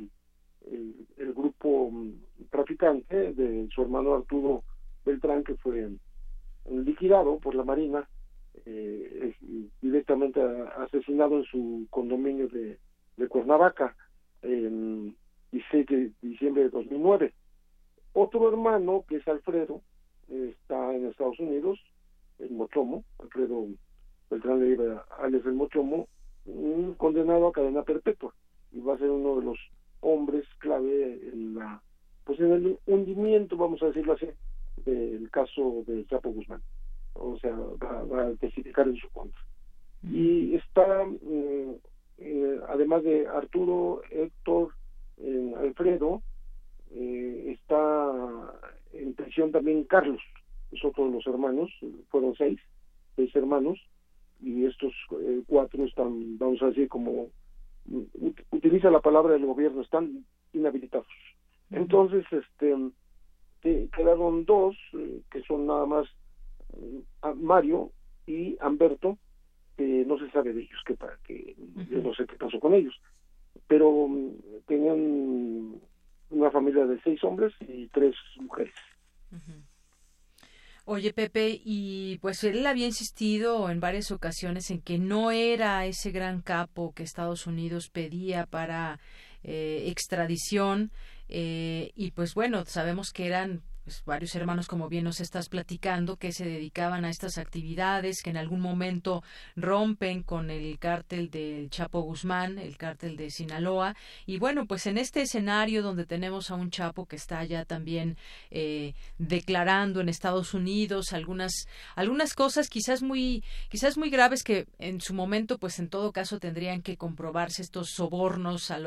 el, grupo mm, traficante de su hermano Arturo Beltrán, que fue liquidado por la Marina, eh, directamente asesinado en su condominio de, de Cuernavaca en 16 de diciembre de 2009. Otro hermano, que es Alfredo, está en Estados Unidos, en Mochomo, Alfredo Beltrán le iba alias el Mochomo, condenado a cadena perpetua y va a ser uno de los hombres clave en la pues en el hundimiento vamos a decirlo así del caso de Chapo Guzmán. O sea va, a testificar en su contra. Y está mm, eh, además de Arturo Héctor eh, Alfredo eh, está en prisión también Carlos es otro de los hermanos fueron seis seis hermanos y estos cuatro están vamos a decir como utiliza la palabra del gobierno, están inhabilitados. Entonces, este, quedaron dos, eh, que son nada más eh, Mario y Amberto, que no se sabe de ellos, que para que yo no sé qué pasó con ellos, pero mm, tenían una familia de seis hombres y tres mujeres. Oye, Pepe, y pues él había insistido en varias ocasiones en que no era ese gran capo que Estados Unidos pedía para eh, extradición, eh, y pues bueno, sabemos que eran pues, varios hermanos, como bien nos estás platicando, que se dedicaban a estas actividades, que en algún momento rompen con el cártel del Chapo Guzmán, el cártel de Sinaloa. Y bueno, pues en este escenario donde tenemos a un Chapo que está ya también eh, declarando en Estados Unidos algunas, algunas cosas quizás muy, quizás muy graves que en su momento, pues en todo caso tendrían que comprobarse estos sobornos al,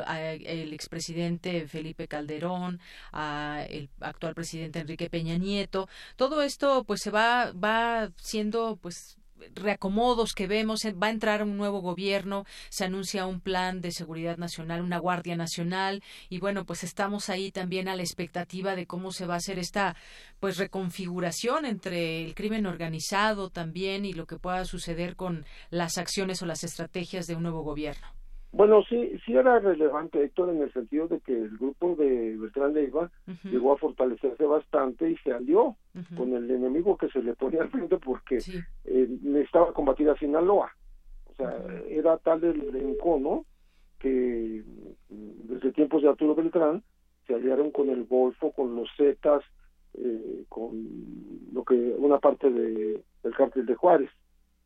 expresidente Felipe Calderón, al actual presidente Enrique Peña Nieto. Todo esto pues se va, va siendo pues reacomodos que vemos, va a entrar un nuevo gobierno, se anuncia un plan de seguridad nacional, una Guardia Nacional y bueno, pues estamos ahí también a la expectativa de cómo se va a hacer esta pues reconfiguración entre el crimen organizado también y lo que pueda suceder con las acciones o las estrategias de un nuevo gobierno. Bueno, sí, sí era relevante, Héctor, en el sentido de que el grupo de Beltrán Leiva llegó a fortalecerse bastante y se alió con el enemigo que se le ponía al frente porque eh, necesitaba combatir a Sinaloa. O sea, era tal el encono que mm, desde tiempos de Arturo Beltrán se aliaron con el Golfo, con los Zetas, eh, con lo que una parte de, del cártel de Juárez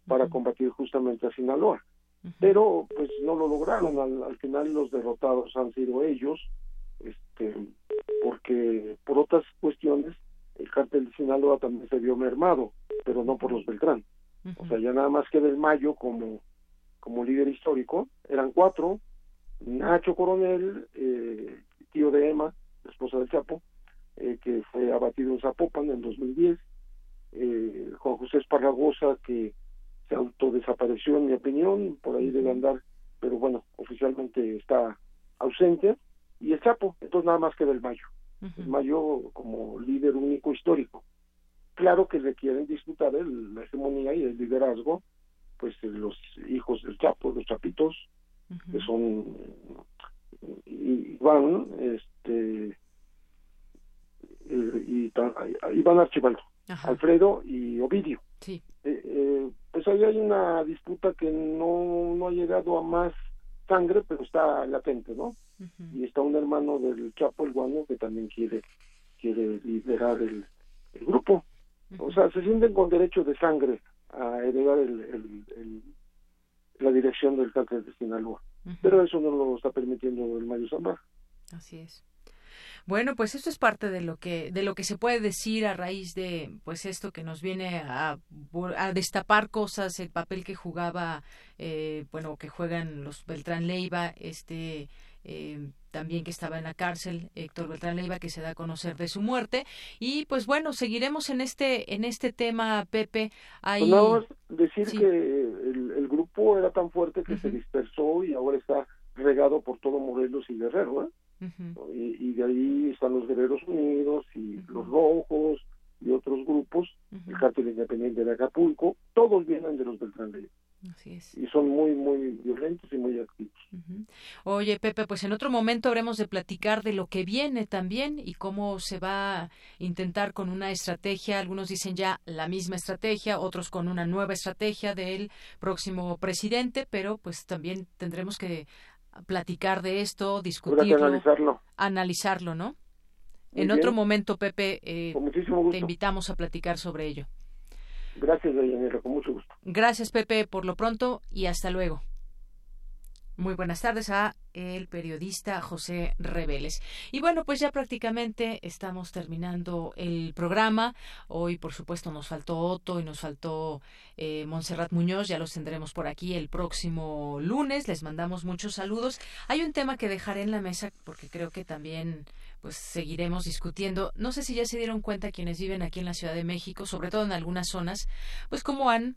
para combatir justamente a Sinaloa pero pues no lo lograron. Al, final los derrotados han sido ellos este porque por otras cuestiones el cártel de Sinaloa también se vio mermado pero no por los Beltrán. O sea ya nada más queda el Mayo como como líder histórico. Eran cuatro Nacho Coronel eh, tío de Emma esposa del Chapo eh, que fue abatido en Zapopan en 2010 eh, Juan José Esparragosa que se autodesapareció en mi opinión, por ahí debe andar, pero bueno, oficialmente está ausente, y el Chapo, entonces nada más queda el Mayo, el Mayo como líder único histórico. Claro que requieren disputar el, la hegemonía y el liderazgo, pues los hijos del Chapo, los Chapitos, que son Iván, este, y, Iván Archibaldo, Alfredo y Ovidio. Sí. Eh, eh, pues ahí hay una disputa que no, no ha llegado a más sangre, pero está latente, ¿no? Y está un hermano del Chapo, el Guano, que también quiere, quiere liderar el, grupo. O sea, se sienten con derecho de sangre a heredar el, la dirección del cártel de Sinaloa. Pero eso no lo está permitiendo el Mayo Zambada. Así es. Bueno, pues esto es parte de lo que de lo que se puede decir a raíz de pues esto que nos viene a, a destapar cosas, el papel que jugaba, eh, bueno, que juegan los Beltrán Leiva, este eh, también que estaba en la cárcel, Héctor Beltrán Leiva, que se da a conocer de su muerte. Y pues bueno, seguiremos en este, en este tema, Pepe. Ahí... Pues nada más decir que el, grupo era tan fuerte que se dispersó y ahora está regado por todo Morelos y Guerrero, ¿eh? Y, de ahí están los Guerreros Unidos y los Rojos y otros grupos, el cártel independiente de Acapulco, todos vienen de los Beltrán Leiva. Así es. Y son muy, muy violentos y muy activos. Oye, Pepe, pues en otro momento habremos de platicar de lo que viene también y cómo se va a intentar con una estrategia. Algunos dicen ya la misma estrategia, otros con una nueva estrategia del próximo presidente, pero pues también tendremos que platicar de esto, discutirlo. analizarlo. Analizarlo, ¿no? en otro momento, Pepe, eh, te invitamos a platicar sobre ello. Gracias, Deyanira, con mucho gusto. Gracias, Pepe, por lo pronto y hasta luego. Muy buenas tardes a el periodista José Reveles. Y bueno, pues ya prácticamente estamos terminando el programa. Hoy, por supuesto, nos faltó Otto y nos faltó eh, Montserrat Muñoz. Ya los tendremos por aquí el próximo lunes. Les mandamos muchos saludos. Hay un tema que dejaré en la mesa porque creo que también pues seguiremos discutiendo. No sé si ya se dieron cuenta quienes viven aquí en la Ciudad de México, sobre todo en algunas zonas, pues cómo han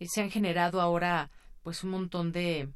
eh, se han generado ahora pues un montón de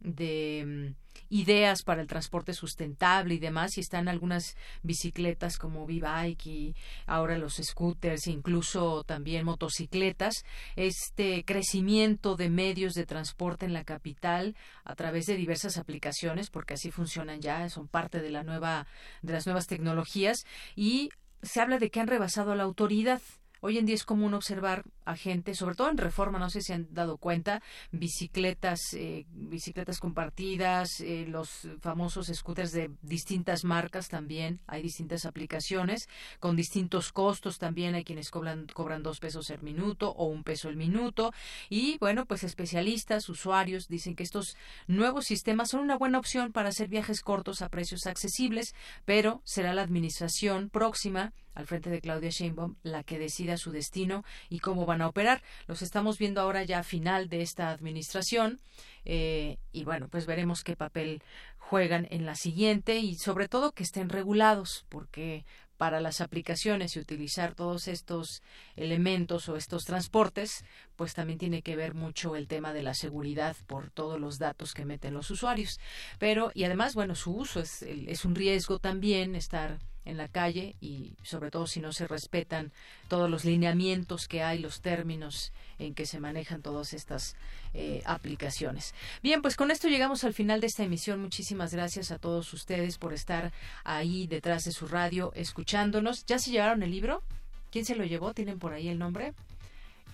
de mm, ideas para el transporte sustentable y demás y están algunas bicicletas como V-Bike y ahora los scooters incluso también motocicletas. Este crecimiento de medios de transporte en la capital a través de diversas aplicaciones porque así funcionan ya son parte de la nueva de las nuevas tecnologías y se habla de que han rebasado a la autoridad. Hoy en día es común observar gente, sobre todo en Reforma, no sé si han dado cuenta, bicicletas, eh, bicicletas compartidas, eh, los famosos scooters de distintas marcas también, hay distintas aplicaciones con distintos costos también, hay quienes cobran, cobran dos pesos el minuto o un peso el minuto y bueno, pues especialistas, usuarios dicen que estos nuevos sistemas son una buena opción para hacer viajes cortos a precios accesibles, pero será la administración próxima al frente de Claudia Sheinbaum la que decida su destino y cómo van a operar. Los estamos viendo ahora ya a final de esta administración eh, y bueno, pues veremos qué papel juegan en la siguiente y sobre todo que estén regulados porque para las aplicaciones y utilizar todos estos elementos o estos transportes, pues también tiene que ver mucho el tema de la seguridad por todos los datos que meten los usuarios. Pero, y además, bueno, su uso es, es un riesgo también estar en la calle y sobre todo si no se respetan todos los lineamientos que hay, los términos en que se manejan todas estas eh, aplicaciones. Bien, pues con esto llegamos al final de esta emisión. Muchísimas gracias a todos ustedes por estar ahí detrás de su radio escuchándonos. ¿Ya se llevaron el libro? ¿Quién se lo llevó? ¿Tienen por ahí el nombre?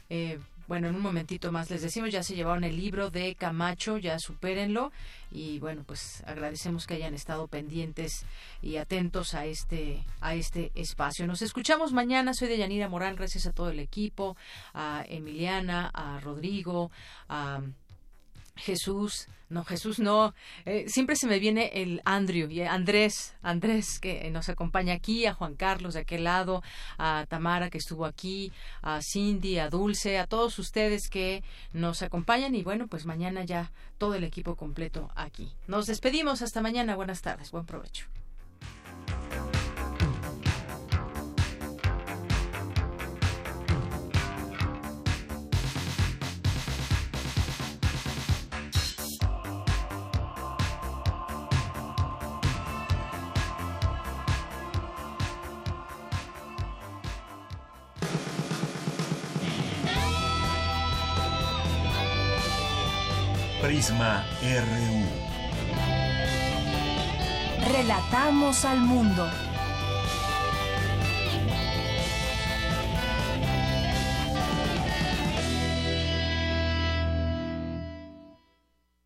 Eh, bueno, en un momentito más les decimos, ya se llevaron el libro de Camacho, ya supérenlo. Y bueno, pues agradecemos que hayan estado pendientes y atentos a este, a este espacio. Nos escuchamos mañana. Soy de Yanira Morán, gracias a todo el equipo, a Emiliana, a Rodrigo, a Jesús, no, Jesús no, eh, siempre se me viene el Andrew y Andrés, Andrés que nos acompaña aquí, a Juan Carlos de aquel lado, a Tamara que estuvo aquí, a Cindy, a Dulce, a todos ustedes que nos acompañan y bueno, pues mañana ya todo el equipo completo aquí. Nos despedimos, hasta mañana, buenas tardes, buen provecho. Prisma RU. Relatamos al mundo.